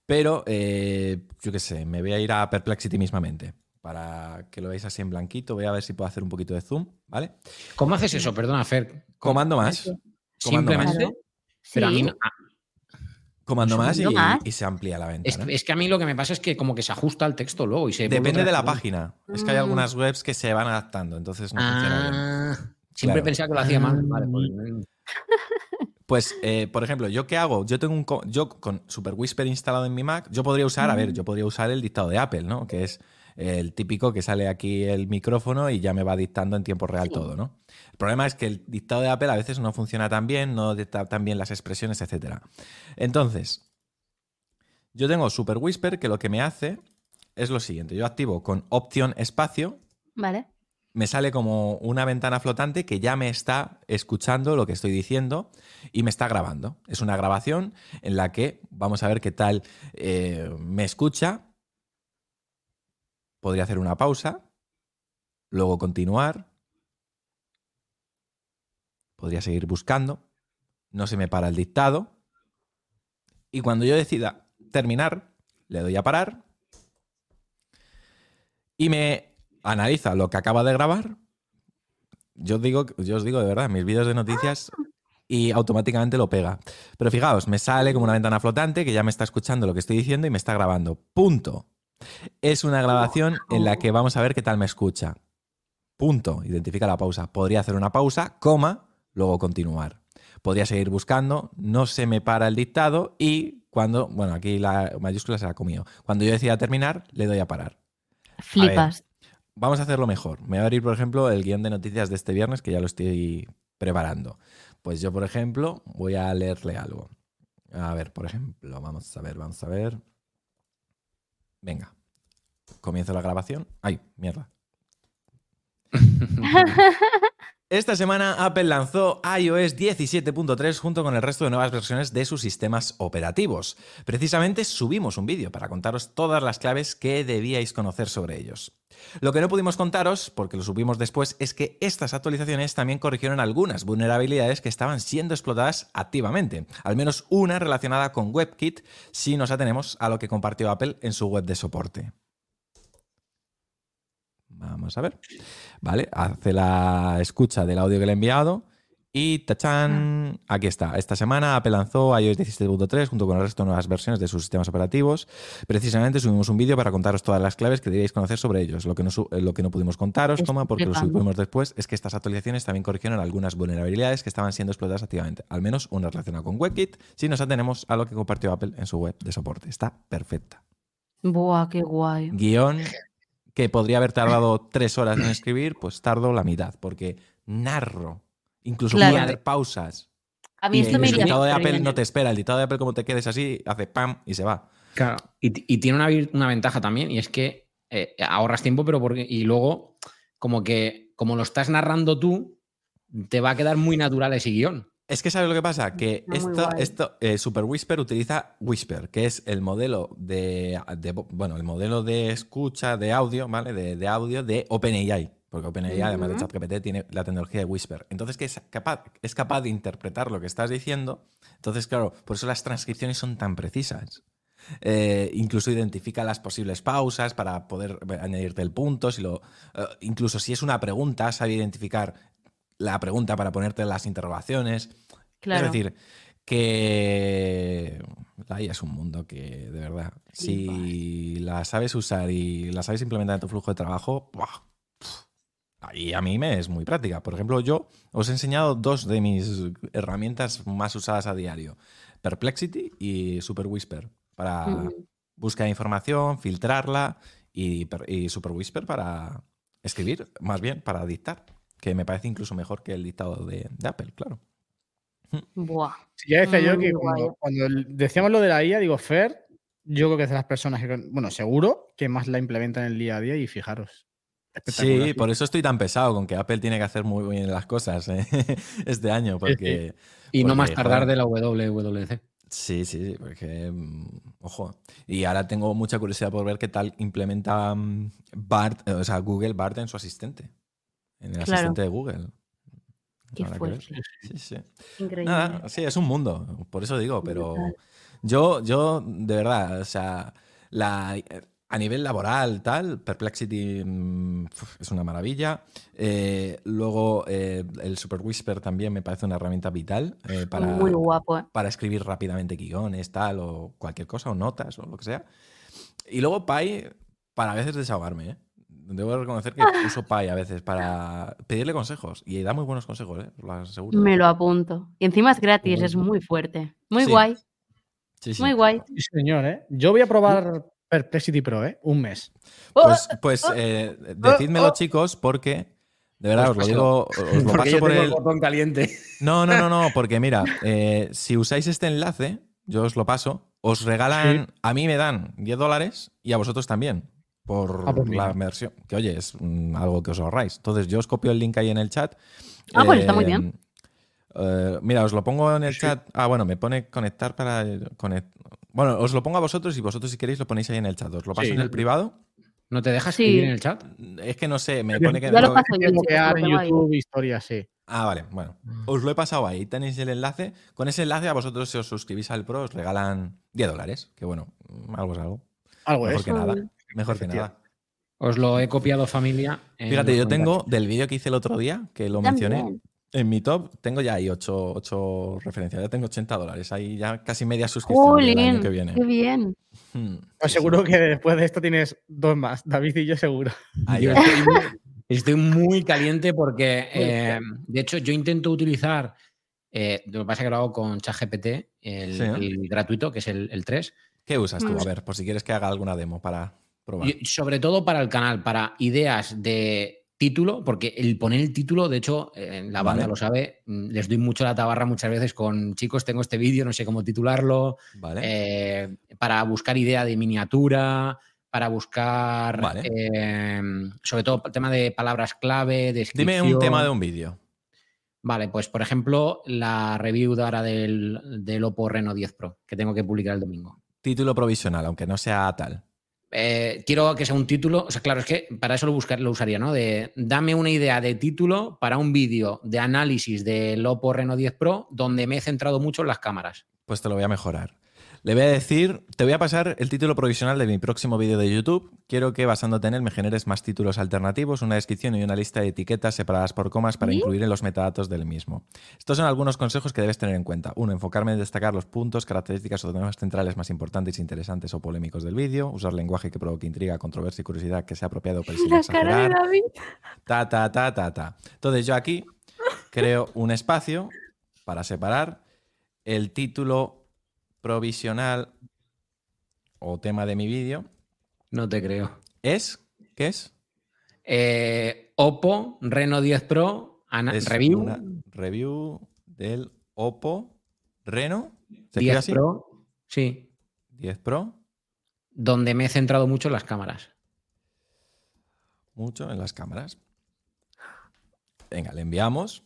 pero eh, yo qué sé, me voy a ir a Perplexity mismamente para que lo veáis así en blanquito. Voy a ver si puedo hacer un poquito de zoom, ¿vale? ¿Cómo haces eso? Perdona, Fer. Comando más. Comando Simplemente. más. Pero a mí no- ah, Comando más y, y se amplía la es, ventana. es que a mí lo que me pasa es que como que se ajusta el texto luego y se Depende de la página. Es que hay Mm. algunas webs que se van adaptando, entonces no funciona bien. Ah, siempre Claro. pensaba que lo hacía mal. Vale, pues, Pues, eh, por ejemplo, ¿yo qué hago? Yo tengo un yo con Super Whisper instalado en mi Mac, yo podría usar, a ver, yo podría usar el dictado de Apple, ¿no? Que es el típico que sale aquí el micrófono y ya me va dictando en tiempo real todo, ¿no? El problema es que el dictado de Apple a veces no funciona tan bien, no dicta tan bien las expresiones, etc. Entonces, yo tengo Super Whisper que lo que me hace es lo siguiente. Yo activo con opción espacio Vale. me sale como una ventana flotante que ya me está escuchando lo que estoy diciendo y me está grabando. Es una grabación en la que vamos a ver qué tal eh, me escucha. Podría hacer una pausa, luego continuar. Podría seguir buscando. No se me para el dictado. Y cuando yo decida terminar, le doy a parar y me analiza lo que acaba de grabar. Yo os digo, yo os digo de verdad, mis vídeos de noticias y automáticamente lo pega. Pero fijaos, me sale como una ventana flotante que ya me está escuchando lo que estoy diciendo y me está grabando. Punto. Es una grabación en la que vamos a ver qué tal me escucha. Punto. Identifica la pausa. Podría hacer una pausa, coma, luego continuar. Podría seguir buscando, no se me para el dictado y cuando, bueno, aquí la mayúscula se la ha comido. Cuando yo decida terminar, le doy a parar. Flipas. Vamos a hacerlo mejor. Me voy a abrir, por ejemplo, el guion de noticias de este viernes, que ya lo estoy preparando. Pues yo, por ejemplo, voy a leerle algo. A ver, por ejemplo, vamos a ver, vamos a ver. Venga. Comienzo la grabación. Ay, mierda. Esta semana Apple lanzó iOS 17.3 junto con el resto de nuevas versiones de sus sistemas operativos. Precisamente subimos un vídeo para contaros todas las claves que debíais conocer sobre ellos. Lo que no pudimos contaros, porque lo subimos después, es que estas actualizaciones también corrigieron algunas vulnerabilidades que estaban siendo explotadas activamente, al menos una relacionada con WebKit si nos atenemos a lo que compartió Apple en su web de soporte. Vamos a ver. Vale, hace la escucha del audio que le he enviado. Y tachán, aquí está. Esta semana Apple lanzó iOS 17.3 junto con el resto de nuevas versiones de sus sistemas operativos. Precisamente subimos un vídeo para contaros todas las claves que debíais conocer sobre ellos. Lo que no, eh, lo que no pudimos contaros, toma, porque lo subimos después, es que estas actualizaciones también corrigieron algunas vulnerabilidades que estaban siendo explotadas activamente. Al menos una relacionada con WebKit, si nos atenemos a lo que compartió Apple en su web de soporte. Está perfecta Buah, qué guay. guion que podría haber tardado tres horas en escribir, pues tardo la mitad, porque narro. Incluso Claro. puedo hacer pausas. A mí Y esto el me dictado de Apple no te espera. El dictado de Apple, como te quedes así, hace pam y se va. Claro. Y, y tiene una, una ventaja también, y es que eh, ahorras tiempo, pero porque. Y luego, como que, como lo estás narrando tú, te va a quedar muy natural ese guion. Es que ¿sabes lo que pasa? Que esto, esto eh, Super Whisper utiliza Whisper, que es el modelo de, de- bueno, el modelo de escucha de audio, ¿vale? De, de audio de OpenAI. Porque OpenAI, además de. ChatGPT, tiene la tecnología de Whisper. Entonces, que es capaz, es capaz de interpretar lo que estás diciendo. Entonces, claro, por eso las transcripciones son tan precisas. Eh, incluso identifica las posibles pausas para poder añadirte el punto. Si lo, eh, incluso si es una pregunta, sabe identificar la pregunta para ponerte las interrogaciones. Claro. Es decir, que la IA es un mundo que, de verdad, si la sabes usar y la sabes implementar en tu flujo de trabajo, ¡buah! Ahí a mí me es muy práctica. Por ejemplo, yo os he enseñado dos de mis herramientas más usadas a diario. Perplexity y Super Whisper para Mm. buscar información, filtrarla y, per- y Super Whisper para escribir, más bien para dictar, que me parece incluso mejor que el dictado de, de Apple, claro. Buah. Sí, ya decía yo que cuando, decíamos lo de la IA, digo, Fer, yo creo que es de las personas que, bueno, seguro que más la implementan en el día a día y fijaros. espectacular. Sí, por eso estoy tan pesado con que Apple tiene que hacer muy bien las cosas ¿eh? este año, porque... Y no más tardar joder. de la WWDC. Sí, sí, sí, porque, mm, ojo, y ahora tengo mucha curiosidad por ver qué tal implementa mm, Bart, o sea, Google Bart en su asistente, en el Claro. asistente de Google. Qué fuerte. Sí, sí. Increíble. Nada, sí, es un mundo, por eso digo, pero yo, yo, de verdad, o sea, la, a nivel laboral, tal, Perplexity mm, es una maravilla. Eh, luego, eh, el Super Whisper también me parece una herramienta vital eh, para, Muy guapo, para escribir rápidamente guiones, tal, o cualquier cosa, o notas, o lo que sea. Y luego Pi, para a veces desahogarme, ¿eh? Debo reconocer que uso Pi a veces para pedirle consejos. Y da muy buenos consejos, ¿eh? Os lo aseguro. Me lo apunto. Y encima es gratis, es muy fuerte. Muy Sí. guay, Sí, sí. muy guay. Sí, señor, ¿eh? Yo voy a probar Perplexity Pro, ¿eh? Un mes. Pues, pues eh, decídmelo, chicos, porque de verdad os lo digo, os lo paso yo por tengo el. el botón caliente. No, no, no, no, porque mira, eh, si usáis este enlace, yo os lo paso, os regalan, a mí me dan 10 dólares y a vosotros también. Por Ah, pues la versión. Que oye, es mm, algo que os ahorráis. Entonces, yo os copio el link ahí en el chat. Ah, pues está muy bien. eh, mira, os lo pongo en el chat. Ah, bueno, me pone conectar para. conect- Bueno, os lo pongo a vosotros y vosotros, si queréis, lo ponéis ahí en el chat. Os lo paso Sí. en el privado. ¿No te dejas Sí. escribir en el chat? Es que no sé, me pone que. Ya lo paso yo, en. YouTube, historias, sí. Ah, vale, bueno. Os lo he pasado ahí. Tenéis el enlace. Con ese enlace a vosotros, si os suscribís al Pro, os regalan 10 dólares. Que bueno, algo es algo. Algo Mejor es. que nada. Mejor que nada. Os lo he copiado familia. Fíjate, yo tengo del vídeo que hice el otro día, que lo También. mencioné, en mi top, tengo ya ahí 8, referencias. Ya tengo 80 dólares. Ahí ya casi media suscripción del año que viene. qué bien. Hmm, sí, seguro que después de esto tienes dos más. David y yo seguro. Ahí, Yo estoy, muy, estoy muy caliente porque, eh, de hecho, yo intento utilizar, eh, lo que pasa es que lo hago con ChatGPT, el, Sí, ¿no? el gratuito, que es el, el 3, ¿Qué usas tú? Mm. A ver, por si quieres que haga alguna demo para probar. y sobre todo para el canal, para ideas de título, porque el poner el título, de hecho, la banda Vale. lo sabe, mm, les doy mucho la tabarra muchas veces con, chicos, tengo este vídeo, no sé cómo titularlo, Vale. eh, para buscar idea de miniatura, para buscar, Vale. eh, sobre todo el tema de palabras clave, descripción. Dime un tema de un vídeo. Vale, pues por ejemplo, la review de ahora del, del Oppo Reno 10 Pro, que tengo que publicar el domingo. Título provisional, aunque no sea tal. Eh, quiero que sea un título, o sea, claro, es que para eso lo, buscar, lo usaría, ¿no? De dame una idea de título para un vídeo de análisis del Oppo Reno 10 Pro donde me he centrado mucho en las cámaras. Pues te lo voy a mejorar. Le voy a decir, te voy a pasar el título provisional de mi próximo vídeo de YouTube. Quiero que basándote en él me generes más títulos alternativos, una descripción y una lista de etiquetas separadas por comas para ¿Sí? incluir en los metadatos del mismo. Estos son algunos consejos que debes tener en cuenta. Uno, enfocarme en destacar los puntos, características o temas centrales más importantes, interesantes o polémicos del vídeo. Usar lenguaje que provoque intriga, controversia y curiosidad que sea apropiado pero sin La cara de exagerar. David. Ta, ta, ta, ta, ta. Entonces yo aquí creo un espacio para separar el título provisional o tema de mi vídeo. No te creo. ¿Es? ¿Qué es? Eh, Oppo Reno 10 Pro ana- Es review una review del Oppo Reno. ¿Se escribe 10 así? Pro. Sí, 10 Pro. donde me he centrado mucho en las cámaras. Mucho en las cámaras. Venga, le enviamos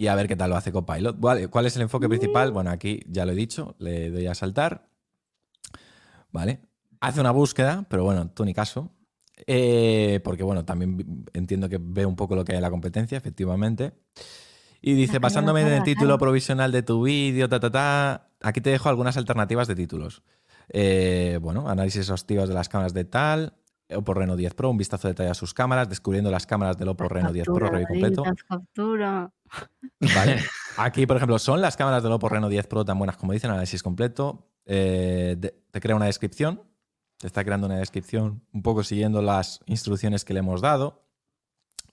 y a ver qué tal lo hace Copilot. Vale, ¿cuál es el enfoque principal? Bueno, aquí ya lo he dicho, le doy a saltar. Vale. Hace una búsqueda, pero bueno, tú ni caso. Eh, porque bueno, también entiendo que ve un poco lo que hay en la competencia, efectivamente. Y dice, basándome en el título provisional de tu vídeo, ta, ta, ta, aquí te dejo algunas alternativas de títulos. Eh, bueno, análisis exhaustivos de las cámaras de tal, Oppo Reno 10 Pro, un vistazo de detalle a sus cámaras, descubriendo las cámaras del Oppo Reno 10 Pro, review completo. captura. Vale. Aquí, por ejemplo, son las cámaras del Oppo Reno 10 Pro tan buenas como dicen, análisis completo. Eh, de- te crea una descripción. Te está creando una descripción un poco siguiendo las instrucciones que le hemos dado.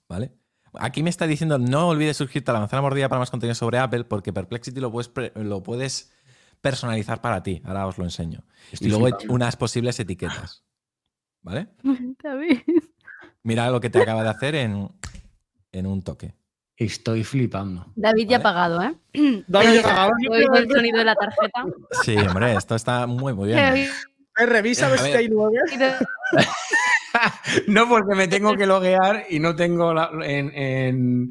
¿Vale? Aquí me está diciendo no olvides suscribirte a la manzana mordida para más contenido sobre Apple porque Perplexity lo puedes, pre- lo puedes personalizar para ti. Ahora os lo enseño. Estoy y luego flipando. unas posibles etiquetas. ¿Vale? David. Mira lo que te acaba de hacer en, en un toque. Estoy flipando. David ya ha Vale. pagado, ¿eh? David, ya- Oigo el sonido de la tarjeta. Sí, hombre, esto está muy, muy bien. Revisa a ver si hay nueve. No, porque me tengo que loguear y no tengo la- en, en-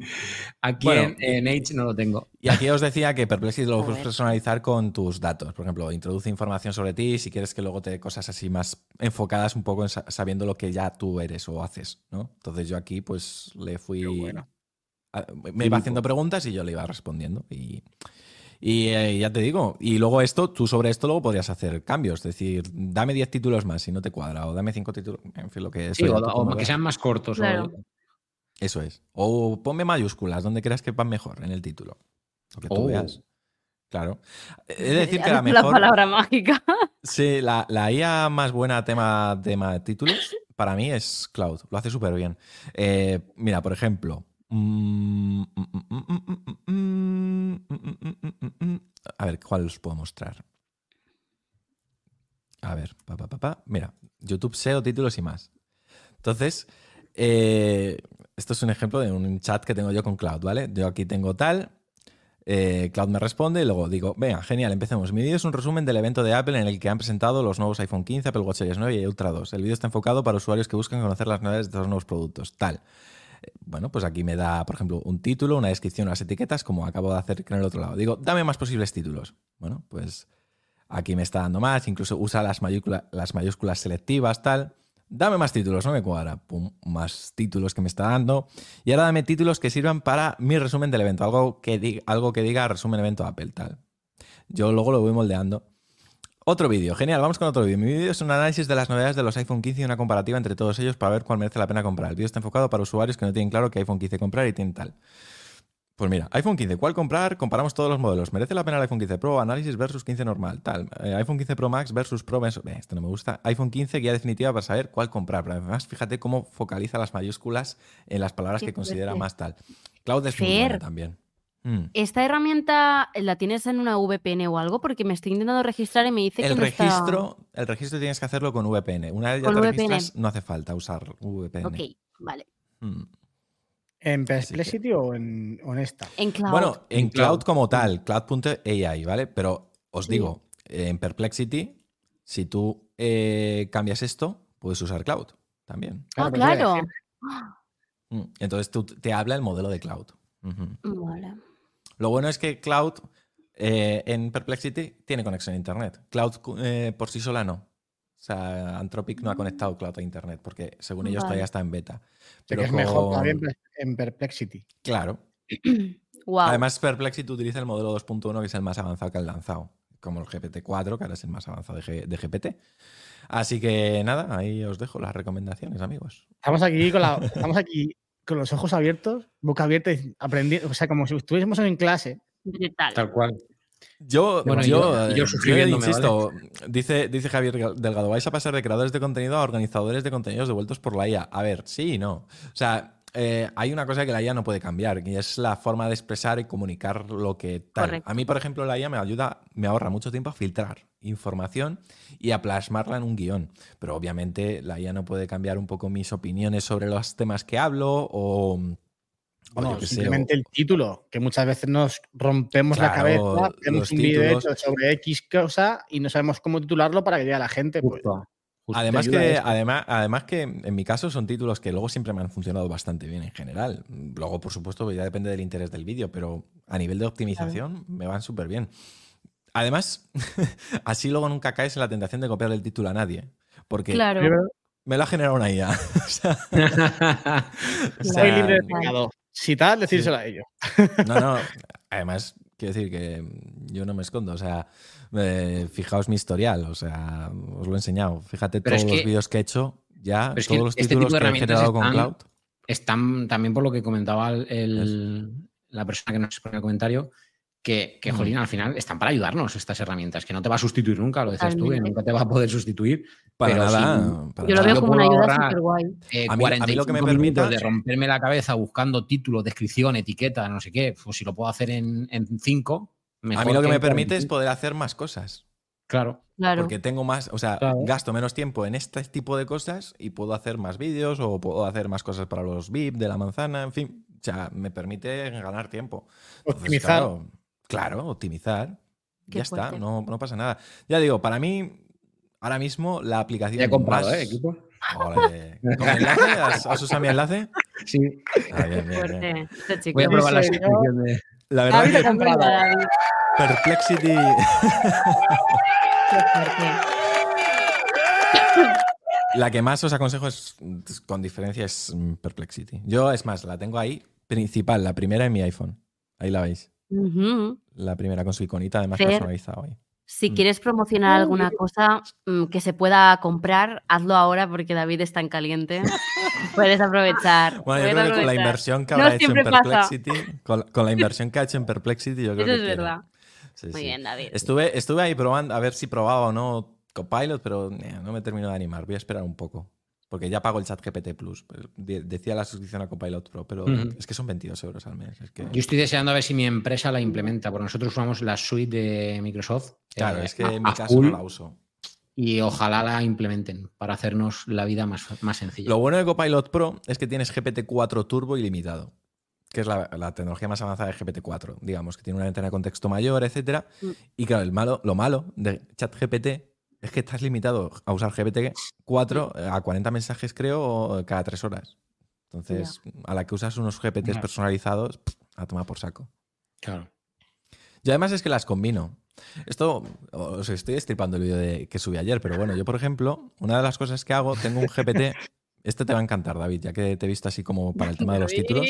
aquí Bueno. en, en Edge no lo tengo. Y aquí os decía que Perplexity lo puedes personalizar con tus datos. Por ejemplo, introduce información sobre ti si quieres que luego te dé cosas así más enfocadas un poco en sa- sabiendo lo que ya tú eres o haces, ¿no? Entonces yo aquí pues le fui bueno. Me iba haciendo preguntas y yo le iba respondiendo. Y, y eh, ya te digo, y luego esto, tú sobre esto luego podrías hacer cambios, es decir, dame 10 títulos más si no te cuadra, o dame 5 títulos, en fin, lo que es. Sí, o, que sean más cortos. Eso es. O ponme mayúsculas donde creas que van mejor en el título. Lo que tú oh. veas. Claro. Es decir que la mejor. La palabra mágica. Sí, la, la IA más buena tema, tema de títulos para mí es Cloud. Lo hace súper bien. Eh, mira, por ejemplo. A ver, ¿cuál os puedo mostrar? A ver, pa, pa, pa, mira, YouTube SEO, títulos y más. Entonces, eh, esto es un ejemplo de un chat que tengo yo con Cloud, ¿vale? Yo aquí tengo tal, eh, Cloud me responde y luego digo, venga, genial, empecemos. Mi vídeo es un resumen del evento de Apple en el que han presentado los nuevos iPhone 15, Apple Watch Series 9 y Ultra 2. El vídeo está enfocado para usuarios que buscan conocer las novedades de los nuevos productos. Tal. Bueno, pues aquí me da, por ejemplo, un título, una descripción, unas etiquetas, como acabo de hacer en el otro lado. Digo, dame más posibles títulos. Bueno, pues aquí me está dando más, incluso usa las, las mayúsculas selectivas, tal. Dame más títulos, no me cuadra. Más títulos que me está dando. Y ahora dame títulos que sirvan para mi resumen del evento. Algo que, diga, algo que diga resumen evento Apple, tal. Yo luego lo voy moldeando. Otro vídeo, genial, vamos con otro vídeo. Mi vídeo es un análisis de las novedades de los iPhone 15 y una comparativa entre todos ellos para ver cuál merece la pena comprar. El vídeo está enfocado para usuarios que no tienen claro qué iPhone 15 comprar y tienen tal. Pues mira, iPhone 15, ¿cuál comprar? Comparamos todos los modelos. ¿Merece la pena el iPhone 15 Pro? Análisis versus 15 normal, tal. Eh, iPhone 15 Pro Max versus Pro. Eh, esto no me gusta. iPhone 15, guía definitiva para saber cuál comprar. Pero además, fíjate cómo focaliza las mayúsculas en las palabras que considera más tal. Cloud es también. Mm. ¿Esta herramienta la tienes en una VPN o algo? Porque me estoy intentando registrar y me dice el que registro, El registro tienes que hacerlo con VPN. Una vez ya te registras, no hace falta usar VPN. Ok, vale. Mm. ¿En Perplexity o, en, esta? En Cloud. Bueno, en, Cloud, como tal, cloud.ai, ¿vale? Pero os digo, en Perplexity, si tú eh, cambias esto, puedes usar Cloud también. Ah, claro. Mm, entonces tú te habla el modelo de Cloud. Vale. Lo bueno es que Cloud eh, en Perplexity tiene conexión a Internet. Cloud eh, por sí sola no. O sea, Anthropic no ha conectado Cloud a Internet porque según ellos todavía está en beta. Pero es mejor también en Perplexity. Claro. Además, Perplexity utiliza el modelo 2.1 que es el más avanzado que han lanzado, como el GPT-4, que ahora es el más avanzado de, GPT. Así que nada, ahí os dejo las recomendaciones, amigos. Estamos aquí con, la, estamos aquí con los ojos abiertos, boca abierta, aprendiendo, o sea, como si estuviésemos en clase. Tal cual. Yo, yo, insisto, dice, dice Javier Delgado, vais a pasar de creadores de contenido a organizadores de contenidos devueltos por la IA. A ver, sí y no. O sea, eh, hay una cosa que la IA no puede cambiar, y es la forma de expresar y comunicar lo que tal. A mí, por ejemplo, la IA me ayuda, me ahorra mucho tiempo a filtrar información y a plasmarla en un guion. Pero obviamente la IA no puede cambiar un poco mis opiniones sobre los temas que hablo o bueno, simplemente el título, que muchas veces nos rompemos la cabeza, tenemos un vídeo hecho sobre X cosa y no sabemos cómo titularlo para que llegue a la gente. Pues, además, que, además, además que en mi caso son títulos que luego siempre me han funcionado bastante bien en general. Luego, por supuesto, ya depende del interés del vídeo, pero a nivel de optimización me van súper bien. Además, así luego nunca caes en la tentación de copiar el título a nadie. Porque me lo ha generado una IA. o sea, libre de pecado. Si tal, decírselo a ellos. No, no. Además, quiero decir que yo no me escondo. O sea, eh, fijaos mi historial. O sea, os lo he enseñado. Fíjate todos los vídeos que he hecho ya, todos los este títulos que he generado con Cloud. Están también por lo que comentaba la persona que nos pone el comentario, que, que jolín, al final están para ayudarnos estas herramientas, que no te va a sustituir nunca, lo decías tú, que nunca te va a poder sustituir. Para nada. yo lo veo como una ayuda súper guay. Eh, a, mí, lo que me permite de romperme la cabeza buscando título, descripción, etiqueta, no sé qué, pues si lo puedo hacer en, en cinco, mejor. A mí lo que, me permite es poder hacer más cosas. Claro. claro. Porque tengo más, o sea, gasto menos tiempo en este tipo de cosas y puedo hacer más vídeos o puedo hacer más cosas para los VIP de la manzana, en fin. O sea, me permite ganar tiempo. Optimizar. Claro, optimizar. ya está, no, no, pasa nada. Ya digo, para mí, ahora mismo la aplicación. he comprado, ¿eh? Equipo. enlace? ¿Has, usado mi enlace? Sí. Ah, bien, bien, Voy a probar la de. La verdad es que. Perplexity. la que más os aconsejo es, con diferencia, es Perplexity. Yo, es más, la tengo ahí principal, la primera en mi iPhone. Ahí la veis. La primera con su iconita, además Fer. personalizada hoy. Si Mm. quieres promocionar alguna cosa mm, que se pueda comprar, hazlo ahora porque David está en caliente. Puedes aprovechar. Bueno, yo creo que con la inversión que No habrá hecho en. Perplexity, con, con la inversión que ha hecho en Perplexity, yo creo Eso que es verdad. Sí, Muy sí. bien, David. Estuve, estuve ahí probando a ver si probaba o no Copilot, pero no me termino de animar. Voy a esperar un poco. Porque ya pago el chat GPT Plus. De- Decía la suscripción a Copilot Pro, pero es que son 22 euros al mes. Es que, Yo estoy deseando a ver si mi empresa la implementa, porque nosotros usamos la suite de Microsoft. claro, eh, es que a- en mi caso full, no la uso. Y ojalá la implementen para hacernos la vida más, más sencilla. Lo bueno de Copilot Pro es que tienes GPT-4 Turbo ilimitado, que es la, la tecnología más avanzada de GPT-4, digamos, que tiene una ventana de contexto mayor, etcétera. Mm. Y claro, el malo, lo malo de ChatGPT es que estás limitado a usar GPT-4 a 40 mensajes, creo, cada tres horas. Entonces, a la que usas unos GPTs personalizados, a tomar por saco. Claro. Y además es que las combino. Esto os estoy estripando el vídeo de- que subí ayer, pero bueno, yo por ejemplo, una de las cosas que hago, tengo un GPT. Este te va a encantar, David, ya que te he visto así como para el tema de los títulos.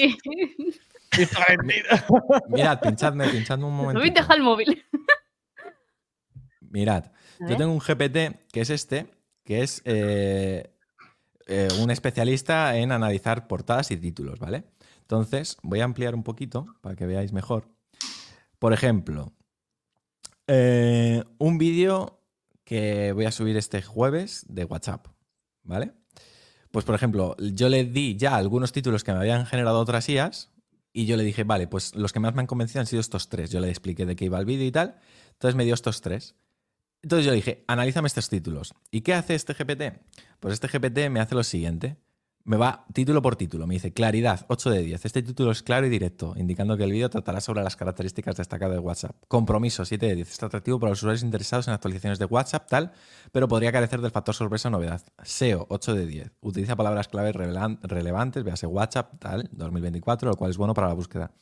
Mirad, pinchadme, pinchadme un momento. David, deja el móvil. Mirad, yo tengo un GPT que es este, que es eh, eh, un especialista en analizar portadas y títulos, ¿vale? Entonces, voy a ampliar un poquito para que veáis mejor. Por ejemplo, eh, un vídeo que voy a subir este jueves de WhatsApp, ¿vale? Pues, por ejemplo, yo le di ya algunos títulos que me habían generado otras IAs y yo le dije, vale, pues los que más me han convencido han sido estos tres. Yo le expliqué de qué iba el vídeo y tal. Entonces me dio estos tres. Entonces yo dije, analízame estos títulos. ¿Y qué hace este GPT? Pues este GPT me hace lo siguiente. Me va título por título. Me dice, claridad, 8 de 10. Este título es claro y directo, indicando que el vídeo tratará sobre las características destacadas de WhatsApp. Compromiso, 7 de 10. Está atractivo para los usuarios interesados en actualizaciones de WhatsApp, tal, pero podría carecer del factor sorpresa o novedad. SEO, 8 de 10. Utiliza palabras clave relevantes, véase WhatsApp, tal, 2024, lo cual es bueno para la búsqueda.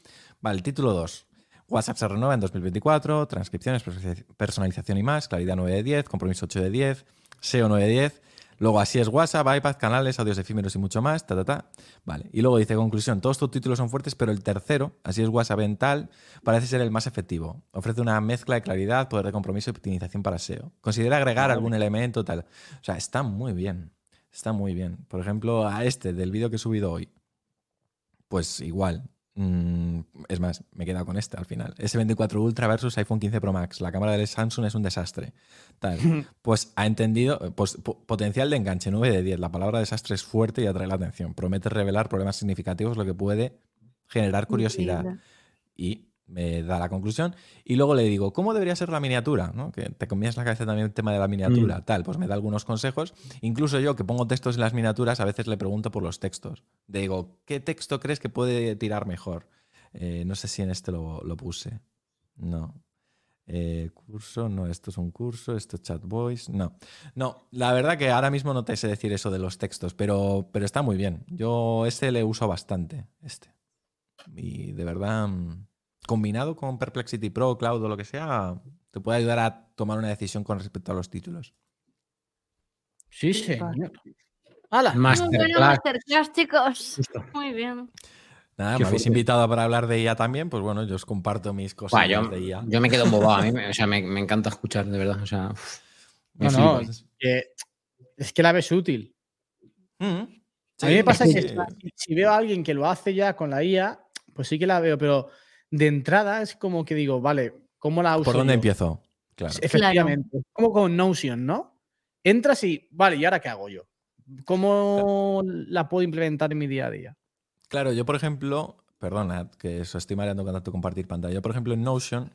Vale, título 2. WhatsApp se renueva en 2024, transcripciones, personaliz- personalización y más, claridad 9 de 10, compromiso 8 de 10, SEO 9 de 10. Luego así es WhatsApp, iPad, canales, audios efímeros y mucho más, ta, ta, ta. Vale. Y luego dice, conclusión, todos tus títulos son fuertes, pero el tercero, así es WhatsApp en tal, parece ser el más efectivo. Ofrece una mezcla de claridad, poder de compromiso y optimización para SEO. Considera agregar algún elemento, tal. O sea, está muy bien. Está muy bien. Por ejemplo, a este del vídeo que he subido hoy. Pues igual. Mm, es más, me he quedado con este al final. S24 Ultra versus iPhone 15 Pro Max. La cámara del Samsung es un desastre. Tal. Pues ha entendido. Pues, po- potencial de enganche 9 de 10. La palabra desastre es fuerte y atrae la atención. Promete revelar problemas significativos, lo que puede generar curiosidad. Y me da la conclusión. Y luego le digo, ¿cómo debería ser la miniatura? ¿No? Que te comías la cabeza también el tema de la miniatura, tal. Pues me da algunos consejos. Incluso yo, que pongo textos en las miniaturas, a veces le pregunto por los textos. Le digo, ¿qué texto crees que puede tirar mejor? Eh, no sé si en este lo, lo puse. No. Eh, curso, no, esto es un curso, esto es chat voice, no. No, la verdad que ahora mismo no te sé decir eso de los textos, pero, pero está muy bien. Yo este le uso bastante, este. Y de verdad, mm, combinado con Perplexity Pro, Cloud o lo que sea, te puede ayudar a tomar una decisión con respecto a los títulos. Sí, señor. ¡Hala! Bueno, Masterclass. chicos. Justo. Muy bien. Nada, Qué me habéis fuerte. invitado para hablar de IA también, pues bueno, yo os comparto mis cosas yo, de IA. yo me quedo embobado. A mí me, o sea, me, me encanta escuchar, de verdad. O sea, No, no, que- es que la ves útil. Mm. A Sí, mí me pasa sí. que si veo a alguien que lo hace ya con la IA, pues sí que la veo, pero de entrada es como que digo, vale, ¿cómo la uso? ¿Por dónde yo? empiezo? Claro. Efectivamente. Como con Notion, ¿no? Entras y, vale, ¿y ahora qué hago yo? ¿Cómo la puedo implementar en mi día a día? Claro, yo por ejemplo, perdona, que os estoy mareando con tanto compartir pantalla. Yo por ejemplo en Notion,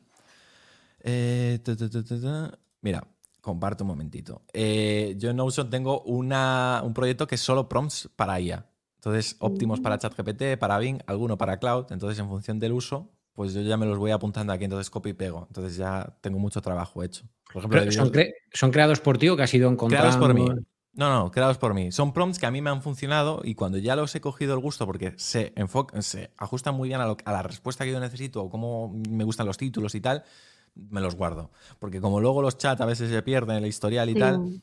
eh, ta, ta, ta, ta, ta. mira, comparto un momentito. Eh, yo en Notion tengo una, un proyecto que es solo prompts para IA. Entonces, óptimos para ChatGPT, para Bing, alguno para Cloud. Entonces, en función del uso, pues yo ya me los voy apuntando aquí. Entonces, copio y pego. Entonces, ya tengo mucho trabajo hecho. Por ejemplo, Pero de son, vídeos- cre- son creados por ti o que has ido encontrando. Creados por mí. No, no, creados por mí. Son prompts que a mí me han funcionado y cuando ya los he cogido el gusto porque se, enfoca, se ajustan muy bien a, lo- a la respuesta que yo necesito o cómo me gustan los títulos y tal, me los guardo. Porque como luego los chats a veces se pierden el historial y Sí. tal,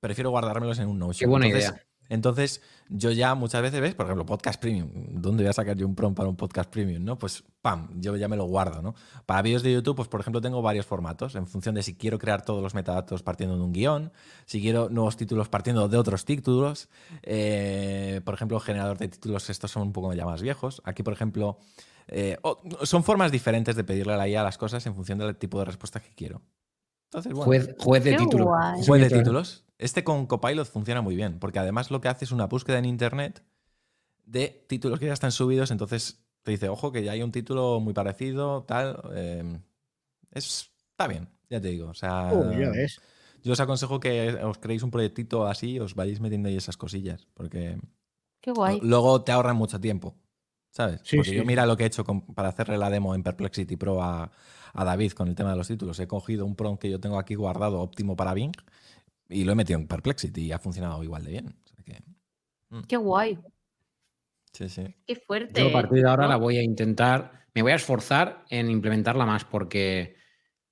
prefiero guardármelos en un Notion. Qué buena Entonces, idea. Entonces, yo ya muchas veces, ¿ves? Por ejemplo, podcast premium. ¿Dónde voy a sacar yo un prompt para un podcast premium? ¿no? Pues, pam, yo ya me lo guardo, ¿no? Para vídeos de YouTube, pues, por ejemplo, tengo varios formatos en función de si quiero crear todos los metadatos partiendo de un guion, si quiero nuevos títulos partiendo de otros títulos. Eh, por ejemplo, generador de títulos, estos son un poco ya más viejos. Aquí, por ejemplo, eh, son formas diferentes de pedirle a la IA las cosas en función del tipo de respuesta que quiero. Entonces, bueno. Juez, de títulos. Juez de títulos. Este con Copilot funciona muy bien, porque además lo que hace es una búsqueda en Internet de títulos que ya están subidos, entonces te dice, ojo, que ya hay un título muy parecido, tal. Em, es, está bien, ya te digo. O sea, yo os aconsejo que os creéis un proyectito así, os vayáis metiendo ahí esas cosillas, porque Qué guay. luego te ahorran mucho tiempo. ¿Sabes? porque yo mira lo que he hecho para hacerle la demo en Perplexity Pro a, a David con el tema de los títulos. He cogido un prompt que yo tengo aquí guardado óptimo para Bing y lo he metido en Perplexity y ha funcionado igual de bien. Mm. Qué guay. Sí, sí. Qué fuerte. Yo a partir de ahora la voy a intentar, me voy a esforzar en implementarla más porque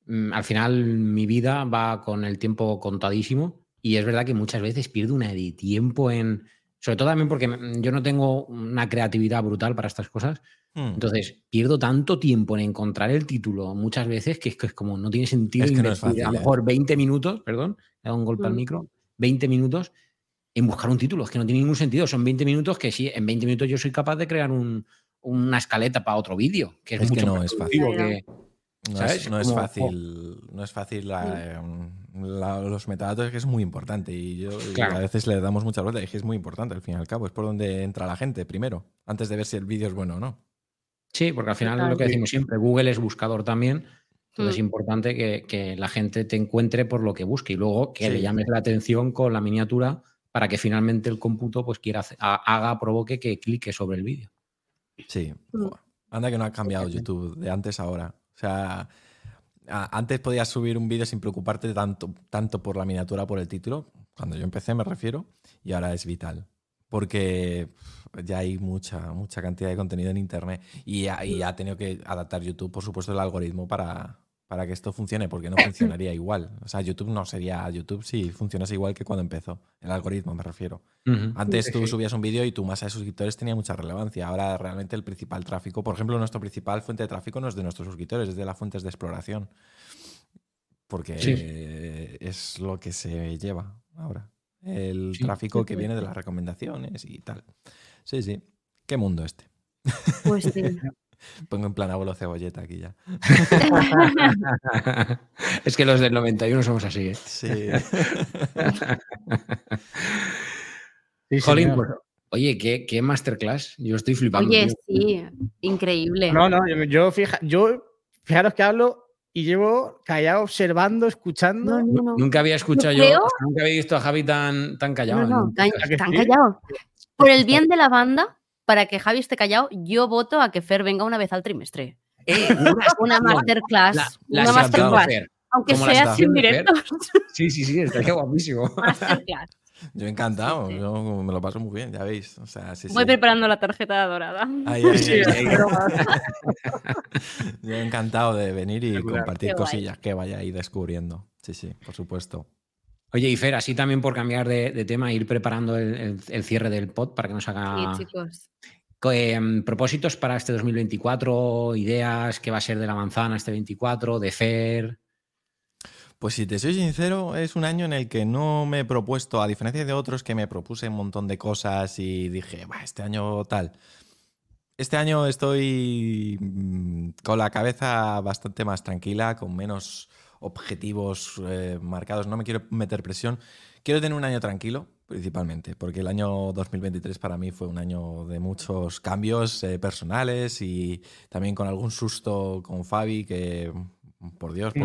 mm, al final mi vida va con el tiempo contadísimo y es verdad que muchas veces pierdo una de tiempo en, sobre todo también porque mm, yo no tengo una creatividad brutal para estas cosas, Hmm. Entonces, pierdo tanto tiempo en encontrar el título muchas veces que es, que es como no tiene sentido es que no es fácil, a lo mejor 20 minutos, perdón, he dado un golpe al hmm. micro, 20 minutos en buscar un título. Es que no tiene ningún sentido. Son 20 minutos que sí, en 20 minutos yo soy capaz de crear una escaleta para otro vídeo. Que es, que no es fácil. no, es, fácil, no es fácil los metadatos, que es muy importante. Y yo a veces le damos mucha vuelta y es que es muy importante al fin y al cabo. Es por donde entra la gente primero, antes de ver si el vídeo es bueno o no. Sí, porque al final es lo que decimos siempre, Google es buscador también. Entonces es mm. importante que, la gente te encuentre por lo que busque y luego que le llames la atención con la miniatura para que finalmente el cómputo pues quiera haga, provoque que clique sobre el vídeo. Sí. Mm. Anda que no ha cambiado YouTube de antes a ahora. O sea, antes podías subir un vídeo sin preocuparte tanto, tanto por la miniatura, por el título. Cuando yo empecé me refiero. Y ahora es vital porque ya hay mucha, mucha cantidad de contenido en Internet y ha, tenido que adaptar YouTube, por supuesto, el algoritmo para, para que esto funcione, porque no funcionaría igual. O sea, YouTube no sería YouTube si funcionase igual que cuando empezó. El algoritmo, me refiero. Antes tú subías un vídeo y tu masa de suscriptores tenía mucha relevancia. Ahora realmente el principal tráfico, por ejemplo, nuestro principal fuente de tráfico no es de nuestros suscriptores, es de las fuentes de exploración. Porque es lo que se lleva ahora el tráfico que viene de las recomendaciones y tal. Sí, sí. ¿Qué mundo este? Pues sí. Pongo en plan abuelo cebolleta aquí ya. es que los del 91 somos así, ¿eh? Sí. Jolín, pues, oye, ¿qué, masterclass. Yo estoy flipando. Oye, sí, increíble. No, no, yo, fija, yo fijaros que hablo y llevo callado observando, escuchando. Nunca había escuchado yo, nunca había visto a Javi tan, tan callado. No, tan, callado. Por el bien de la banda, para que Javi esté callado, yo voto a que Fer venga una vez al trimestre. Eh, una, masterclass. una masterclass. Aunque sea sin directos. Sí, sí, sí, estaría guapísimo. Masterclass. Yo encantado, yo me lo paso muy bien, ya veis. Voy preparando la tarjeta dorada. yo encantado de venir y compartir cosillas que vaya ahí descubriendo. Sí, sí, por supuesto. Oye, y Fer, así también por cambiar de, tema, ir preparando el, cierre del pod para que nos haga. Sí, chicos. Em, propósitos para este 2024, ideas, qué va a ser de la manzana este 24, de Fer. Pues si te soy sincero, es un año en el que no me he propuesto, a diferencia de otros que me propuse un montón de cosas y dije, este año tal. Este año estoy mm, con la cabeza bastante más tranquila, con menos objetivos eh, marcados. No me quiero meter presión. Quiero tener un año tranquilo, principalmente, porque el año 2023 para mí fue un año de muchos cambios eh, personales y también con algún susto con Fabi, que, por Dios, mm.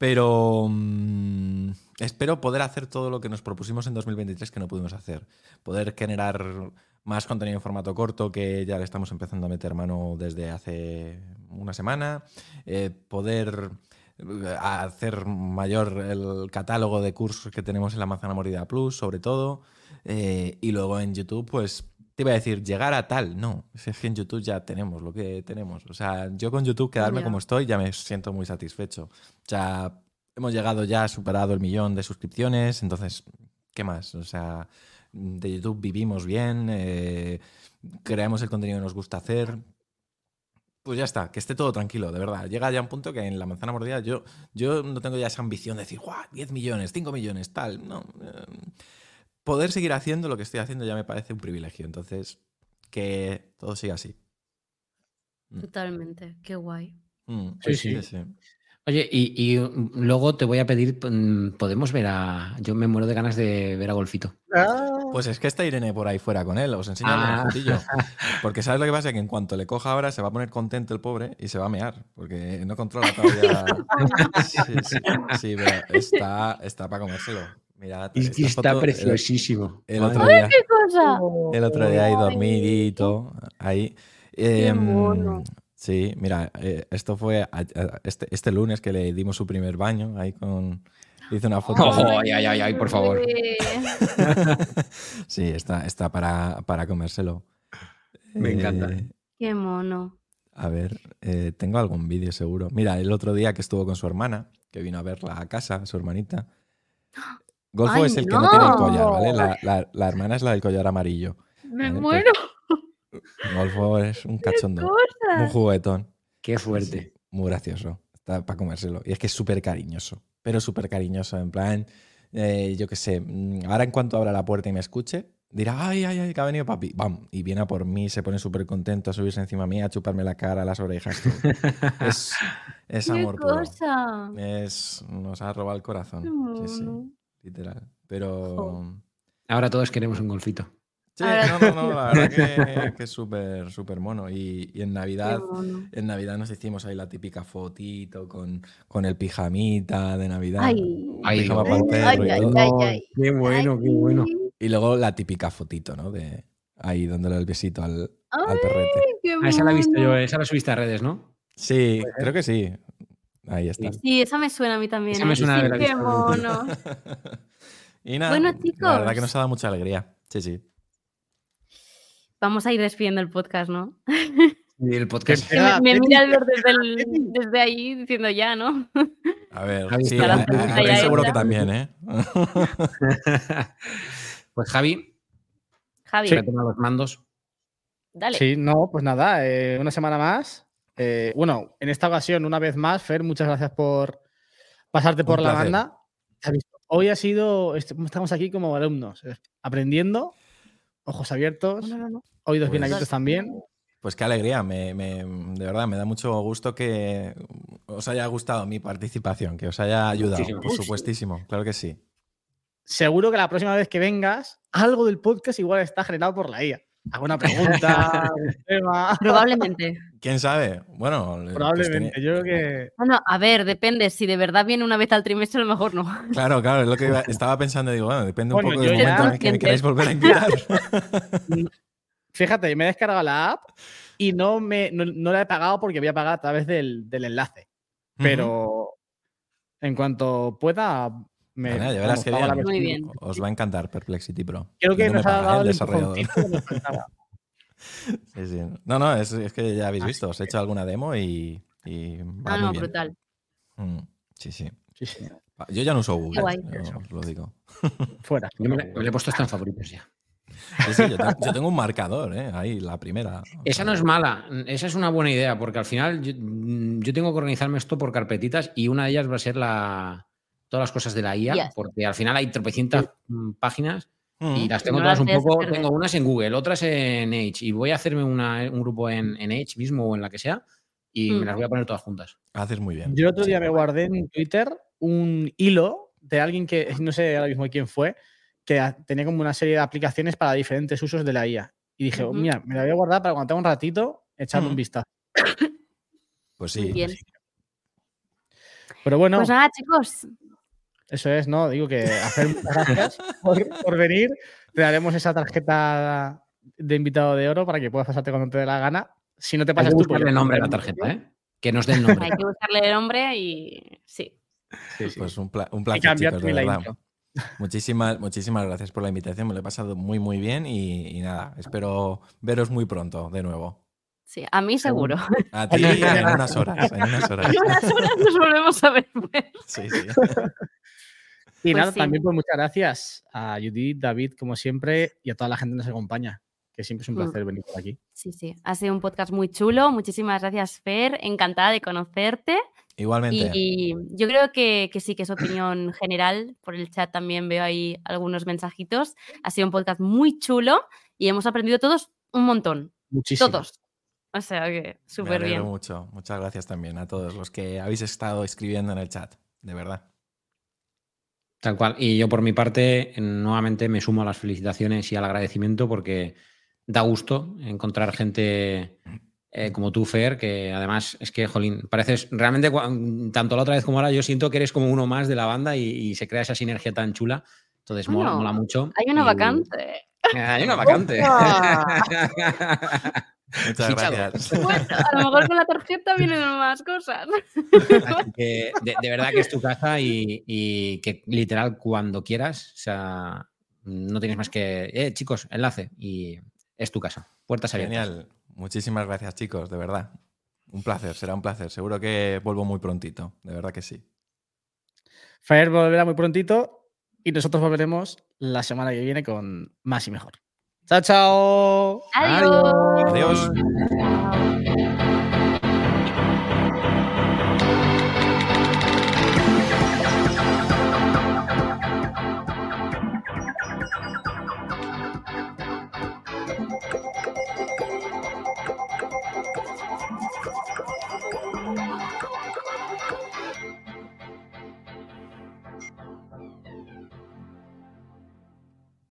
Pero mm, espero poder hacer todo lo que nos propusimos en 2023 que no pudimos hacer. Poder generar más contenido en formato corto que ya le estamos empezando a meter mano desde hace una semana. Eh, poder eh, hacer mayor el catálogo de cursos que tenemos en la Manzana Morida Plus, sobre todo. Eh, y luego en YouTube, pues te iba a decir, llegar a tal. No, es que en YouTube ya tenemos lo que tenemos. O sea, yo con YouTube quedarme como estoy ya me siento muy satisfecho. O sea, hemos llegado ya, superado el millón de suscripciones, entonces, ¿qué más? O sea, de YouTube vivimos bien, eh, creamos el contenido que nos gusta hacer. Pues ya está, que esté todo tranquilo, de verdad. Llega ya un punto que en la manzana mordida yo, yo no tengo ya esa ambición de decir, ¡guau! 10 millones, 5 millones, tal. No. eh, poder seguir haciendo lo que estoy haciendo ya me parece un privilegio. Entonces, que todo siga así. Totalmente, qué guay. Mm, Sí, sí. Oye, y, y, mm, luego te voy a pedir, mm, podemos ver a... Yo me muero de ganas de ver a Golfito. Pues es que está Irene por ahí fuera con él, os enseño Ah. el. Porque sabes lo que pasa, que en cuanto le coja ahora se va a poner contento el pobre y se va a mear, porque no controla todavía. sí, sí, sí, pero está, está para comérselo. Mira, esta está foto, el- preciosísimo. El, Madre otro día, ¿Qué cosa? el otro día ahí dormidito, ahí. Qué mono. Sí, mira, eh, esto fue a- a- este, este lunes que le dimos su primer baño, ahí con... Hice una foto. Oh, ay, ay, ay, ay, por favor. sí, está, está para, para comérselo. Me encanta. Eh, Qué mono. A ver, eh, tengo algún vídeo seguro. Mira, el otro día que estuvo con su hermana, que vino a verla a casa, su hermanita. Golfo ¡Ay, es el que no tiene el collar, ¿vale? La, la- la hermana es la del collar amarillo. Me Vale, pues, muero. Golfo es un cachondo, un cosa. juguetón. Qué fuerte. Sí, muy gracioso. Está para comérselo. Y es que es súper cariñoso, pero súper cariñoso. En plan, eh, yo qué sé, mm, ahora en cuanto abra la puerta y me escuche, dirá, ay, ay, ay, que ha venido papi. Bam, y viene a por mí, se pone súper contento a subirse encima mía, a chuparme la cara, las orejas. es, es Qué amor puro. cosa. Es, nos ha robado el corazón. Sí, sí. Literal. Pero. Ahora todos queremos un golfito. Sí, no, no, no, la verdad que, que es súper, súper mono. Y, y en Navidad mono. en Navidad nos hicimos ahí la típica fotito con, con el pijamita de Navidad. Ay. Ay, Ay, todo. ay, ay. Qué bueno, qué bueno. Y luego la típica fotito, ¿no? De ahí dándole el besito al, al perrete. qué Ah, esa la he visto yo, esa la subiste a redes, ¿no? Sí, creo que sí. Ahí está. Sí, esa me suena a mí también. Esa me ¿eh? suena de Sí, qué mono. y nada, Bueno, la verdad que chicos. nos ha dado mucha alegría. Sí, sí. Vamos a ir despidiendo el podcast, ¿no? Y el podcast. Me, me mira Albert desde, el- desde ahí diciendo ya, ¿no? A ver, Javi sí, a- la a- pregunta a- ya seguro que también, ¿eh? pues Javi, Javi, retoma los mandos. dale. Sí, no, pues nada, eh, una semana más. Eh, bueno, en esta ocasión, una vez más, Fer, muchas gracias por pasarte por Un la placer. banda. Hoy ha sido, est- estamos aquí como alumnos, eh, aprendiendo, ojos abiertos, No, no, no. oídos bien Pues- abiertos también. Pues qué alegría, me, me- de verdad me da mucho gusto que os haya gustado mi participación, que os haya ayudado, Muchísimo. por supuestísimo, claro que sí. Seguro que la próxima vez que vengas, algo del podcast igual está generado por la IA. Alguna pregunta, algún tema. Probablemente. ¿Quién sabe? Bueno, pues Probablemente. tenía- Yo creo que. Bueno, a ver, depende. Si de verdad viene una vez al trimestre, a lo mejor no. Claro, claro, es lo que iba- estaba pensando, digo, bueno, depende un Bueno, poco del momento en el que me queráis volver a invitar. Fíjate, me he descargado la app y no, me, no, no la he pagado porque voy a pagar a través del, del enlace. Pero en cuanto pueda, me. Nada, ya verás vamos, bien. Muy bien. Os va a encantar Perplexity Pro. Creo que no nos ha paga, ¿eh? dado el el desarrollador. Sí, sí. No, no, es, es que ya habéis visto, os he hecho alguna demo y, y va Ah, muy no, bien. brutal. Mm, Sí, sí. Sí, sí. Yo ya no uso Google, os lo digo. Fuera. Yo me, la he puesto hasta en favoritos ya. Sí, sí, yo, tengo, yo tengo un marcador, ¿eh? Ahí, la primera. Esa no es mala, esa es una buena idea, porque al final yo, mm, yo tengo que organizarme esto por carpetitas y una de ellas va a ser la, todas las cosas de la IA, Yes. porque al final hay tropecientas mm, páginas Mm. y las tengo No todas las un poco, perder. tengo unas en Google, otras en Edge y voy a hacerme una- un grupo en, en Edge mismo o en la que sea y me Mm. las voy a poner todas juntas. Haces muy bien. Yo el otro Sí. día me guardé en Twitter un hilo de alguien que no sé ahora mismo quién fue, que tenía como una serie de aplicaciones para diferentes usos de la IA. Y dije, mira, me la voy a guardar para cuando tenga un ratito, echarle un vistazo. Pues sí. bien. Pero bueno, Pues nada, chicos. Eso es, ¿no? Digo que hacer muchas gracias por, por venir. Te daremos esa tarjeta de invitado de oro para que puedas pasarte cuando te dé la gana. Si no te Hay pasas que tú, pues nombre a la tarjeta, ¿eh? Que nos den nombre. Hay que buscarle el nombre y sí. Sí, sí. Pues un, pla- un Y placer, cambiar chicos, de también la verdad. Muchísimas, muchísimas gracias por la invitación. Me lo he pasado muy, muy bien y, y nada, espero veros muy pronto de nuevo. Sí, a mí seguro. A ti en unas horas. En unas horas. En unas horas nos volvemos a ver. pues. Sí, sí. Y pues nada, también pues muchas gracias a Judith, David, como siempre, y a toda la gente que nos acompaña, que siempre es un mm. placer venir por aquí. Sí, sí, ha sido un podcast muy chulo. Muchísimas gracias, Fer. Encantada de conocerte. Igualmente. Y yo creo que, sí, que es opinión general. Por el chat también veo ahí algunos mensajitos. Ha sido un podcast muy chulo y hemos aprendido todos un montón. Muchísimo. Todos. O sea que súper bien. mucho. Muchas gracias también a todos los que habéis estado escribiendo en el chat. De verdad. Tal cual. Y yo por mi parte, nuevamente me sumo a las felicitaciones y al agradecimiento porque da gusto encontrar gente eh, como tú, Fer, que además es que, jolín, pareces realmente, tanto la otra vez como ahora, yo siento que eres como uno más de la banda y, se crea esa sinergia tan chula. Entonces mola, mola mucho. Hay una vacante. Hay una vacante. Muchas gracias. Bueno, a lo mejor con la tarjeta vienen más cosas. de, verdad que es tu casa y, que literal cuando quieras, o sea, no tienes más que, eh, chicos, enlace y es tu casa. Puertas abiertas. Genial. Muchísimas gracias, chicos, de verdad. Un placer, será un placer. Seguro que vuelvo muy prontito, de verdad que sí. Fer volverá muy prontito y nosotros volveremos la semana que viene con más y mejor. Chao, chao. Adiós. Adiós.